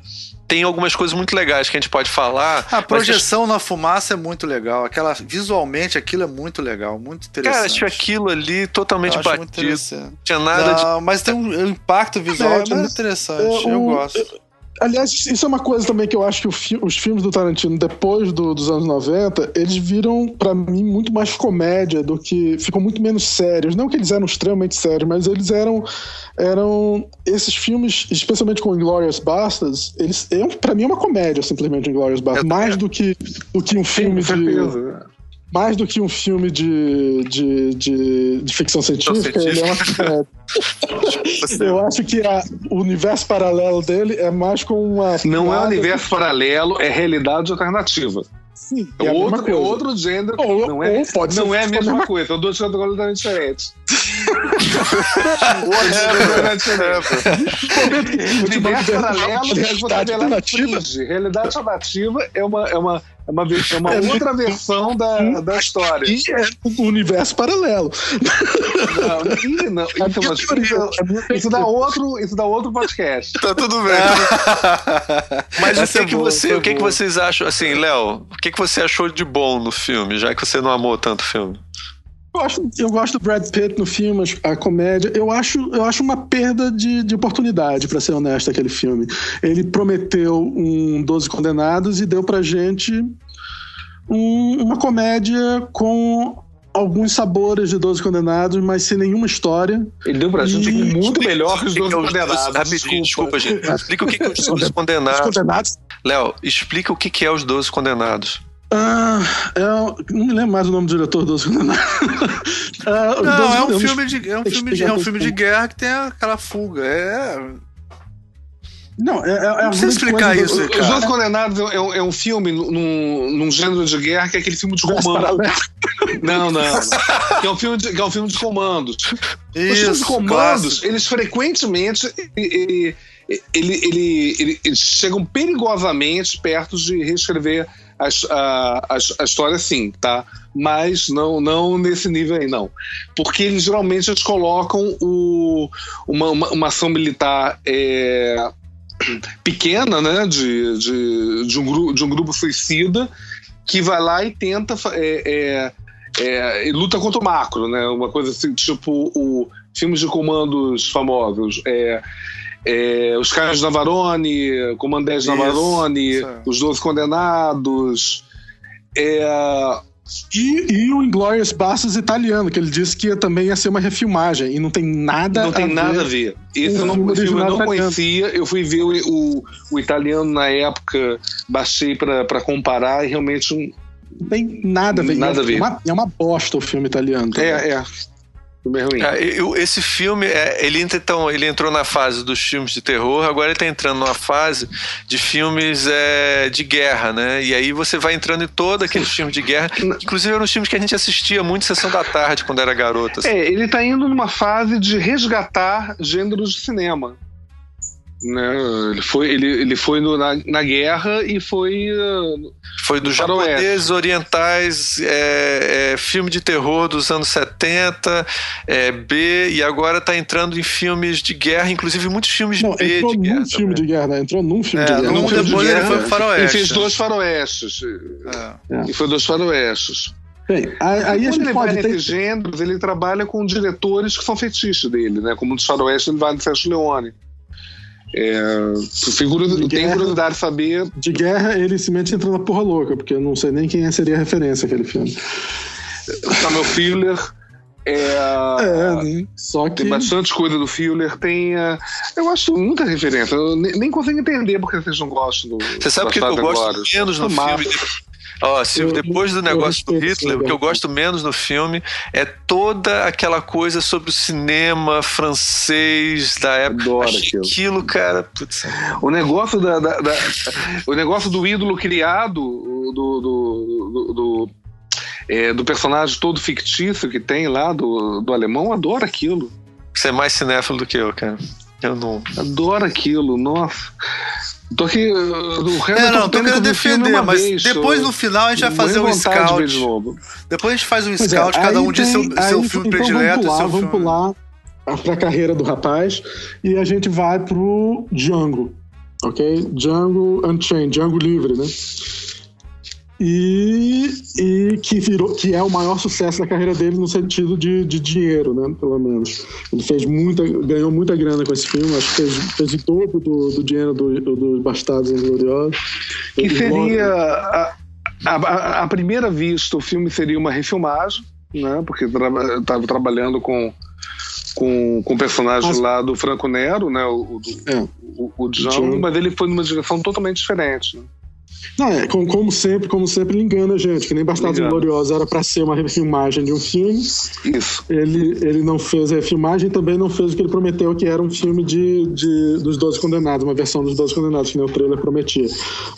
tem algumas coisas muito legais que a gente pode falar. A projeção na fumaça é muito legal. Aquela, visualmente aquilo é muito legal, muito interessante. Cara, tinha aquilo ali Eu totalmente acho batido. Não tinha nada de. Não, mas tem um, impacto visual É, é, muito interessante. é, eu o- gosto. Aliás, isso é uma coisa também que eu acho que fi- os filmes do Tarantino, depois do- dos anos 90, eles viram, pra mim, muito mais comédia do que. ficam muito menos sérios. Não que eles eram extremamente sérios, mas eles eram. eram esses filmes, especialmente com Inglourious Bastards, eles. É, um- pra mim é uma comédia, simplesmente, Inglourious Bastards. Mais do que, do que um filme Com de. certeza. Mais do que um filme de, de, de, de ficção científica, ele é uma. Eu acho que a- o universo paralelo dele é mais com uma. Não é universo paralelo, é realidade alternativa. Sim, É, é outro, é coisa. outro gênero. Ou- não é, pode não é a mesma mesma coisa. São dois gêneros completamente diferentes. Universo paralelo é você vê lá em alternativa. Realidade alternativa é uma, é uma É uma, ve- é uma outra versão da, da história. E é um universo paralelo. Não, não, isso, é uma- isso- isso dá outro, isso dá outro podcast. Tá tudo bem. Mas o que, é que, boa, você, é o que, que vocês acham, assim, Léo, o que, que você achou de bom no filme, já que você não amou tanto o filme? Eu gosto, eu gosto do Brad Pitt no filme, a comédia. Eu acho, eu acho uma perda de, de oportunidade, pra ser honesto, aquele filme. Ele prometeu um 12 Condenados e deu pra gente um- uma comédia com alguns sabores de 12 Condenados, mas sem nenhuma história. Ele deu pra gente muito melhor que os o que dois que é os condenados. Rapidinho, desculpa, gente. Explica o que, que é os 12 Os condenados. Condenados. Léo, explica o que, que é os 12 condenados. Ah, é, não me lembro mais o nome do diretor dos Condenados. Ah, Não, 12 é um filme de, é um filme de, é um filme de guerra que tem aquela fuga. É. Não, é, é, é Não precisa explicar coisa isso, do- Os cara. Dois Condenados é um, é um filme num, num gênero de guerra que é aquele filme de comando. Não, não. não. Que, é um filme de, que é um filme de comandos. Os filmes de Isso, comandos, clássico. eles frequentemente ele, ele, ele, ele- eles chegam perigosamente perto de reescrever a, a, a, história sim, tá? Mas não, não nesse nível aí, não. Porque eles geralmente eles colocam o, uma, uma, uma ação militar é, pequena, né? De, de, de, um grupo, de um grupo suicida que vai lá e tenta é, é, é, luta contra o macro, né? Uma coisa assim, tipo o filmes de comandos famosos. É, é, os Caras de Navarone, Comando 10 de Isso, Navarone, isso. Os Doze Condenados. É, E, e o Inglorious Bastards italiano, que ele disse que também ia ser uma refilmagem, e não tem nada não tem a nada a ver. ver. Esse eu não, filme eu não italiano. conhecia. Eu fui ver o, o, o italiano na época, baixei pra pra comparar e realmente um- Não tem nada a ver. Nada é, a ver. Uma, é uma bosta o filme italiano. também. É, é. Filme ruim. É, esse filme, é, ele, então, ele entrou na fase dos filmes de terror, agora ele está entrando numa fase de filmes é, de guerra, né? E aí você vai entrando em todos aqueles filmes de guerra, inclusive eram os filmes que a gente assistia muito sessão da tarde quando era garota. assim. É, ele tá indo numa fase de resgatar gêneros de cinema. Né? Ele foi, ele, ele foi no- na, na guerra e foi. uh, Foi dos Faroeste. japoneses, orientais, é, é, filme de terror dos anos 70, é, B, e agora está entrando em filmes de guerra, inclusive muitos filmes Não, B entrou de num guerra. filme de guerra, né? Entrou num filme É, de guerra. num num filme de depois ele guerra, foi pro faroeste. Ele fez dois faroestes. É. E foi dois faroestes. Bem, aí, a Quando gente ele pode vai ter. nesses gêneros, ele trabalha com diretores que são fetiches dele, né? Como dos faroestes, ele vai no Sérgio Leone. É, figura, De tem guerra. curiosidade de saber. De guerra, ele simplesmente entra na porra louca, porque eu não sei nem quem seria a referência aquele filme. Samuel Fuller. É, É, né? Só que. Tem bastante coisa do Fuller. Tem. é, eu acho muita referência. Eu ne- nem consigo entender porque vocês não gostam do. Você sabe o que, que eu gosto menos no Massa. filme? Ó, Silvio, Eu- depois do negócio do Hitler, o que eu gosto menos no filme é toda aquela coisa sobre o cinema francês da época. Adoro aquilo. aquilo, cara. Putz, O negócio da, da- da- o negócio do ídolo criado do do, do, do- é, do personagem todo fictício que tem lá do, do alemão, adoro aquilo. você é mais cinéfilo do que eu, cara. Eu não. Adoro aquilo, nossa. Tô aqui. uh, O resto É, eu não, tô querendo defender, mas vez, depois no final a gente vai fazer um de de scout. novo. Depois a gente faz um Pois é, scout, cada aí um diz seu, tem- seu aí- filme então predileto. Vamos pular, seu vamos filme... pular pra carreira do rapaz e a gente vai pro Django, ok? Django Unchained, Django Livre, né? E, e que virou, que é o maior sucesso da carreira dele no sentido de, de dinheiro, né? Pelo menos. Ele fez muita, ganhou muita grana com esse filme, acho que fez, fez o dobro do, do dinheiro do, do Bastardos Ingloriosos. Que seria. A, a, a- primeira vista, o filme seria uma refilmagem, né? Porque estava trabalhando com. Com, com o personagem Mas- lá do Franco Nero, né? O, do- É. o, o Django, Django. mas ele foi numa direção totalmente diferente. Né? Não, é, como, como sempre, como sempre, ele engana a gente, que nem Bastardos. Gloriosos era para ser uma refilmagem de um filme. Isso. Ele, ele não fez a refilmagem também não fez o que ele prometeu, que era um filme de, de, dos Doze Condenados, uma versão dos Doze Condenados, que nem o trailer prometia.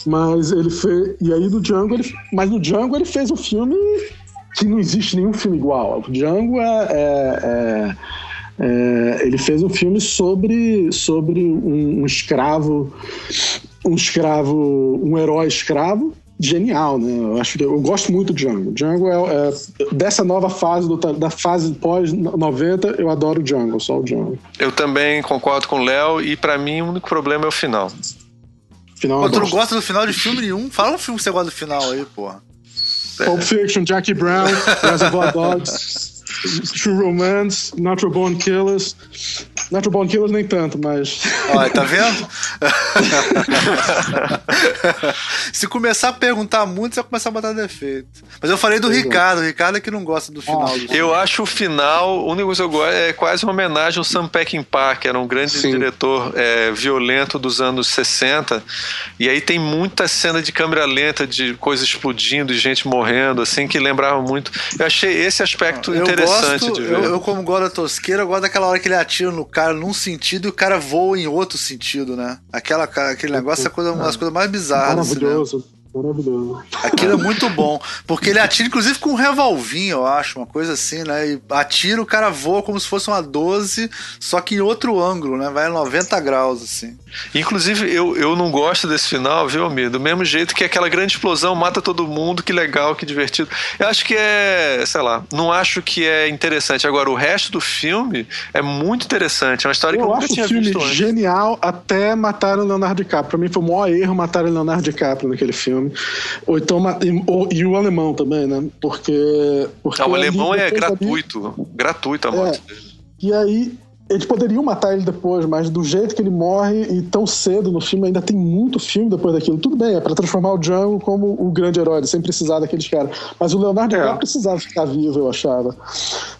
Mas ele fez. E aí do Django, ele, mas no Django ele fez um filme que não existe nenhum filme igual. O Django é. é- é- é, ele fez um filme sobre, sobre um, um escravo, um escravo, um herói escravo, genial, né? Eu acho que eu gosto muito do Django. Django é, é dessa nova fase do, da fase pós 90, eu adoro o Django, só o Django. Eu também concordo com o Léo e para mim o único problema é o final. final Pô, tu não gosta do final de filme nenhum? Fala um filme que você gosta do final aí, porra. Pulp Fiction, Jackie Brown, Reservoir Dogs. True Romance, Natural Born Killers. Natural Born Killers nem tanto, mas. Olha, tá vendo? Se começar a perguntar muito, você vai começar a botar defeito. Mas eu falei do Ricardo, o Ricardo é que não gosta do final. Ah, do eu acho o final, o único que eu gosto é quase uma homenagem ao Sam Peckinpah, que era um grande Sim. diretor é, violento dos anos 60. E aí tem muita cena de câmera lenta, de coisas explodindo, de gente morrendo, assim, que lembrava muito. Eu achei esse aspecto eu interessante gosto, de ver. Eu, eu, como gosto da tosqueira, eu gosto daquela hora que ele atira no cara num sentido e o cara voa em outro sentido, né? Aquela, aquele negócio é coisa, uma das coisas mais bizarras. Maravilhoso. Maravilhoso. Aquilo é muito bom. Porque ele atira, inclusive, com um revolvinho, eu acho, uma coisa assim, né? E atira, o cara voa como se fosse uma 12, só que em outro ângulo, né? Vai a 90 graus, assim. Inclusive, eu, eu não gosto desse final, viu, Amir? Do mesmo jeito que aquela grande explosão mata todo mundo, que legal, que divertido. Eu acho que é, sei lá, não acho que é interessante. Agora, o resto do filme é muito interessante. É uma história eu que eu nunca tinha visto antes. filme genial até matar o Leonardo DiCaprio. Pra mim foi o maior erro matar o Leonardo DiCaprio naquele filme. Ou então, e, e o alemão também, né? Porque. porque ah, o alemão é gratuito. Ali, gratuito a morte é, dele. E aí, eles poderiam matar ele depois, mas do jeito que ele morre e tão cedo no filme, ainda tem muito filme depois daquilo. Tudo bem, é para transformar o Django como o grande herói, sem precisar daqueles caras. Mas o Leonardo é. precisava ficar vivo, eu achava.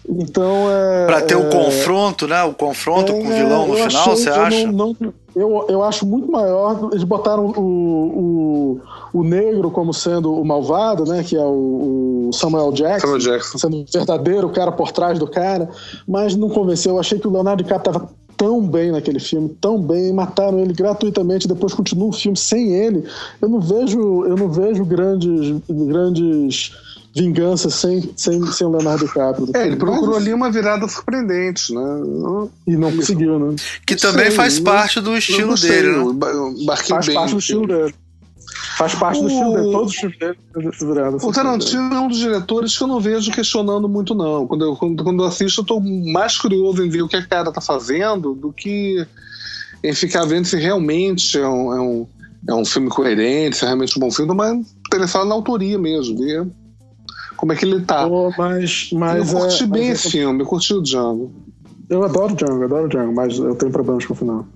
Então é. Pra ter o é, um confronto, né? O confronto é, com o vilão no final, você acha? Não, não, eu, eu acho muito maior. Eles botaram o, o, o negro como sendo o malvado, né? Que é o, o Samuel, Jackson, Samuel Jackson. Sendo o verdadeiro cara por trás do cara. Mas não convenceu. Eu achei que o Leonardo DiCaprio estava tão bem naquele filme, tão bem, mataram ele gratuitamente, depois continua o filme sem ele. Eu não vejo, eu não vejo grandes, grandes vingança sem, sem, sem o Leonardo DiCaprio. É, ele procurou ali uma virada surpreendente, né? E não conseguiu, né? Que também sei, faz parte do estilo dele, né? Faz bem, parte do estilo dele. Faz parte o... do estilo dele, todos os filmes dele O Tarantino é um dos diretores que eu não vejo questionando muito, não. Quando eu, quando, quando eu assisto, eu tô mais curioso em ver o que a cara tá fazendo do que em ficar vendo se realmente é um, é um, é um filme coerente, se é realmente um bom filme, mas interessado na autoria mesmo, ver como é que ele tá. Oh, mas, mas eu curti é, bem esse é... filme, eu curti o Django. Eu adoro Django, adoro Django, mas eu tenho problemas com o final.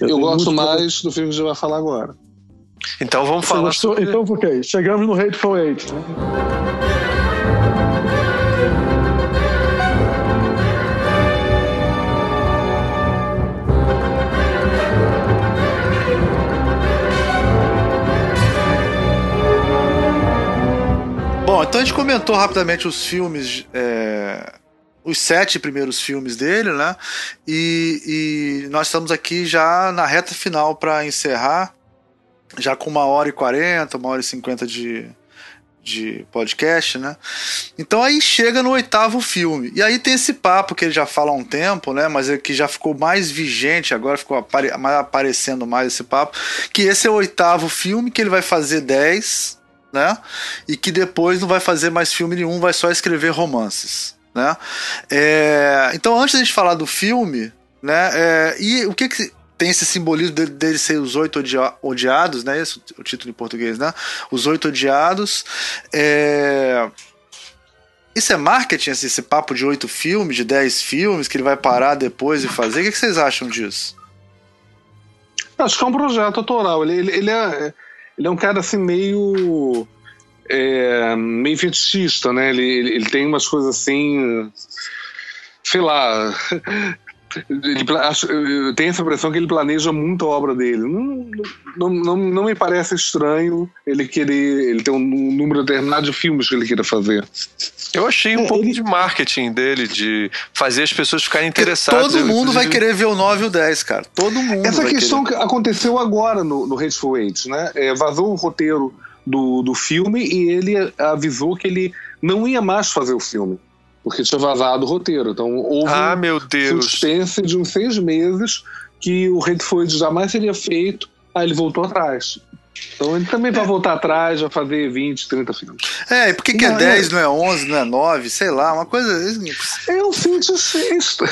Eu, eu gosto mais do filme que a gente vai falar agora. Então vamos Você falar gostou? sobre... Então, ok. Chegamos no Hateful Eight. Né? A gente comentou rapidamente os filmes, é, os sete primeiros filmes dele, né? E, e, nós estamos aqui já na reta final para encerrar, já com uma hora e quarenta, uma hora e cinquenta de, de podcast, né? Então aí chega no oitavo filme. E aí tem esse papo que ele já fala há um tempo, né? Mas é que já ficou mais vigente, agora ficou apare aparecendo mais esse papo. Que esse é o oitavo filme, que ele vai fazer dez né? E que depois não vai fazer mais filme nenhum, vai só escrever romances, né? É, então, antes de a gente falar do filme, né? É, e o que, que tem esse simbolismo dele, dele ser os oito odiados, né? Esse é o título em português, né? Os oito odiados. É... Isso é marketing, assim, esse papo de oito filmes, de dez filmes, que ele vai parar depois e fazer? O que, que vocês acham disso? Acho que é um projeto autoral. Ele, ele, ele é ele é um cara assim meio. É, meio fetichista, né? Ele, ele, ele, tem umas coisas assim. Sei lá. Ele, eu tenho essa impressão que ele planeja muito a obra dele. Não, não, não, não me parece estranho ele querer. Ele ter um número determinado de filmes que ele queira fazer. Eu achei um é, pouco ele... de marketing dele, de fazer as pessoas ficarem interessadas. Todo mundo vai querer ver o 9 e o 10, cara. Todo mundo. Essa questão querer. que aconteceu agora no, no Hateful Eight, né? É, vazou o roteiro do, do filme e ele avisou que ele não ia mais fazer o filme porque tinha vazado o roteiro. Então houve ah, meu Deus. suspense de uns seis meses que o Redford jamais seria feito, aí ele voltou atrás. Então ele também vai voltar atrás, vai fazer 20, 30 filmes. É, e por que, que é Não, 10, é- não é 11, não é 9, sei lá, uma coisa. É um fim de sexta.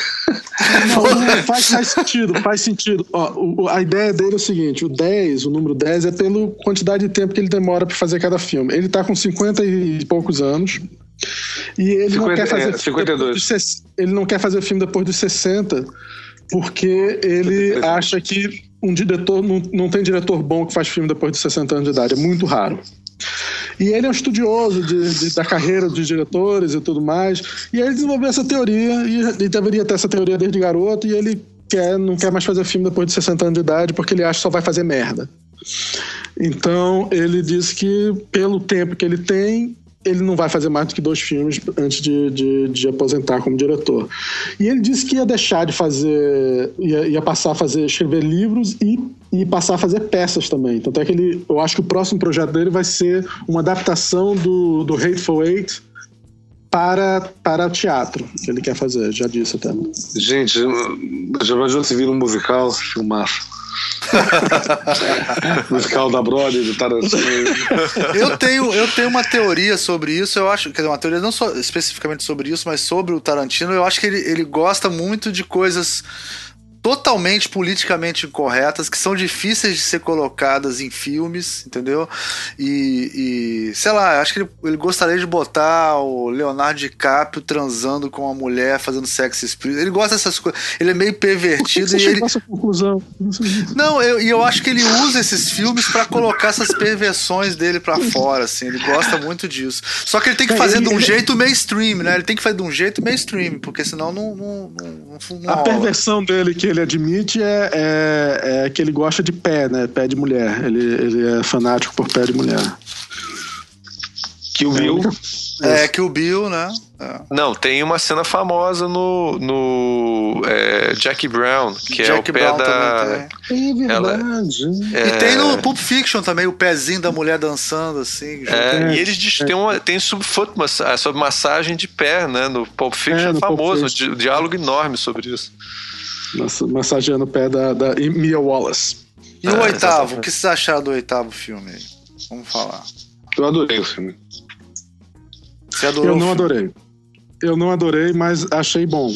Não, não, faz, faz sentido, faz sentido. Ó, o- a ideia dele é o seguinte: o 10, o número 10, é pela quantidade de tempo que ele demora pra fazer cada filme. Ele tá com 50 e poucos anos. E ele não 50, quer fazer é, filme 52. depois dos ses- ele não quer fazer filme depois dos 60, porque ele acha que um diretor não, não tem diretor bom que faz filme depois de 60 anos de idade, é muito raro. E ele é um estudioso de- de- da carreira dos diretores e tudo mais. E ele desenvolveu essa teoria, e ele deveria ter essa teoria desde garoto, e ele quer, não quer mais fazer filme depois de 60 anos de idade, porque ele acha que só vai fazer merda. Então ele disse que, pelo tempo que ele tem, ele não vai fazer mais do que dois filmes antes de, de, de aposentar como diretor. E ele disse que ia deixar de fazer, ia, ia passar a fazer, escrever livros e, e passar a fazer peças também. Tanto é que ele, eu acho que o próximo projeto dele vai ser uma adaptação do, do Hateful Eight para, para teatro, que ele quer fazer, já disse até. Gente, já imaginou se vira um musical, filmar. musical da Broadway, do Tarantino. Eu tenho, eu tenho uma teoria sobre isso, eu acho, quer dizer, uma teoria não só especificamente sobre isso, mas sobre o Tarantino, eu acho que ele, ele gosta muito de coisas totalmente politicamente incorretas, que são difíceis de ser colocadas em filmes, entendeu? E, e, sei lá, acho que ele, ele gostaria de botar o Leonardo DiCaprio transando com uma mulher, fazendo sexo explícito. Ele gosta dessas coisas. Ele é meio Por que pervertido você e ele, essa conclusão? não, eu, e eu acho que ele usa esses filmes pra colocar essas perversões dele pra fora, assim. Ele gosta muito disso. Só que ele tem que É, fazer de um ele- jeito mainstream, né? Ele tem que fazer de um jeito mainstream, porque senão não. não, não, não, não A rola. perversão dele que ele admite é, é, é que ele gosta de pé, né? Pé de mulher. Ele, ele é fanático por pé de mulher. Que o Bill. É, que o Bill, né? É. Não, tem uma cena famosa no, no é, Jackie Brown, que é Jack o pé Brown da. também tem. É Ela- verdade. é, E tem no Pulp Fiction também, o pezinho da mulher dançando, assim. É, É, e eles diz- tem, uma, tem subfoot, massa- sobre massagem de pé, né? No Pulp Fiction É, no Pulp famoso, um Fiction. di- diálogo enorme sobre isso. Massa- Massageando o pé da, da Mia Wallace. E o É, oitavo? O que vocês acharam do oitavo filme? aí? Vamos falar. Eu adorei o filme. Você adorou Eu não filme? adorei. Eu não adorei, mas achei bom.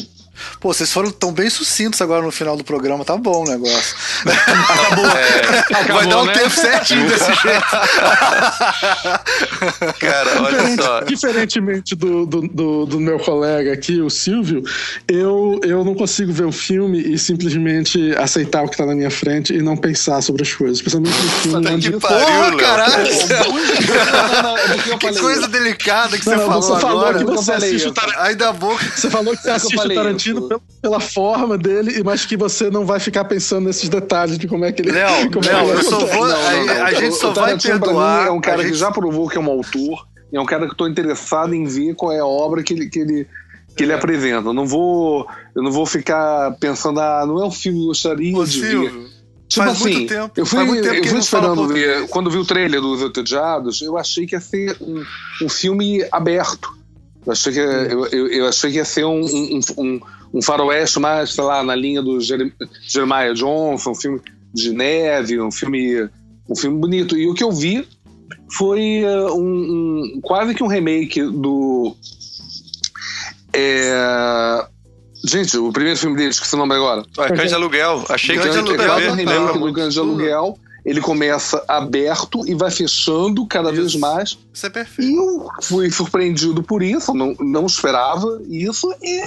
Pô, vocês foram tão bem sucintos agora no final do programa, tá bom o negócio. Vai dar um né? tempo certinho desse jeito. Cara, olha só. Diferentemente do, do, do, do meu colega aqui, o Silvio, eu, eu não consigo ver o filme e simplesmente aceitar o que tá na minha frente e não pensar sobre as coisas. Principalmente no filme onde. Que pariu, Porra, caralho! é Que falei coisa delicada que você Não, falou você falou agora. que você falei assiste o isso. Tarantino. Ainda bom que Você falou que você assiste o Tarantino pela, pela forma dele, mas que você não vai ficar pensando nesses detalhes de como é que ele. Léo, como Léo, é que ele eu só vou. Não, não, não. A, a gente só o vai perdoar. mim, É um cara a que gente- já provou que é um autor, e é um cara que eu tô interessado em ver qual é a obra que ele, que ele, que ele apresenta. Eu não vou, eu não vou ficar pensando, ah, não é um filme que eu gostaria Ô, de ver. Silvio, Tipo faz assim, muito tempo. eu fui, faz muito tempo eu que fui esperando ver. Quando vi o trailer dos Entediados, eu achei que ia ser um, um filme aberto. Eu achei que, eu, eu, eu achei que ia ser um, um, um, um faroeste mais, sei lá, na linha do Jerem- Jeremiah Johnson, um filme de neve, um filme, um filme bonito. E o que eu vi foi eh, um, um- quase que um remake do. é, gente, o primeiro filme deles, que se nome agora. Ah, Cães de aluguel. Achei que Cães de Aluguel, TV. total. remake do muito Cães de. Aluguel. Ele começa aberto e vai fechando cada vez Isso. mais. Isso é perfeito. E eu fui surpreendido por isso, não, não esperava isso. E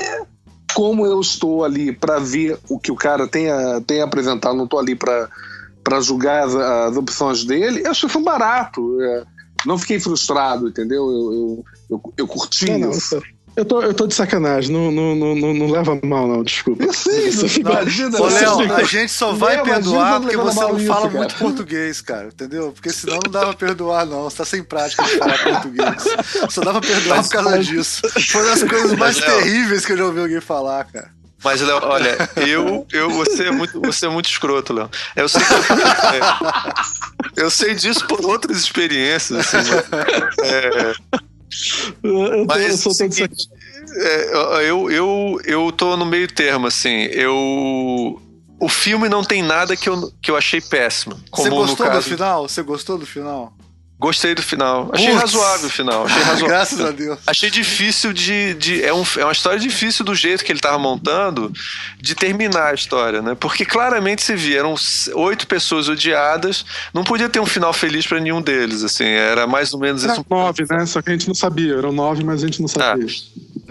como eu estou ali para ver o que o cara tem a, tem a apresentar, não estou ali para julgar as, as opções dele, eu achei isso barato. É, não fiquei frustrado, entendeu? Eu, eu, eu, eu curti Não, não, isso. tô- eu tô, eu tô de sacanagem, não, não, não, não, não leva mal, não, desculpa. Eu sei, fica- imagina, Ô, você Léo, a gente só vai perdoar porque você não isso, fala cara. muito português, cara, entendeu? Porque senão não dava pra perdoar, não. Você tá sem prática de falar português. Só dava pra perdoar por causa disso. Foi uma das coisas mais terríveis que eu já ouvi alguém falar, cara. Mas, Léo, olha, eu, eu, você, é muito, você é muito escroto, Léo. Eu sei, que- é, eu sei disso por outras experiências. Assim, mas, é, Eu, eu tô, Mas eu sou todo seguinte, é, eu, eu, eu tô no meio termo, assim. Eu. o filme não tem nada que eu, que eu achei péssimo. Você Como no gostou do final? Você gostou do final? Gostei do final. Achei Putz. razoável o final. Achei razoável. Graças a Deus. Achei difícil de. de é, um, é uma história difícil do jeito que ele tava montando de terminar a história, né? Porque claramente se via, eram oito pessoas odiadas, não podia ter um final feliz pra nenhum deles, assim, era mais ou menos Era isso. nove, né? Só que a gente não sabia. Eram nove, mas a gente não sabia.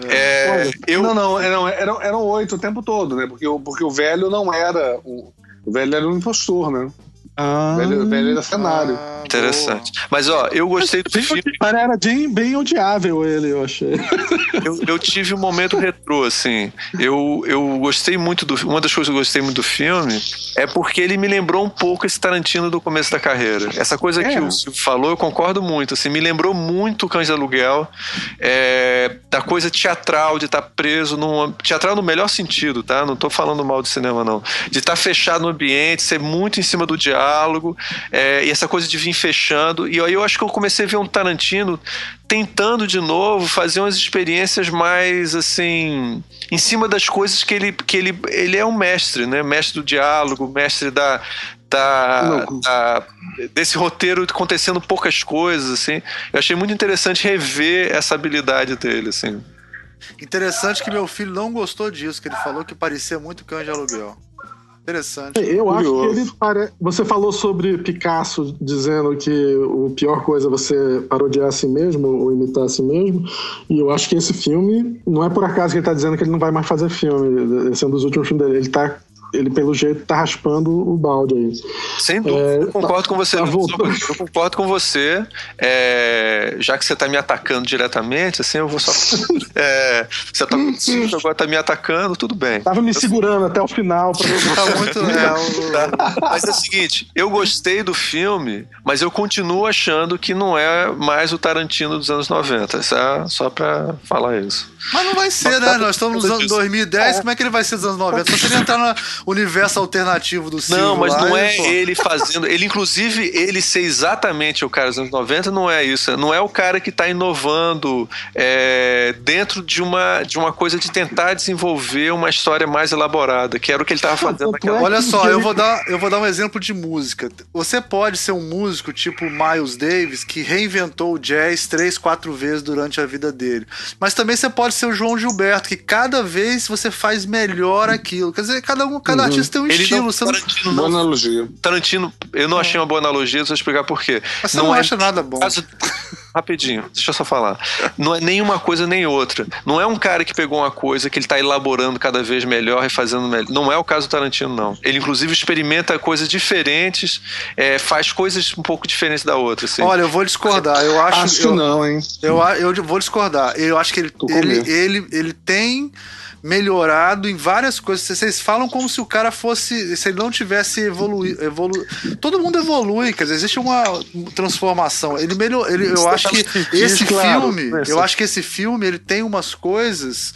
É, eu, Não, não, eram, eram, eram oito o tempo todo, né? Porque, o- porque o velho não era. O, o velho era um impostor, né? Ah, O velho, velho era cenário. Ah, interessante. Mas ó, eu gostei do filme. odi- era bem, bem odiável ele, eu achei. Eu, eu tive um momento retrô, assim. Eu, eu gostei muito do. Uma das coisas que eu gostei muito do filme é porque ele me lembrou um pouco esse Tarantino do começo da carreira. Essa coisa que É. o Silvio falou, eu concordo muito. Assim, me lembrou muito o Cães de Aluguel, é, da coisa teatral, de estar preso num. Teatral no melhor sentido, tá? Não tô falando mal de cinema, não. De estar fechado no ambiente, ser muito em cima do diálogo, é, e essa coisa de vir fechando. E aí eu acho que eu comecei a ver um Tarantino tentando de novo fazer umas experiências mais assim em cima das coisas que ele que ele ele é um mestre né mestre do diálogo mestre da da, da- desse roteiro acontecendo poucas coisas assim eu achei muito interessante rever essa habilidade dele assim Interessante que meu filho não gostou disso, que ele falou que parecia muito cão de aluguel. Interessante. Eu acho Curioso. que ele pare... Você falou sobre Picasso dizendo que o pior coisa é você parodiar a si mesmo ou imitar a si mesmo. E eu acho que esse filme, não é por acaso que ele tá dizendo que ele não vai mais fazer filme. Esse é um dos últimos filmes dele. Ele tá. Ele, pelo jeito, tá raspando o balde aí. sem dúvida É, eu concordo com você tá eu concordo com você é, já que você está me atacando diretamente assim eu vou só é, você tá, agora tá me atacando tudo bem Tava me segurando até o final pra Tá muito. É, o- Tá? Mas é o seguinte, eu gostei do filme, mas eu continuo achando que não é mais o Tarantino dos anos 90. Só, só pra falar isso. Mas não vai ser, né? Nós estamos nos anos 2010, como é que ele vai ser dos anos 90? Só se ele entrar no universo alternativo do Silvio Não, mas lá, não é pô, ele fazendo. Ele, inclusive, ele ser exatamente o cara dos anos 90, não é isso. Não é o cara que tá inovando é, dentro de uma, de uma coisa de tentar desenvolver uma história mais elaborada, que era o que ele tava fazendo naquela. é Olha só, eu vou, dar, eu vou dar um exemplo de música. Você pode ser um músico tipo Miles Davis, que reinventou o jazz três, quatro vezes durante a vida dele. Mas também você pode ser o João Gilberto, que cada vez você faz melhor aquilo. Quer dizer, cada, um, cada artista tem um Ele estilo. não, Você não, Tarantino, Boa não, analogia. Tarantino, eu não achei uma boa analogia, deixa eu explicar por quê. mas você não, é- acha nada bom. Caso- Rapidinho, deixa eu só falar. Não é nem uma coisa nem outra. Não é um cara que pegou uma coisa que ele tá elaborando cada vez melhor e fazendo melhor. Não é o caso do Tarantino, não. Ele, inclusive, experimenta coisas diferentes, é, faz coisas um pouco diferentes da outra. Assim. Olha, eu vou discordar. Eu acho, Acho eu, que não, hein? Eu, eu vou discordar. Eu acho que ele, ele, ele, ele tem melhorado em várias coisas. Vocês falam como se o cara fosse. Se ele não tivesse evoluído. Evolu... Todo mundo evolui, quer dizer, existe uma transformação. Ele melhor, ele, eu acho que esse claro, filme. Eu acho que esse filme ele tem umas coisas.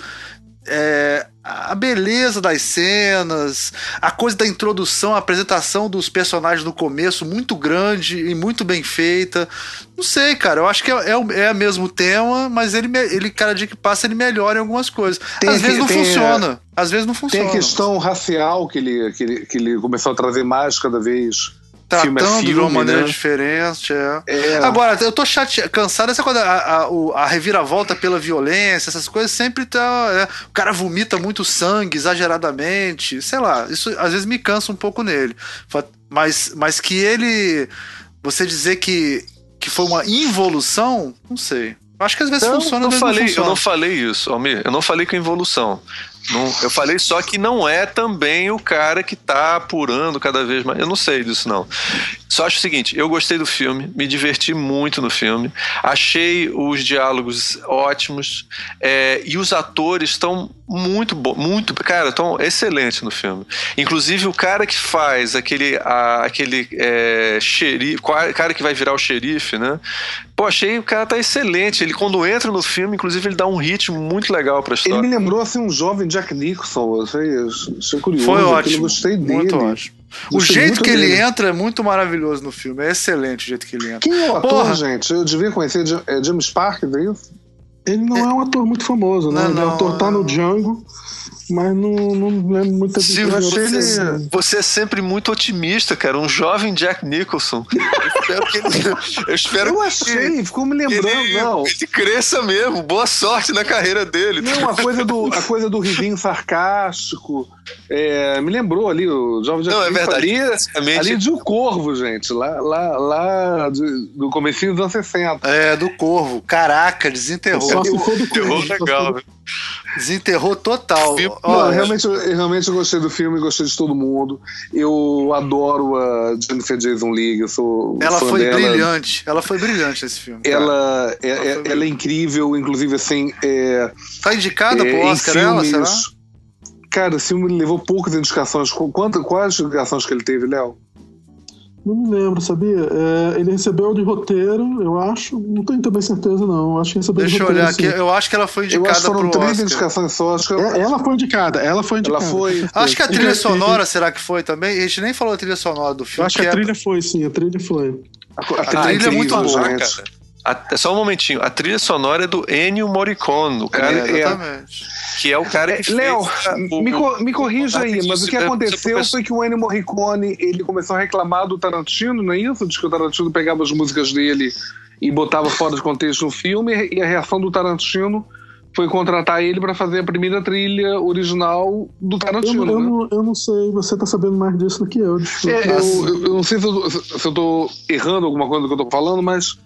É, a beleza das cenas, a coisa da introdução, a apresentação dos personagens no começo, muito grande e muito bem feita. Não sei, cara. Eu acho que é, é, o- é mesmo tema, mas ele, ele, cada dia que passa, ele melhora em algumas coisas. Tem Às que- vezes não tem, funciona. Às vezes não Tem funciona. a questão racial que ele, que, ele, que ele começou a trazer mais cada vez. Filme Tratando é de uma filme, maneira né? diferente. É. É. Agora, eu tô chateado, cansado dessa coisa, a, a, a reviravolta pela violência, essas coisas sempre tá. é, o cara vomita muito sangue exageradamente, sei lá, isso às vezes me cansa um pouco nele. Mas, mas que ele. Você dizer que, que foi uma involução, não sei. Acho que às vezes Não, funciona, eu às vezes falei, não eu funciona. não falei isso, Almir. Eu não falei com evolução. Não, eu falei só que não é também o cara que tá apurando cada vez mais. Eu não sei disso, não. Só acho o seguinte: eu gostei do filme, me diverti muito no filme, achei os diálogos ótimos é, e os atores estão muito bom, muito, cara, estão excelentes no filme. Inclusive o cara que faz aquele, a- aquele é, xerife, cara que vai virar o xerife, né? Pô, achei o cara tá excelente. Ele quando entra no filme, inclusive ele dá um ritmo muito legal pra Ele história. me lembrou assim um jovem Jack Nicholson. Eu achei, achei curioso. Foi ótimo. Eu gostei dele. Muito ótimo. O Gostei jeito que ele dele. entra é muito maravilhoso no filme. É excelente o jeito que ele entra. Quem é o ator, Porra. gente? Eu devia conhecer é James Sparks, é isso? Ele não é um ator muito famoso, né? Não, Ele é não, um ator tá não. no Django. Mas não, não lembro Eu achei você, ele- você é sempre muito otimista, cara. Um jovem Jack Nicholson. Eu espero que ele, eu espero Eu que achei, ficou me lembrando, ele, não. ele cresça mesmo. Boa sorte na carreira dele. Não, a coisa do, a coisa do risinho sarcástico. é, me lembrou ali, o Jovem Jack Não, é verdade. Ali, ali de O Corvo, gente. Lá, lá, lá de- do comecinho dos anos 60. É, do Corvo. Caraca, Só desenterrou. se for do Corvo, só se legal. Desenterrou total. Filme- Ó, Não, realmente, eu, eu realmente gostei do filme, gostei de todo mundo. Eu adoro a Jennifer Jason Leigh, eu sou ela foi dela. brilhante. Ela foi brilhante nesse filme. Ela, é, Ela é- ela é incrível, inclusive assim. É, Tá indicada é, pro Oscar ela, será? Cara, o filme levou poucas indicações. Qu- Quanto, quais indicações que ele teve, Léo? Não me lembro, sabia? É, ele recebeu de roteiro, eu acho. Não tenho também certeza, não. Eu acho que recebeu Deixa de eu roteiro. olhar aqui. Eu acho que ela foi Eu acho indicada que foram pro três Oscar. indicações só. Acho que ela, É, ela foi indicada, ela foi indicada. ela foi. Acho que a trilha sonora, será que foi também? A gente nem falou a trilha sonora do Eu filme. acho que a é- trilha foi, sim, a trilha foi. A, A trilha é muito incrível, boa, gente. cara. A- só um momentinho. A trilha sonora é do Ennio Morricone, o cara É, é- exatamente. que é o cara que É, fez Léo, me, co- me corrija aí, mas o que aconteceu foi que o Ennio Morricone ele começou a reclamar do Tarantino, não é isso? Diz que o Tarantino pegava as músicas dele e botava fora de contexto no filme, e a reação do Tarantino foi contratar ele para fazer a primeira trilha original do Eu, Tarantino. eu né? não, eu não sei, você tá sabendo mais disso do que eu. desculpa. É, eu, eu- eu não sei se eu, se eu tô errando alguma coisa do que eu tô falando, mas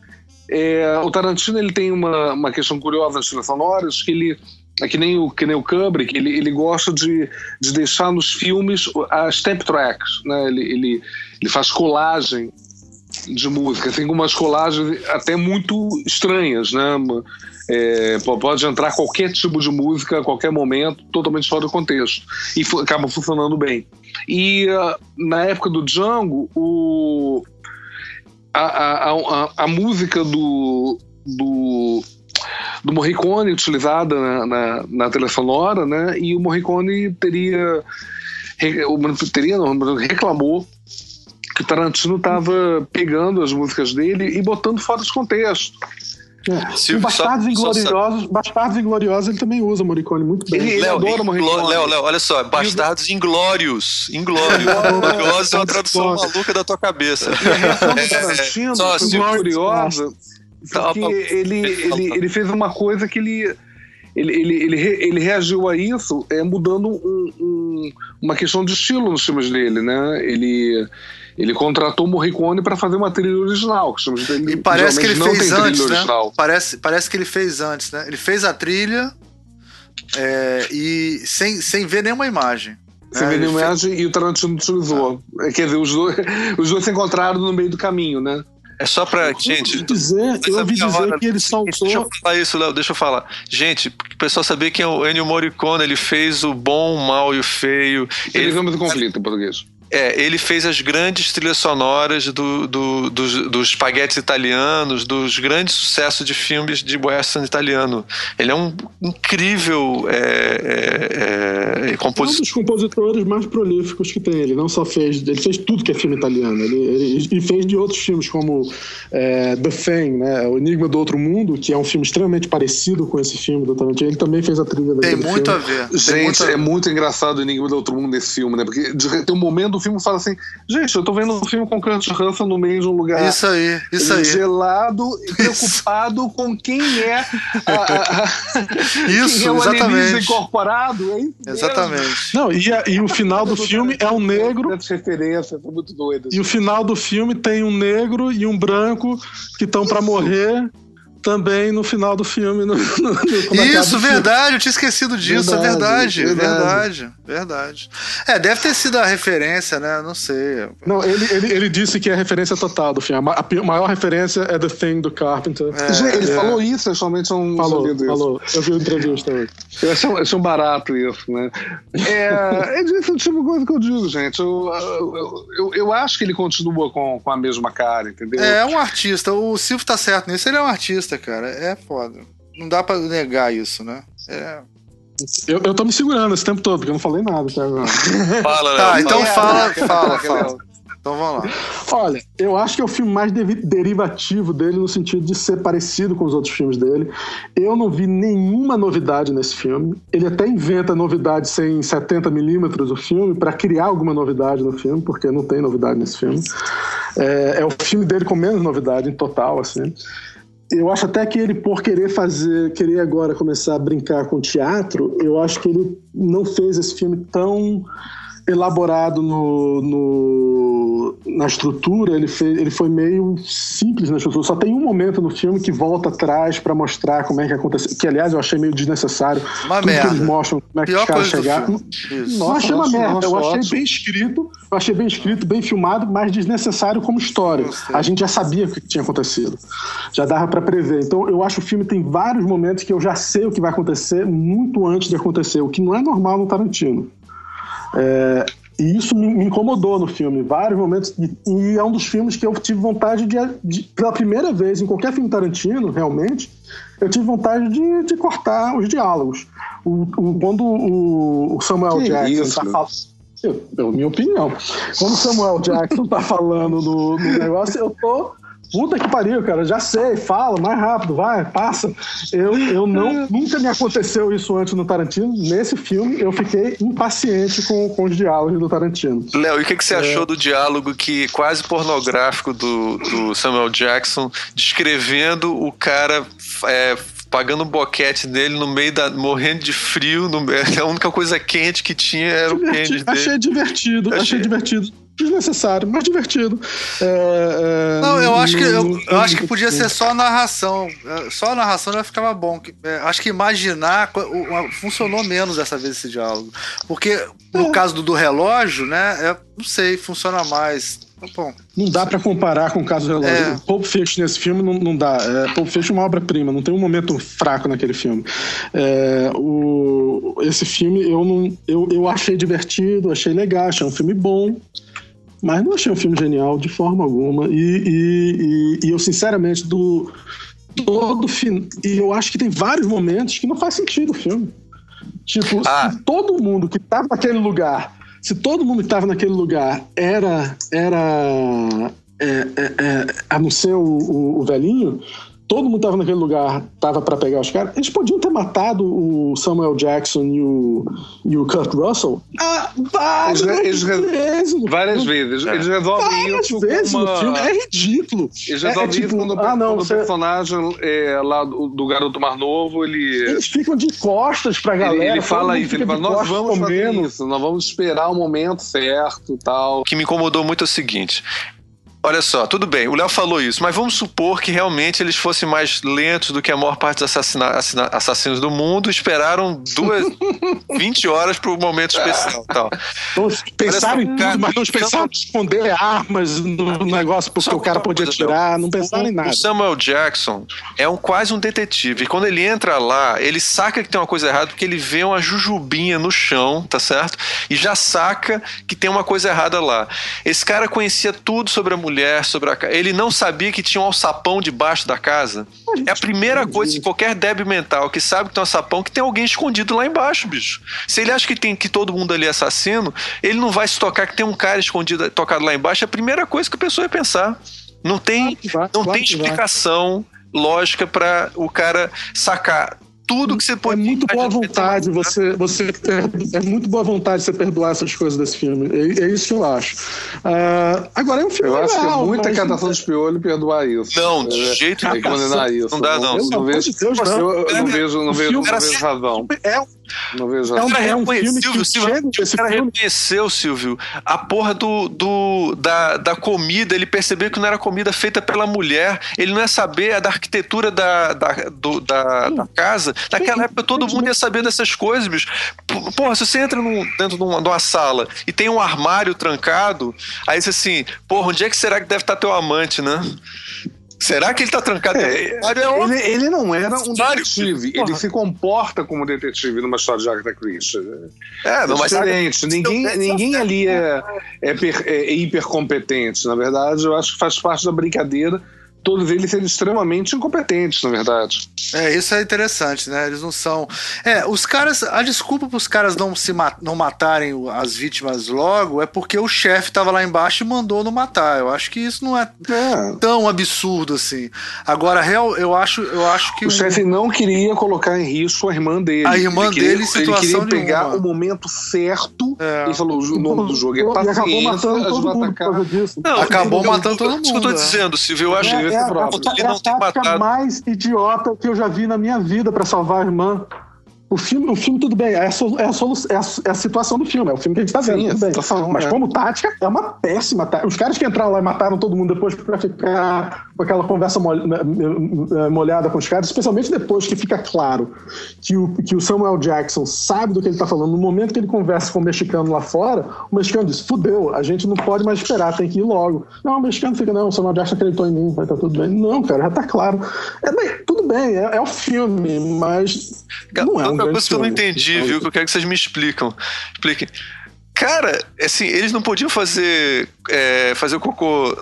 é, o Tarantino ele tem uma, uma questão curiosa nas trilhas sonoras que ele é que nem o, que nem o Kubrick, ele, ele gosta de, de deixar nos filmes as step tracks, né? Ele, ele, ele faz colagem de música, tem umas colagens até muito estranhas, né? É, pode entrar qualquer tipo de música a qualquer momento, totalmente fora do contexto. E acaba funcionando bem. E ah, na época do Django, o, a, a, a, a música do, do, do Morricone utilizada na, na, na trilha sonora, né? E o Morricone teria, teria não, reclamou que Tarantino estava pegando as músicas dele e botando fora de contexto. É. Bastardos só- só- Ingloriosos, Bastardos Ingloriosos ele também usa Morricone muito bem. Ele- ele Léo, adora Morricone. Léo, Léo, olha só, Bastardos Inglórios. Inglórios. Inglórios é uma tradução maluca da tua cabeça. É, Tarantino só curiosa, Tá, porque ele, ele, ele fez uma coisa que ele. Ele, ele, ele, re- ele reagiu a isso é, mudando um- um- uma questão de estilo nos filmes dele, né? Ele, ele contratou o Morricone para fazer uma trilha original. que E parece que ele fez antes, né? original. Parece, parece que ele fez antes, né? Ele fez a trilha é, e sem, sem ver nenhuma imagem. Você né? vê Ele a fez- imagem e o Tarantino utilizou. É, Quer dizer, os dois, os dois se encontraram no meio do caminho, né? É só pra. Eu ouvi Gente. dizer, eu ouvi dizer hora- que ele Deixa eu saltou. falar isso, Léo, deixa eu falar. Gente, o pessoal saber quem é o Ennio Morricone, ele fez o bom, o mal e o feio. Ele, Ele do conflito em português. É, ele fez as grandes trilhas sonoras do, do- dos, dos espaguetes italianos, dos grandes sucessos de filmes de western italiano. Ele é um incrível é, é, é, É um compositor. dos compositores mais prolíficos que tem. Ele não só fez. Ele fez tudo que é filme italiano. Ele, ele- e fez de outros filmes, como é, The Thing, né? O Enigma do Outro Mundo, que é um filme extremamente parecido com esse filme do Tarantino. Ele também fez a trilha Tem muito a filme. ver. Tem Gente, muito a- é muito engraçado o Enigma do Outro Mundo nesse filme, né? Porque tem um momento do filme fala assim: gente, eu tô vendo um filme com Kurt Russell no meio de um lugar Isso aí, isso aí. gelado e preocupado com quem é, a, a, a- Isso, quem é o exatamente. incorporado. É. Exatamente. Não, e, a- e o final do filme é um negro. Essas referências são muito doidas. E o final do filme tem um negro e um branco que estão pra morrer também no final do filme. No, no- no- quando acaba Isso, o filme. verdade, eu tinha esquecido disso, Verdade, é verdade, verdade. verdade, verdade. É, deve ter sido a referência, né? Não sei. Não, ele, ele, ele disse que é a referência total do filme. A A, maior referência é The Thing do Carpenter. Gente, ele é. falou isso, eu somente não Falou, disso. falou. Eu vi a entrevista hoje. Eu achei, achei um barato isso, né? É, é disso tipo de coisa que eu digo, gente. Eu, eu, eu, eu acho que ele continua com, com a mesma cara, entendeu? É, é um artista. O Silvio tá certo nisso. Ele é um artista, cara. É foda. Não dá pra negar isso, né? É. Eu, eu tô me segurando esse tempo todo, porque eu não falei nada até agora. Fala, Léo. Tá, fala. então fala, fala, fala. Então vamos lá. Olha, eu acho que é o filme mais derivativo dele no sentido de ser parecido com os outros filmes dele. Eu não vi nenhuma novidade nesse filme. Ele até inventa novidade sem 70mm o filme para criar alguma novidade no filme, porque não tem novidade nesse filme. É, é o filme dele com menos novidade em total, assim. Eu acho até que ele, por querer fazer, querer agora começar a brincar com teatro, eu acho que ele não fez esse filme tão elaborado no, no- na estrutura, ele, fez, ele foi meio simples na estrutura. Só tem um momento no filme que volta atrás para mostrar como é que aconteceu. Que, aliás, eu achei meio desnecessário. Uma Tudo merda. que eles mostram como é que Pior os caras chegaram. Não achei uma merda. nossa, eu achei ótimo. bem escrito, eu achei bem escrito, bem filmado, mas desnecessário como história. A gente já sabia o que tinha acontecido. Já dava pra prever. Então eu acho que o filme tem vários momentos que eu já sei o que vai acontecer muito antes de acontecer, o que não é normal no Tarantino. É, e isso me, incomodou no filme, vários momentos. E, e é um dos filmes que eu tive vontade de, de- pela primeira vez, em qualquer filme Tarantino, realmente, eu tive vontade de, de cortar os diálogos. O, o- quando o, Samuel Que Jackson tá meu? falando. Eu, eu- minha opinião. Quando o Samuel Jackson tá falando no, no negócio, eu tô. Puta que pariu, cara. Já sei, fala mais rápido, vai, passa. Eu, eu não. Nunca me aconteceu isso antes no Tarantino. Nesse filme, eu fiquei impaciente com, com os diálogos do Tarantino. Léo, e o que, que você achou do diálogo que quase pornográfico do, do Samuel Jackson descrevendo o cara é, pagando um boquete nele no meio da. morrendo de frio, no, a única coisa quente que tinha era o pênis Diverti- dele. achei divertido, achei, Achei. divertido. Desnecessário, mas divertido. É, é, Não, eu acho que, eu, eu acho que podia ser só a narração. É, Só a narração já ficava bom. É, Acho que imaginar funcionou menos dessa vez esse diálogo. Porque no caso do, do relógio, né? é, não sei, funciona mais. Tá Bom, Não dá pra comparar com o caso do relógio. É. O Pulp Fiction nesse filme não, não dá. É, Pulp Fiction é uma obra-prima, não tem um momento fraco naquele filme. É, o, esse filme eu não, eu, eu achei divertido, achei legal, achei um filme bom, mas não achei um filme genial de forma alguma. E, e, e- e eu sinceramente do todo fim e eu acho que tem vários momentos que não faz sentido o filme. Tipo, Ah. se todo mundo que estava naquele lugar, se todo mundo que estava naquele lugar era, era é, é, é, a não ser o, o- o velhinho, todo mundo estava naquele lugar, tava para pegar os caras, eles podiam ter matado o Samuel Jackson e o, e o Kurt Russell ah, várias Eles- vezes. Várias vezes. Eles resolvem Várias isso vezes no filme. É ridículo. Eles É- é resolvem tipo, isso quando, o- ah, não, quando você- o personagem é, lá do, do garoto mais novo, ele... Eles ficam de costas pra galera. Ele, ele fala isso, ele fala, nós vamos fazer comendo. isso, nós vamos esperar o momento certo e tal. O que me incomodou muito é o seguinte. Olha só, tudo bem, o Léo falou isso, mas vamos supor que realmente eles fossem mais lentos do que a maior parte dos assassinos do mundo, esperaram duas, 20 horas pro momento especial. Tal. Então, pensaram em tudo, mas não pensaram em esconder armas no negócio porque o cara podia tirar, não pensaram em O- nada. O Samuel Jackson é um, quase um detetive. E quando ele entra lá, ele saca que tem uma coisa errada porque ele vê uma jujubinha no chão, tá certo? E já saca que tem uma coisa errada lá. Esse cara conhecia tudo sobre a mulher, sobre a casa. Ele não sabia que tinha um alçapão debaixo da casa. É a primeira coisa que qualquer débil mental que sabe que tem um alçapão que tem alguém escondido lá embaixo, bicho. Se ele acha que tem que todo mundo ali é assassino, ele não vai se tocar que tem um cara escondido, tocado lá embaixo. É a primeira coisa que a pessoa ia pensar. Não tem não tem explicação lógica pra o cara sacar tudo que você É pode. muito boa vontade você, você é muito boa vontade você perdoar essas coisas desse filme. É, é isso que eu acho. Ah, agora é um filme Eu acho que é legal, muita catação de piolho perdoar isso. Não, de É, jeito é nenhum. condenar isso. Não dá, não. Eu não vejo, Deus, não. eu não vejo, não O vejo, não vejo razão. É, um- Não vejo razão. é um reconheceu, filme que Silvio, chega esse O cara filme reconheceu, Silvio, a porra do, do, da, da comida. Ele percebeu que não era comida feita pela mulher. Ele não ia saber a da arquitetura da, da, do- da, da casa. Naquela época todo mundo ia saber dessas coisas, bicho. Porra, se você entra num- dentro de uma, de uma sala e tem um armário trancado, aí você assim, porra, onde é que será que deve estar teu amante, né? Será que ele tá trancado? É? É. Ele, ele não era um detetive, Porra. ele se comporta como detetive numa história de Agatha Christie. É, não, É mas diferente. Ninguém, ninguém ali é, é, per- é hipercompetente. Na verdade, eu acho que faz parte da brincadeira todos eles serem extremamente incompetentes, na verdade. É, isso é interessante, né? Eles não são. É, os caras. A desculpa para os caras não se ma não matarem as vítimas logo é porque o chefe estava lá embaixo e mandou não matar. Eu acho que isso não é, É. tão absurdo assim. Agora, real, eu acho, eu acho que O chefe não queria colocar em risco a irmã dele. A irmã Ele queria- dele em situação Ele queria pegar nenhuma. o momento certo. É. Ele falou: o nome do jogo é e acabou paciência, matando todo mundo por causa disso. Não, Acabou matando todo Isso que eu tô mundo, é. dizendo, Silvio. Eu acho É, que é, a, ele a, não a tática matado. mais idiota que eu já vi na minha vida pra salvar a irmã. O filme, o filme, tudo bem, é a, solu- é, a solu- é, a, é a situação do filme, é o filme que a gente tá vendo, Sim, tudo bem. situação, Mas é. como tática, é uma péssima tática. Os caras que entraram lá e mataram todo mundo depois pra ficar com aquela conversa mol- molhada com os caras, especialmente depois que fica claro que o, que o Samuel Jackson sabe do que ele tá falando. No momento que ele conversa com o mexicano lá fora, o mexicano diz: fudeu, a gente não pode mais esperar, tem que ir logo. Não, o mexicano fica: não, o Samuel Jackson acreditou em mim, vai estar tudo bem. Não, cara, já tá claro. É, tudo bem, é, é o filme, mas. Não é um Outra grande coisa que eu não filme. entendi, viu? Que eu quero que vocês me explicam. Expliquem. Cara, assim, eles não podiam fazer, é, fazer o cocô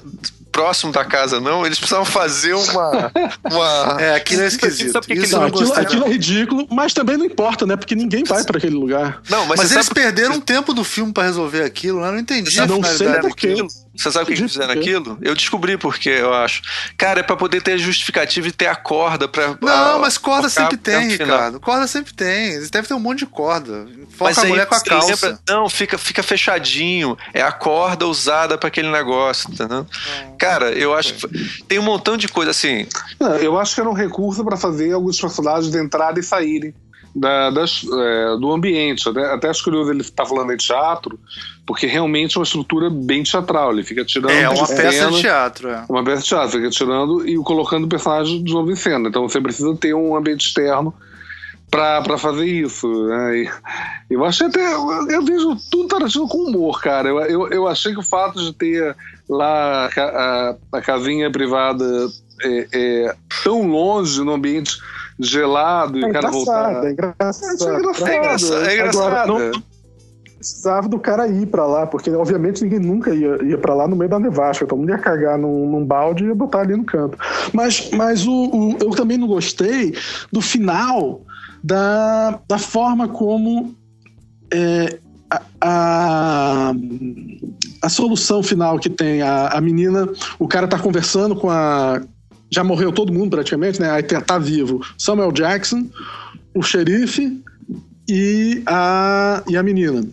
próximo da casa, não. Eles precisavam fazer uma. uma... É, aquilo é esquisito. Sabe por que que Isso eu Não, aquilo, aquilo é ridículo, mas também não importa, né? Porque ninguém vai pra aquele lugar. Não, mas, Mas, eles sabe, perderam um tempo do filme pra resolver aquilo, né? Eu não entendi a Não sei finalidade por quê. daquilo. Você sabe o que, que fizeram aquilo? Eu descobri por quê, eu acho. Cara, é pra poder ter justificativa e ter a corda pra. Não, a- mas corda sempre tem. Ricardo. Corda sempre tem. Devem ter um monte de corda. Foca Mas a aí mulher com a calça. lembra- não, fica, fica fechadinho. É a corda usada pra aquele negócio, entendeu? Cara, eu acho que tem um montão de coisa assim. Não, eu acho que era um recurso para fazer alguns personagens entrarem e saírem da- das- é, do ambiente. Até, até acho curioso ele estar falando em teatro, porque realmente é uma estrutura bem teatral. Ele fica tirando. É, uma peça cena- de teatro. É. Uma peça de teatro, fica tirando e colocando o personagem de novo em cena. Então você precisa ter um ambiente externo para fazer isso. Né? E eu achei até. Eu vejo tudo Tarantino com humor, cara. Eu, eu, eu achei que o fato de ter lá a, a, a casinha privada é, é, tão longe, num ambiente gelado, e É o cara voltar. engraçado, é engraçado. Isso é engraçado. É engraçado. É engraçado. Agora, não precisava do cara ir pra lá, porque obviamente ninguém nunca ia, ia para lá no meio da nevasca, todo mundo ia cagar num, num balde e ia botar ali no canto. Mas, mas o, o- eu também não gostei do final da, da forma como é, a, a, a solução final que tem a, a menina, o cara tá conversando com a. Já morreu todo mundo praticamente, né? Aí tá, tá vivo Samuel Jackson, o xerife e a, e a menina.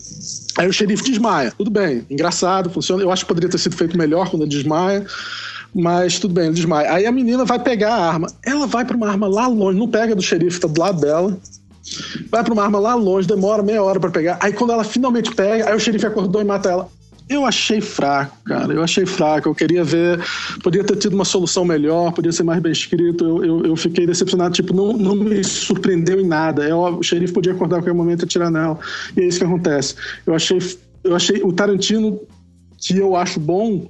Aí o xerife desmaia. Tudo bem, engraçado, funciona. Eu acho que poderia ter sido feito melhor quando ele desmaia. Mas tudo bem, ele desmaia. Aí a menina vai pegar a arma. Ela vai pra uma arma lá longe, não pega do xerife, tá do lado dela. Vai pra uma arma lá longe, demora meia hora pra pegar. Aí quando ela finalmente pega, aí o xerife acordou e mata ela. Eu achei fraco, cara. Eu achei fraco. Eu queria ver. Podia ter tido uma solução melhor, podia ser mais bem escrito. Eu, eu, eu fiquei decepcionado. Tipo, não, não me surpreendeu em nada. Óbvio, o xerife podia acordar a qualquer momento e atirar nela. E é isso que acontece. Eu achei, eu achei o Tarantino, que eu acho bom,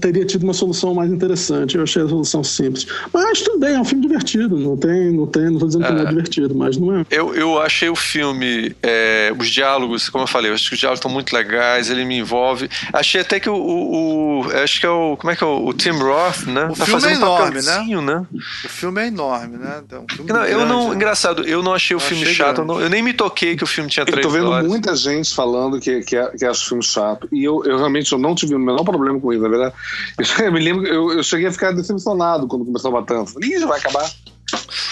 teria tido uma solução mais interessante. Eu achei a solução simples. Mas tudo bem, é um filme divertido. Não tem, não tem, não tô dizendo que não é É. divertido, mas não é. Eu, eu achei o filme, é, os diálogos, como eu falei, eu acho que os diálogos estão muito legais, ele me envolve. Achei até que o. o- o- acho que é o. Como é que é o, o Tim Roth, né? O tá filme fazendo é um enorme, papelzinho, né? O filme é enorme, né? É um filme Não, eu não. né? Engraçado, eu não achei o Eu filme achei chato, eu, não- eu nem me toquei que o filme tinha Eu três tô vendo horas. muita gente falando que, que, que acha o filme chato. E eu, eu realmente eu não tive o menor problema com na verdade. Eu, me lembro, eu, eu cheguei a ficar decepcionado quando começou a matança. Falei, Ih, já vai acabar.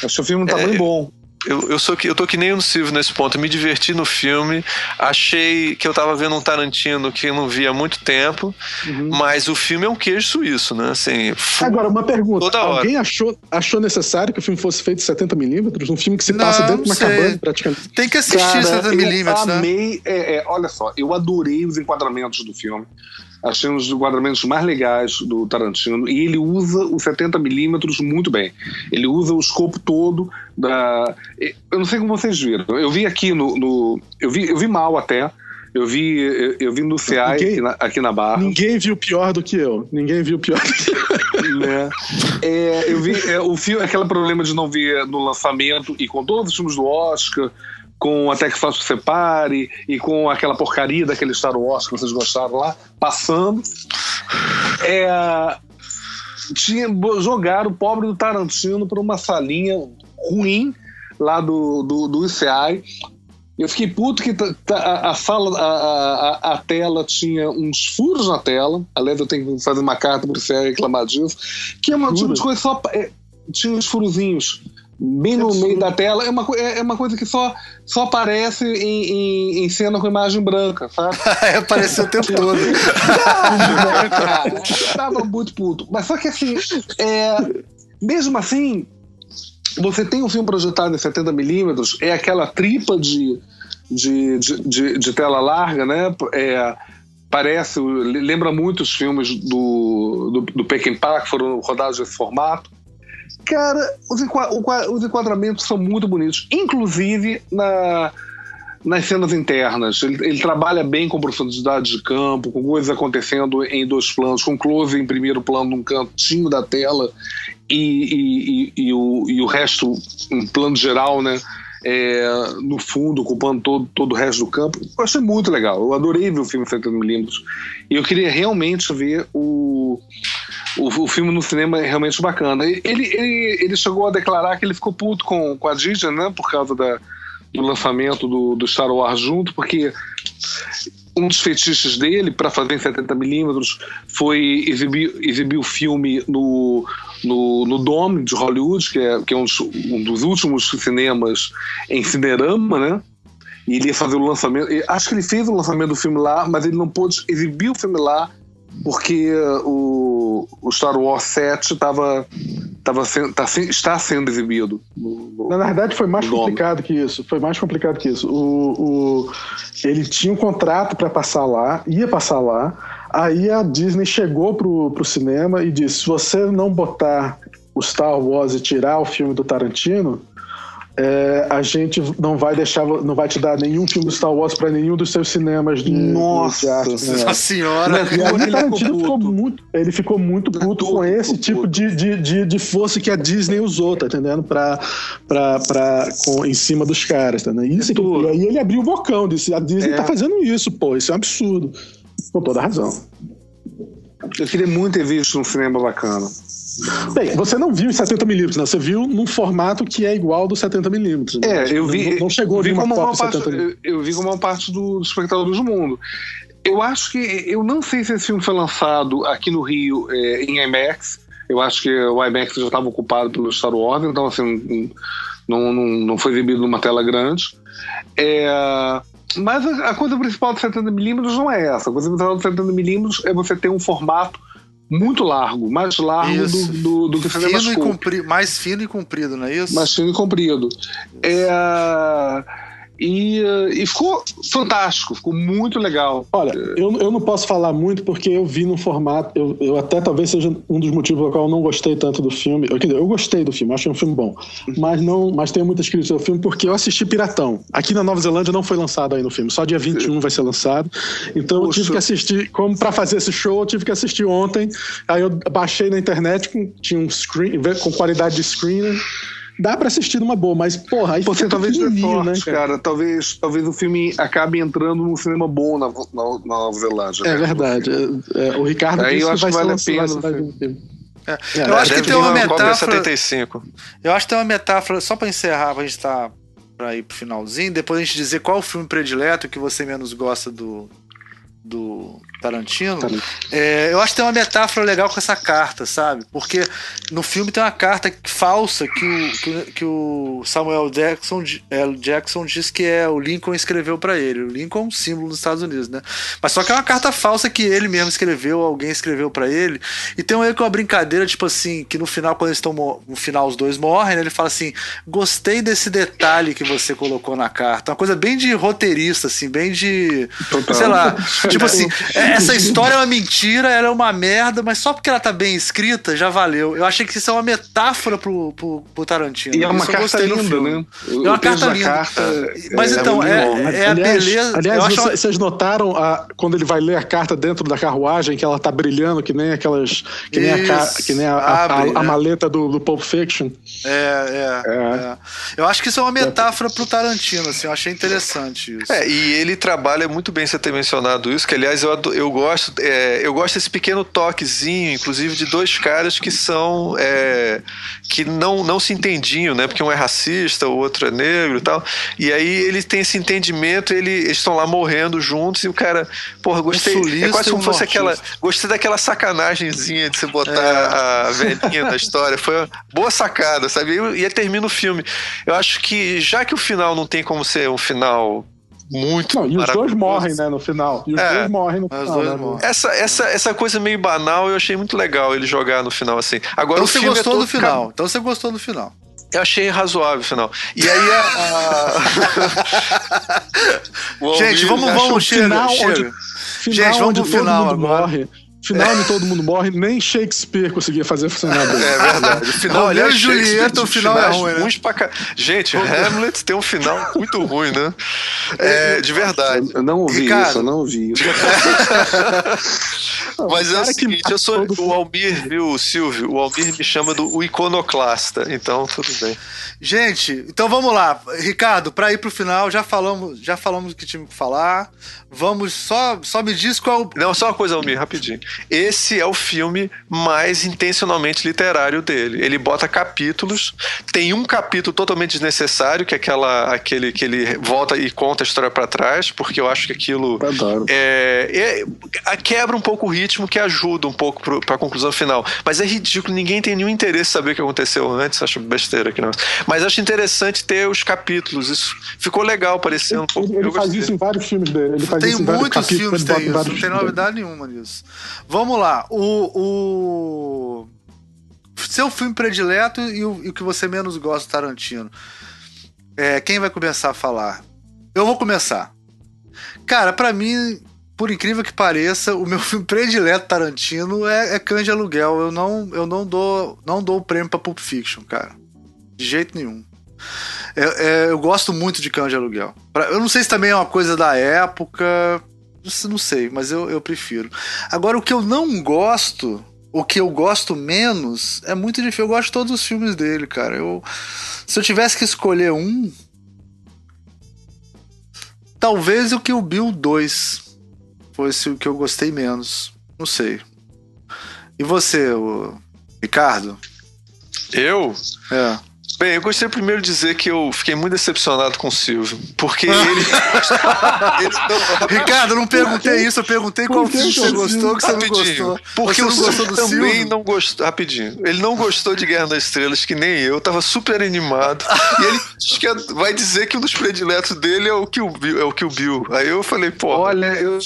Acho que o filme não tá É, bem bom. Eu, eu, sou que, eu tô que nem o Silvio nesse ponto. Eu me diverti no filme. Achei que eu tava vendo um Tarantino que eu não via há muito tempo. Uhum. Mas o filme é um queijo suíço, né? Assim, fu- Agora, uma pergunta. Toda hora. Alguém achou, achou necessário que o filme fosse feito em 70mm? Um filme que se Não, passa dentro de uma cabana, praticamente. Tem que assistir Cara, 70mm, eu né? amei, é, é, olha só, eu adorei os enquadramentos do filme. Achei um dos enquadramentos mais legais do Tarantino. E ele usa os 70mm muito bem. Ele usa o escopo todo da. Eu não sei como vocês viram. Eu vi aqui no. no- eu, vi, eu vi mal até. Eu vi, eu, eu vi no Ninguém- aqui na, aqui na Barra. Ninguém viu pior do que eu. Ninguém viu pior do que eu. né? É, eu vi é, o filme, aquele problema de não ver no lançamento e com todos os filmes do Oscar, com Até que Faço Separe e com aquela porcaria daquele Star Wars que vocês gostaram lá, passando. É, tinha, jogaram o pobre do Tarantino para uma salinha ruim lá do, do, do ICI. Eu fiquei puto que a, a sala, a, a, a, tela tinha uns furos na tela. Aliás, eu tenho que fazer uma carta para o ICI reclamar disso. Que é uma tipo de coisa só. É, tinha uns furozinhos bem no meio da tela. É uma, é, é uma coisa que só, só aparece em, em, em cena com imagem branca, sabe? Apareceu o tempo todo. cara, eu tava muito puto. Mas só que assim, é, mesmo assim, você tem um filme projetado em 70mm, é aquela tripa de, de, de, de, de tela larga, né? É, parece, lembra muito os filmes do, do, do Peckinpah, que foram rodados nesse formato. Cara, os, os enquadramentos são muito bonitos, inclusive na, nas cenas internas. Ele, ele, trabalha bem com profundidade de campo, com coisas acontecendo em dois planos, com close em primeiro plano num cantinho da tela e, e, e, e o, o resto em plano geral, né? É, no fundo, ocupando todo, todo o resto do campo. Eu achei muito legal. Eu adorei ver o filme 70mm. E eu queria realmente ver o, o, o, filme no cinema realmente bacana. Ele, ele, ele chegou a declarar que ele ficou puto com, com a Disney, né? Por causa da, do lançamento do, do Star Wars junto, porque um dos fetiches dele para fazer em 70mm foi exibir, exibir o filme no, no, no Dome de Hollywood, que é, que é um, dos, um dos últimos cinemas em cinerama, né? E ele ia fazer o lançamento. Acho que ele fez o lançamento do filme lá, mas ele não pôde exibir o filme lá porque o, o Star Wars 7 tava, tava sendo, tá, está sendo exibido. No, no, Na verdade, foi mais complicado que isso. Foi mais complicado que isso. O, o ele tinha um contrato para passar lá, ia passar lá. Aí a Disney chegou pro, pro cinema e disse: se você não botar o Star Wars e tirar o filme do Tarantino, é, a gente não vai deixar, não vai te dar nenhum filme do Star Wars para nenhum dos seus cinemas de Nossa de arte, né? senhora! E aí Tarantino ficou muito, ele ficou muito puto com esse tipo de, de, de, de, força que a Disney usou, tá entendendo? Pra, pra, pra, com, em cima dos caras, tá entendendo? Isso, e aí ele abriu o bocão, disse, a Disney é. tá fazendo isso, pô, isso é um absurdo. Com toda razão. Eu queria muito ter visto um cinema bacana. Bem, você não viu em 70mm, né? Você viu num formato que é igual do 70mm. Né? É, eu vi. Não, não chegou vi como uma parte, eu, eu, vi como uma parte do, dos espectadores do mundo. Eu acho que. Eu não sei se esse filme foi lançado aqui no Rio é, em IMAX. Eu acho que o IMAX já estava ocupado pelo Star Wars, então assim, não, não, não foi exibido numa tela grande. É, mas a, a coisa principal do 70mm não é essa. A coisa principal do 70mm é você ter um formato muito largo, mais largo do, do, do, que fino e comprido, mais fino e comprido, não é isso? Mais fino e comprido. É, e, e ficou fantástico, ficou muito legal. Olha, eu, eu não posso falar muito porque eu vi no formato. Eu, eu até talvez seja um dos motivos pelo qual eu não gostei tanto do filme. Eu, eu gostei do filme, achei um filme bom. Mas não mas tenho muitas críticas ao filme porque eu assisti Piratão. Aqui na Nova Zelândia não foi lançado ainda o filme, só dia 21 vai ser lançado. Então Poxa. eu tive que assistir, como para fazer esse show, eu tive que assistir ontem. Aí eu baixei na internet, com, tinha um screen, com qualidade de screener dá para assistir numa boa, mas porra, aí Você talvez dê sorte, né, cara? cara? Talvez, talvez o filme acabe entrando num cinema bom na, na, na Nova Zelândia. É verdade. É, é, o Ricardo aí eu acho que vale a pena. É. É, eu acho que tem uma metáfora. 75. Eu acho que tem uma metáfora, só para encerrar, pra gente tá, pra ir pro finalzinho, depois a gente dizer qual o filme predileto que você menos gosta do, do Tarantino, é, eu acho que tem uma metáfora legal com essa carta, sabe? Porque no filme tem uma carta falsa que o, que, que o Samuel Jackson, é, Jackson diz que é o Lincoln escreveu para ele. O Lincoln é um símbolo dos Estados Unidos, né? Mas só que é uma carta falsa que ele mesmo escreveu, alguém escreveu para ele. E tem um com uma brincadeira, tipo assim, que no final, quando eles estão no final, os dois morrem, né? Ele fala assim: gostei desse detalhe que você colocou na carta. Uma coisa bem de roteirista, assim, bem de. Total. Sei lá. tipo assim. É, essa história é uma mentira, ela é uma merda, mas só porque ela tá bem escrita, já valeu. Eu achei que isso é uma metáfora pro, pro, pro Tarantino. E é uma carta linda, né? É uma carta linda. Carta mas é então, é, é, a beleza. Aliás, acho... vocês notaram a, quando ele vai ler a carta dentro da carruagem, que ela tá brilhando, que nem aquelas. Que nem, a, que nem a, Abre, a, a, né? maleta do, do Pulp Fiction. É, é, é, Eu acho que isso é uma metáfora pro Tarantino, assim, eu achei interessante isso. É, e ele trabalha muito bem você ter mencionado isso, que aliás eu, eu gosto, é, eu gosto desse pequeno toquezinho, inclusive de dois caras que são é, que não, não se entendiam, né? Porque um é racista, o outro é negro e tal. E aí ele tem esse entendimento, ele, eles estão lá morrendo juntos e o cara, porra, gostei. sulista é quase como um fosse aquela, gostei daquela sacanagemzinha de você botar a velhinha da história. Foi uma boa sacada, sabe? E, e aí termina o filme. Eu acho que já que o final não tem como ser um final muito Não, e os dois morrem, né, no final. E os É. dois morrem no final. né, morrem. Essa, essa, essa coisa meio banal eu achei muito legal ele jogar no final assim. Agora Então o você é gostou todo do final. Então você gostou do final. Eu achei razoável o final. E aí a. Gente, vamos, vamos, o chega, final chega. onde- Final Gente, vamos pro final mundo agora. morre. Final onde todo mundo morre, nem Shakespeare conseguia fazer funcionar bem. É verdade. O final, aliás, e Julieta, Shakespeare, o final é ruim, né? pra ca- Gente, Hamlet tem um final muito ruim, né? É, de verdade. Eu não ouvi Ricardo. isso, eu não ouvi isso. Mas é o seguinte, eu sou o Almir, viu, Silvio? O Almir me chama do o iconoclasta, então tudo bem. Gente, então vamos lá. Ricardo, pra ir pro final, já falamos, já falamos o que tinha que falar. Vamos, só, só me diz qual é o. Não, só uma coisa, Almir, rapidinho. Esse é o filme mais intencionalmente literário dele. Ele bota capítulos, tem um capítulo totalmente desnecessário, que é aquela, aquele que ele volta e conta a história pra trás, porque eu acho que aquilo Adoro. é, é- quebra um pouco o ritmo que ajuda um pouco pro, pra conclusão final. Mas é ridículo, ninguém tem nenhum interesse em saber o que aconteceu antes, acho besteira aqui não. Mas acho interessante ter os capítulos, isso ficou legal, parecendo um pouco. Ele, ele faz isso em vários filmes dele. Ele faz Tem isso em vários muitos filmes tem em isso, não tem novidade nenhuma nisso. Vamos lá. O, o seu filme predileto e o, e o que você menos gosta Tarantino. É, quem vai começar a falar? Eu vou começar. Cara, pra mim, por incrível que pareça, o meu filme predileto Tarantino é, é Cães de Aluguel. Eu não, eu não dou, não dou o prêmio pra Pulp Fiction, cara. De jeito nenhum. É- é, eu gosto muito de Cães de Aluguel. Pra- eu não sei se também é uma coisa da época. Não sei- mas eu, eu prefiro. Agora, o que eu não gosto, o que eu gosto menos, é muito difícil. Eu gosto de todos os filmes dele, cara. Eu, se eu tivesse que escolher um. Talvez o que o Bill 2 fosse o que eu gostei menos. Não sei. E você, o Ricardo? Eu? É. Bem, eu gostaria primeiro de dizer que eu fiquei muito decepcionado com o Silvio, porque ele. ele Ricardo, eu não perguntei isso, eu perguntei qual que filme que você gostou, que você não gostou. Porque você o não gostou do também Silvio? não gostou. Rapidinho. Ele não gostou de Guerra das Estrelas, que nem eu. Tava super animado. e ele diz que vai dizer que um dos prediletos dele é o Kill Bill. É o Kill Bill. Aí eu falei, pô. Olha, eu,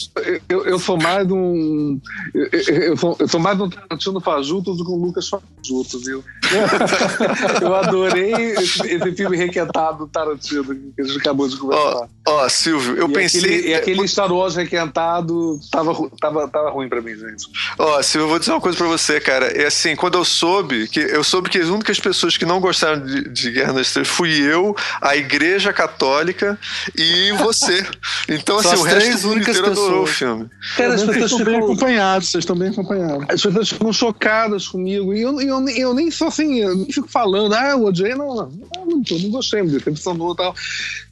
eu, eu sou mais de um. Eu, eu, eu sou, eu sou mais de um Tarantino fajuto do que um Lucas fajuto, viu? eu adorei esse, esse filme requentado do Tarantino que a gente acabou de conversar. Ó, ó, Silvio, eu e pensei. Aquele, e aquele Star Wars requentado tava, tava, tava ruim pra mim, gente. Ó, Silvio, eu vou dizer uma coisa pra você, cara. É assim, quando eu soube que eu soube que as únicas pessoas que não gostaram de, de Guerra nas Estrelas fui eu, a Igreja Católica e você. Então, assim, o resto três únicas inteiro adorou o pessoas. filme. Cara, as Vocês pessoas estão bem acompanhados, vocês estão bem acompanhados. as pessoas ficam chocadas comigo. E eu, eu, nem- eu nem sou assim, eu nem fico falando, ah, eu odiei, não, não, não, não, não gostei, me decepcionou e tal.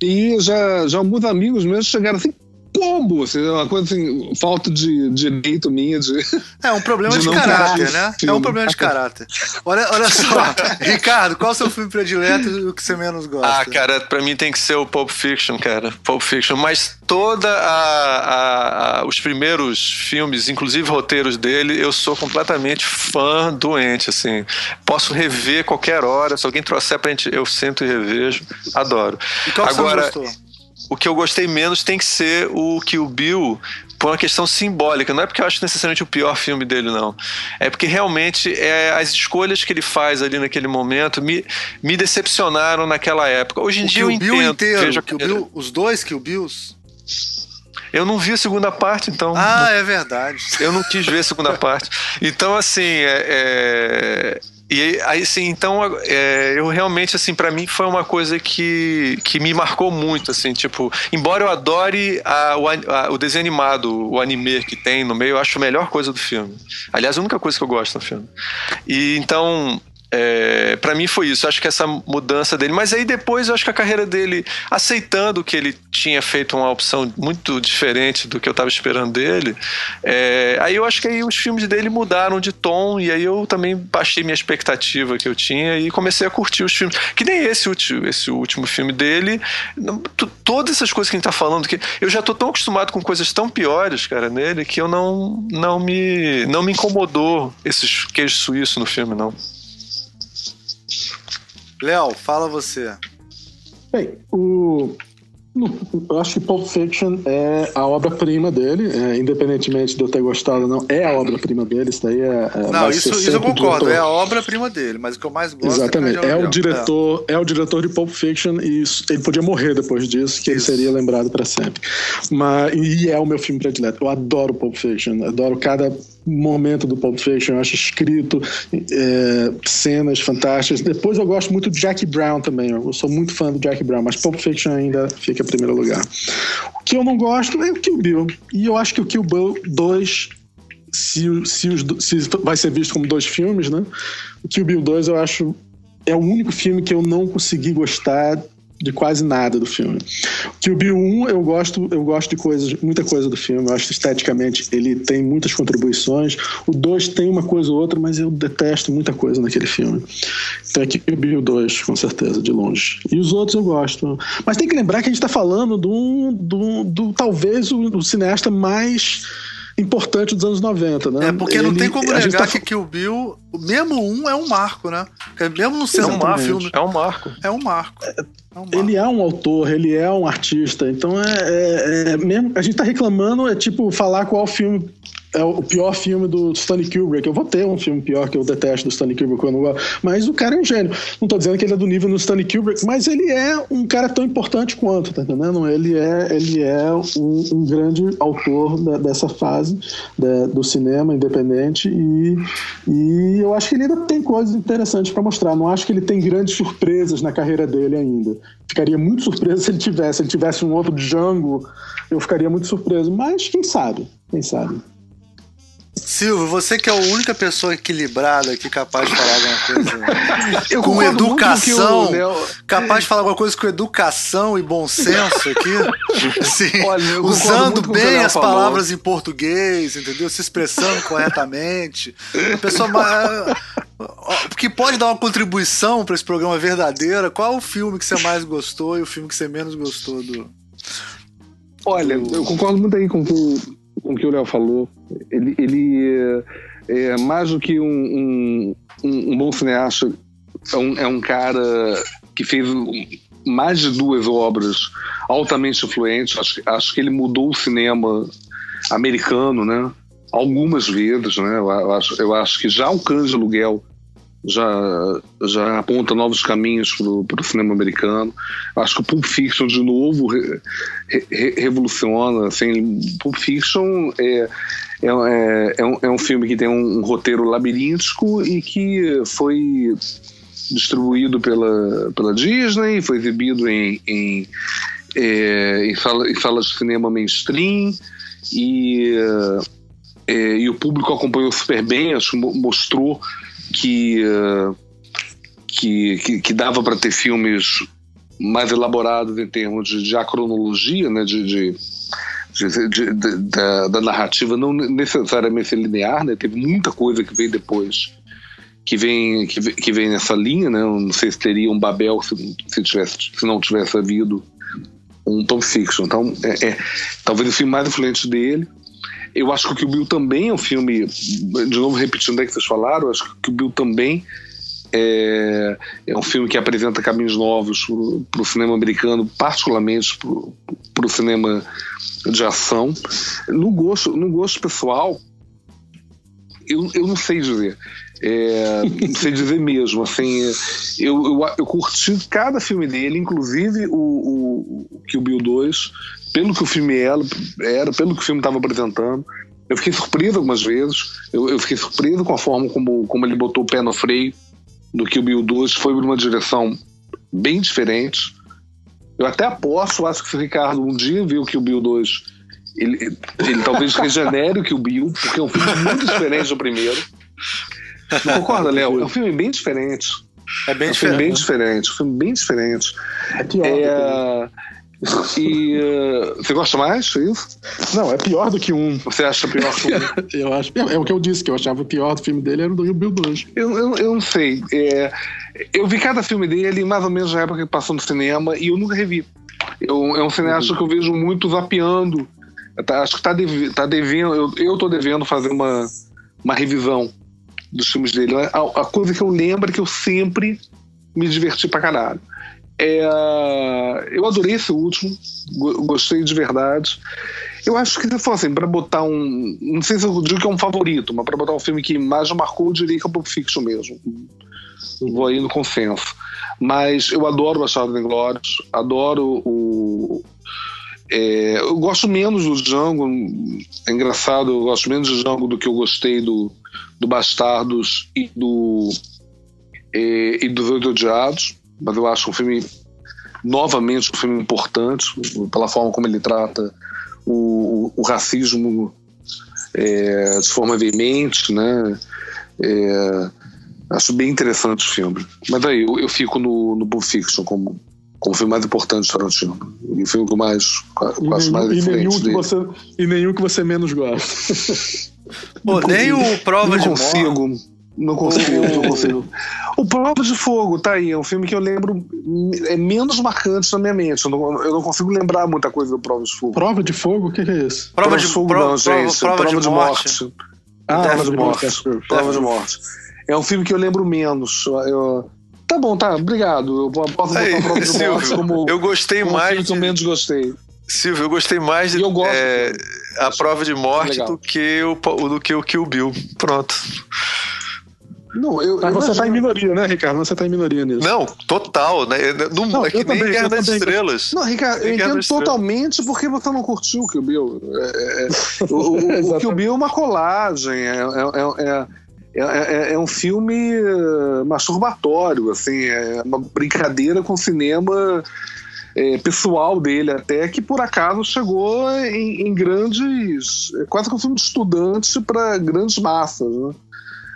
E já, já alguns amigos meus chegaram assim, como? Assim, uma coisa assim, falta de direito minha de. É um problema De de caráter, né? É filme. um problema de caráter. Olha, olha só, Ricardo, qual é o seu filme predileto e o que você menos gosta? Ah, cara, pra mim tem que ser o Pulp Fiction, cara. Pulp Fiction. Mas toda a, a- a- os primeiros filmes, inclusive roteiros dele, eu sou completamente fã doente, assim. Posso rever qualquer hora. Se alguém trouxer pra gente, eu sento e revejo. Adoro. E qual que Agora, você gostou? O que eu gostei menos tem que ser o Kill Bill por uma questão simbólica. Não é porque eu acho necessariamente o pior filme dele, não. É porque realmente é, as escolhas que ele faz ali naquele momento me, me decepcionaram naquela época. Hoje em O dia eu Kill Bill entendo. inteiro, a Kill carreira. Bill, os dois Kill Bills? Eu não vi a segunda parte, então. Ah, é verdade. Eu não quis ver a segunda parte. Então, assim, é, é, e aí, assim, então, é, eu realmente, assim, para mim foi uma coisa que, que me marcou muito, assim, tipo, embora eu adore a, o, a- o desenho animado, o anime que tem no meio, eu acho a melhor coisa do filme. Aliás, a única coisa que eu gosto no filme. E então, É, para mim foi isso, acho que essa mudança dele. Mas aí depois eu acho que a carreira dele, aceitando que ele tinha feito uma opção muito diferente do que eu estava esperando dele, é, aí eu acho que aí os filmes dele mudaram de tom e aí eu também baixei minha expectativa que eu tinha e comecei a curtir os filmes. Que nem esse, último, esse último filme dele, todas essas coisas que a gente tá falando, que eu já tô tão acostumado com coisas tão piores, cara, nele, que eu não, não, me, não me incomodou esses queijos suíços no filme, não. Léo, fala você. Bem, o, eu acho que Pulp Fiction é a obra-prima dele, é, independentemente de eu ter gostado ou não, é a obra-prima dele, isso daí é. é não, isso, isso eu concordo, é a obra-prima dele, mas o que eu mais gosto é Exatamente, é, é o diretor, é. é. o diretor de Pulp Fiction e isso, ele podia morrer depois disso, que isso. ele seria lembrado para sempre. Mas, e é o meu filme predileto. Eu adoro Pulp Fiction, adoro cada momento do Pulp Fiction, eu acho escrito, é, cenas fantásticas. Depois eu gosto muito de Jack Brown também, eu sou muito fã do Jack Brown, mas Pulp Fiction ainda fica em primeiro lugar. O que eu não gosto é o Kill Bill, e eu acho que o Kill Bill 2 se, se, os, se vai ser visto como dois filmes, né? O Kill Bill 2 eu acho é o único filme que eu não consegui gostar de quase nada do filme. O Bill 1 eu gosto, eu gosto de coisas, muita coisa do filme. Eu acho que esteticamente ele tem muitas contribuições. O 2 tem uma coisa ou outra, mas eu detesto muita coisa naquele filme. Então aqui o Bill 2, com certeza, de longe. E os outros eu gosto. Mas tem que lembrar que a gente está falando do, do, do talvez o, o cineasta mais importante dos anos 90, né? É, porque ele, não tem como negar tá... que Kill Bill, mesmo um, é um marco, né? Mesmo não sendo um filme. É um marco. É um marco. É, é um ele é um autor, ele é um artista, então é, é, é mesmo. A gente tá reclamando, é tipo falar qual filme é o pior filme do Stanley Kubrick. Eu vou ter um filme pior que eu detesto do Stanley Kubrick, eu não gosto. mas o cara é um gênio. Não tô dizendo que ele é do nível do Stanley Kubrick, mas ele é um cara tão importante quanto, tá entendendo? Ele é, ele é um, um grande autor da, dessa fase da, do cinema independente e, e eu acho que ele ainda tem coisas interessantes para mostrar. Não acho que ele tem grandes surpresas na carreira dele ainda. Ficaria muito surpreso se ele tivesse. Se ele tivesse um outro Django, eu ficaria muito surpreso. Mas quem sabe? Quem sabe? Silvio, você que é a única pessoa equilibrada aqui capaz de falar alguma coisa com educação, capaz de falar alguma coisa com educação e bom senso aqui, assim, Olha, usando bem as falou. palavras em português, entendeu? Se expressando corretamente. Uma pessoa que pode dar uma contribuição para esse programa verdadeira. Qual o filme que você mais gostou e o filme que você menos gostou do Olha, eu concordo muito aí com o com o que o Léo falou. Ele, ele é, é, mais do que um, um, um, bom cineasta, é um, é um cara que fez mais de duas obras altamente influentes. Acho, acho que ele mudou o cinema americano, né? Algumas vezes, né? Eu acho, eu acho que já o de Aluguel já, já aponta novos caminhos para o cinema americano. Acho que o Pulp Fiction, de novo, re, re, revoluciona. Assim, Pulp Fiction é, é, é, é, um, é um filme que tem um, um roteiro labiríntico e que foi distribuído pela, pela Disney, foi exibido em, em, é, em, sala, em salas de cinema mainstream e, é, e o público acompanhou super bem, acho mostrou que, que, que, dava para ter filmes mais elaborados em termos de, de acronologia, né, de, de, de da, da, narrativa, não necessariamente linear, né, teve muita coisa que veio depois que vem, que, que vem nessa linha, né, não sei se teria um Babel se, se, tivesse, se não tivesse havido um Tom Fiction. Então, é, é talvez o filme mais influente dele. Eu acho que o Bill também é um filme, de novo repetindo o que vocês falaram, eu acho que o Bill também é, é um filme que apresenta caminhos novos para o cinema americano, particularmente para o cinema de ação. No gosto, no gosto pessoal, eu, eu não sei dizer. É, não sei dizer mesmo. Assim, eu, eu, eu, curti cada filme dele, inclusive o, o, o Kill Bill 2 pelo que o filme era, era pelo que o filme estava apresentando. Eu fiquei surpreso algumas vezes. Eu, eu, fiquei surpreso com a forma como, como ele botou o pé no freio do que o Bill 2 foi uma direção bem diferente. Eu até aposto, acho que se o Ricardo um dia viu que o Bill 2 ele, ele talvez regenere o que o Bill, porque é um filme muito diferente do primeiro. Não concorda, Léo? É um filme bem diferente. É bem É um filme bem diferente. diferente. Um filme bem diferente. É É... E uh, você gosta mais disso? um. Não, é pior do que um. Você acha pior que um? Eu acho. É, é o que eu disse, que eu achava o pior do filme dele era o do Rio Bill 2. Eu, eu, eu não sei. É, eu vi cada filme dele mais ou menos na época que passou no cinema e eu nunca revi. Eu, é um cineasta que eu vejo muito vapeando. Tá- acho que tá, dev, tá devendo. Eu, eu tô devendo fazer uma, uma revisão dos filmes dele. A, a coisa que eu lembro é que eu sempre me diverti pra caralho. É, eu adorei esse último, go- gostei de verdade. Eu acho que se fosse assim, pra botar um. Não sei se eu digo que é um favorito, mas pra botar um filme que mais marcou, eu diria que é o Pulp Fiction mesmo. Vou aí no consenso. Mas eu adoro Bastardos Inglórios, adoro o. é, eu gosto menos do Django, é engraçado, eu gosto menos do Django do que eu gostei do, do Bastardos e do. é, e dos Oito Odiados, mas eu acho um filme, novamente, um filme importante, pela forma como ele trata o, o, o racismo é, de forma veemente, né? É, acho bem interessante o filme. Mas aí, eu, eu fico no, no Pulp Fiction como, como o filme mais importante de Tarantino. E o filme que eu mais, E eu acho mais nenhum, e, nenhum diferente que dele. você, e nenhum que você menos gosta. Pô, nem o Prova não de Morte. consigo. Não consigo, não consigo. O Prova de Fogo, tá aí. É um filme que eu lembro. É menos marcante na minha mente. Eu não, eu não consigo lembrar muita coisa do Prova de Fogo. Prova de fogo? O que, que é isso? Prova de, Fogo, pro- não, prova, gente. prova de morte. Ah, Prova de morte. Prova de morte. É um filme que eu lembro menos. Eu- Tá bom, tá. Obrigado. Eu posso botar Aí, Prova de Morte Silvio, como, eu gostei como um filme mais. que eu de- menos gostei. Silvio, eu gostei mais de eu gosto é, a prova de morte Legal. do que, o, do que o Kill Bill. Pronto. Não, eu. Mas eu você tá em minoria, né, Ricardo? Você tá em minoria nisso. Não, total. Né? Não, Não, é que eu nem também, Guerra das também. Estrelas. Não, Ricardo, eu entendo totalmente porque você não curtiu o Kill Bill. É, é, é, o, o, o. Kill Bill é uma colagem, é, é, é, é, é- é um filme eh, masturbatório, assim, é uma brincadeira com o cinema eh, pessoal dele até, que por acaso chegou em, em grandes... é quase que um filme de estudante para grandes massas, né?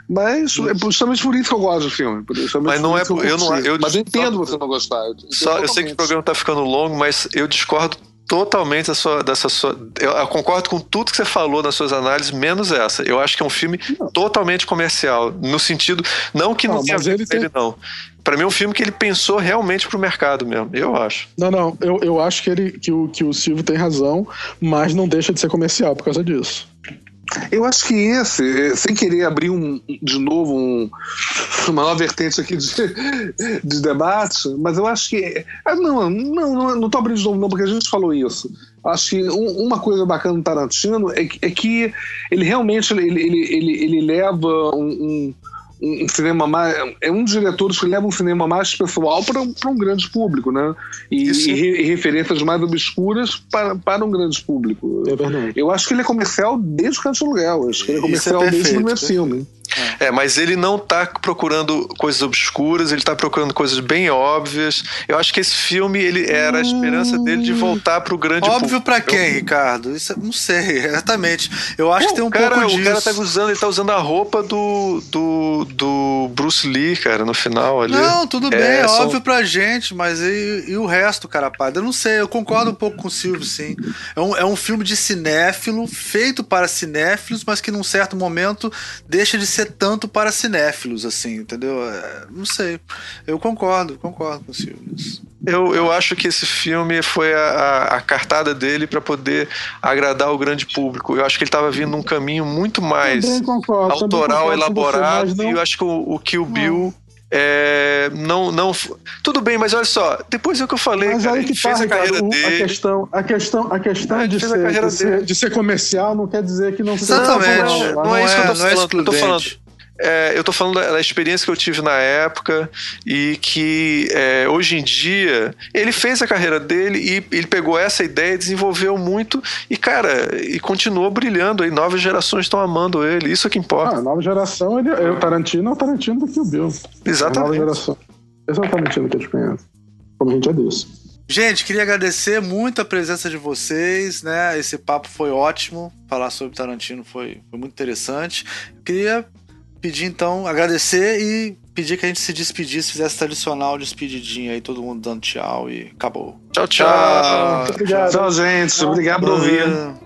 Mas é justamente por isso que eu gosto do filme. Mas não é por- eu não- eu- Mas eu entendo só- você não gostar. eu Só, eu sei que o programa tá ficando longo, mas eu discordo totalmente da sua, dessa sua. Eu, eu concordo com tudo que você falou nas suas análises, menos essa. Eu acho que é um filme totalmente comercial. No sentido. Não que não, Não, tenha ele com ele, não. Pra mim é um filme que ele pensou realmente pro mercado mesmo. Eu acho. Não, não. Eu, eu acho que, ele, que, o, que o Silvio tem razão, mas não deixa de ser comercial por causa disso. Eu acho que esse, eh, sem querer abrir um, de novo um- uma nova vertente aqui de, de debate, mas eu acho que. ah, Não, não, não, não tô abrindo de novo, não, porque a gente falou isso. Acho que um- uma coisa bacana do Tarantino é, é que ele realmente ele, ele, ele, ele leva um, um- um cinema mais. É um dos diretores que leva um cinema mais pessoal para um, para um grande público, né? E, e e referências mais obscuras para, para um grande público. É verdade. Eu acho que ele é comercial desde o Canto Aluguel. Acho que ele é é comercial desde o perfeito, primeiro perfeito. filme. É, mas ele não tá procurando coisas obscuras, ele tá procurando coisas bem óbvias. Eu acho que esse filme ele era a esperança dele de voltar pro grande Óbvio pra quem, Ricardo? Isso, é- não sei, exatamente. Eu acho que tem um o cara, pouco o disso. cara tá usando, ele tá usando a roupa do, do, do Bruce Lee, cara, no final ali. Não, tudo bem, É, é óbvio pra gente, mas e, e o resto, cara, padre? Eu não sei, eu concordo um pouco com o Silvio, sim. É um, é um filme de cinéfilo, feito para cinéfilos, mas que num certo momento deixa de ser tanto para cinéfilos, assim, entendeu? É, não sei. Eu concordo, concordo com o Silvio. Eu, eu acho que esse filme foi a, a- a cartada dele pra poder agradar o grande público. Eu acho que ele tava vindo num caminho muito mais concordo, autoral, concordo você, elaborado, mas não- e eu acho que o, o Kill Bill é, não, não. Tudo bem, mas olha só, depois é o que eu falei, Mas cara, aí que tá, fez a Ricardo, carreira o- a dele. questão, a questão, a questão É, de, a ser, carreira de, ser, de ser comercial não quer dizer que não seja Exatamente. autoral. Não é isso que eu tô não é falando. Eu tô falando. É, eu tô falando da, da experiência que eu tive na época e que é, hoje em dia ele fez a carreira dele e ele pegou essa ideia e desenvolveu muito e, cara, e continuou brilhando aí. Novas gerações estão amando ele, isso é que importa. Ah, a nova geração, ele, é o Tarantino é o Tarantino do Kill Bill. A nova Exatamente. geração. Esse é o Tarantino que a gente conhece. Como a gente já disse. Gente, queria agradecer muito a presença de vocês, né? Esse papo foi ótimo. Falar sobre Tarantino foi, foi muito interessante. Queria pedir então, agradecer e pedir que a gente se despedisse, fizesse tradicional despedidinha aí, todo mundo dando tchau e acabou. Tchau, tchau. Muito obrigado. Tchau, gente. Obrigado por ouvir.